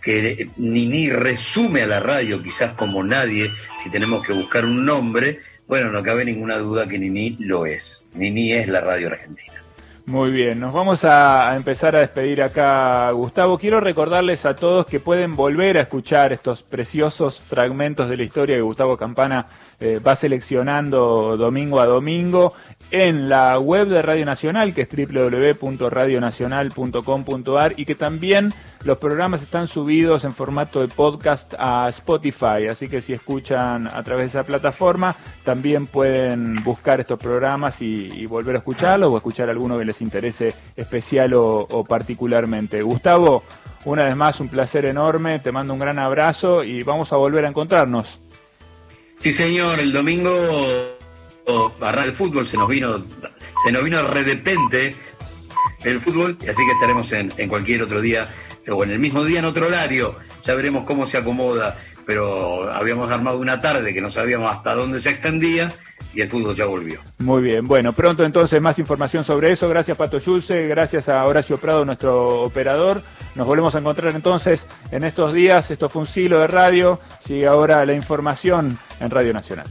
Speaker 4: que Nini resume a la radio quizás como nadie, si tenemos que buscar un nombre, bueno, no cabe ninguna duda que Nini lo es. Nini es la radio argentina.
Speaker 3: Muy bien, nos vamos a, empezar a despedir acá, Gustavo. Quiero recordarles a todos que pueden volver a escuchar estos preciosos fragmentos de la historia que Gustavo Campana eh, va seleccionando domingo a domingo en la web de Radio Nacional, que es www.radionacional.com.ar y que también los programas están subidos en formato de podcast a Spotify, así que si escuchan a través de esa plataforma, también pueden buscar estos programas y, volver a escucharlos o escuchar alguno que les interese especial o, o particularmente. Gustavo, una vez más un placer enorme, te mando un gran abrazo y vamos a volver a encontrarnos.
Speaker 4: Sí, señor, el domingo oh, barra el fútbol se nos vino, se nos vino de repente el fútbol, y así que estaremos en, en cualquier otro día, o en el mismo día en otro horario, ya veremos cómo se acomoda, pero habíamos armado una tarde que no sabíamos hasta dónde se extendía y el fútbol ya volvió.
Speaker 3: Muy bien, bueno, pronto entonces más información sobre eso. Gracias Pato Yulce, gracias a Horacio Prado, nuestro operador. Nos volvemos a encontrar entonces en estos días. Esto fue un siglo de radio. Sigue ahora la información en Radio Nacional.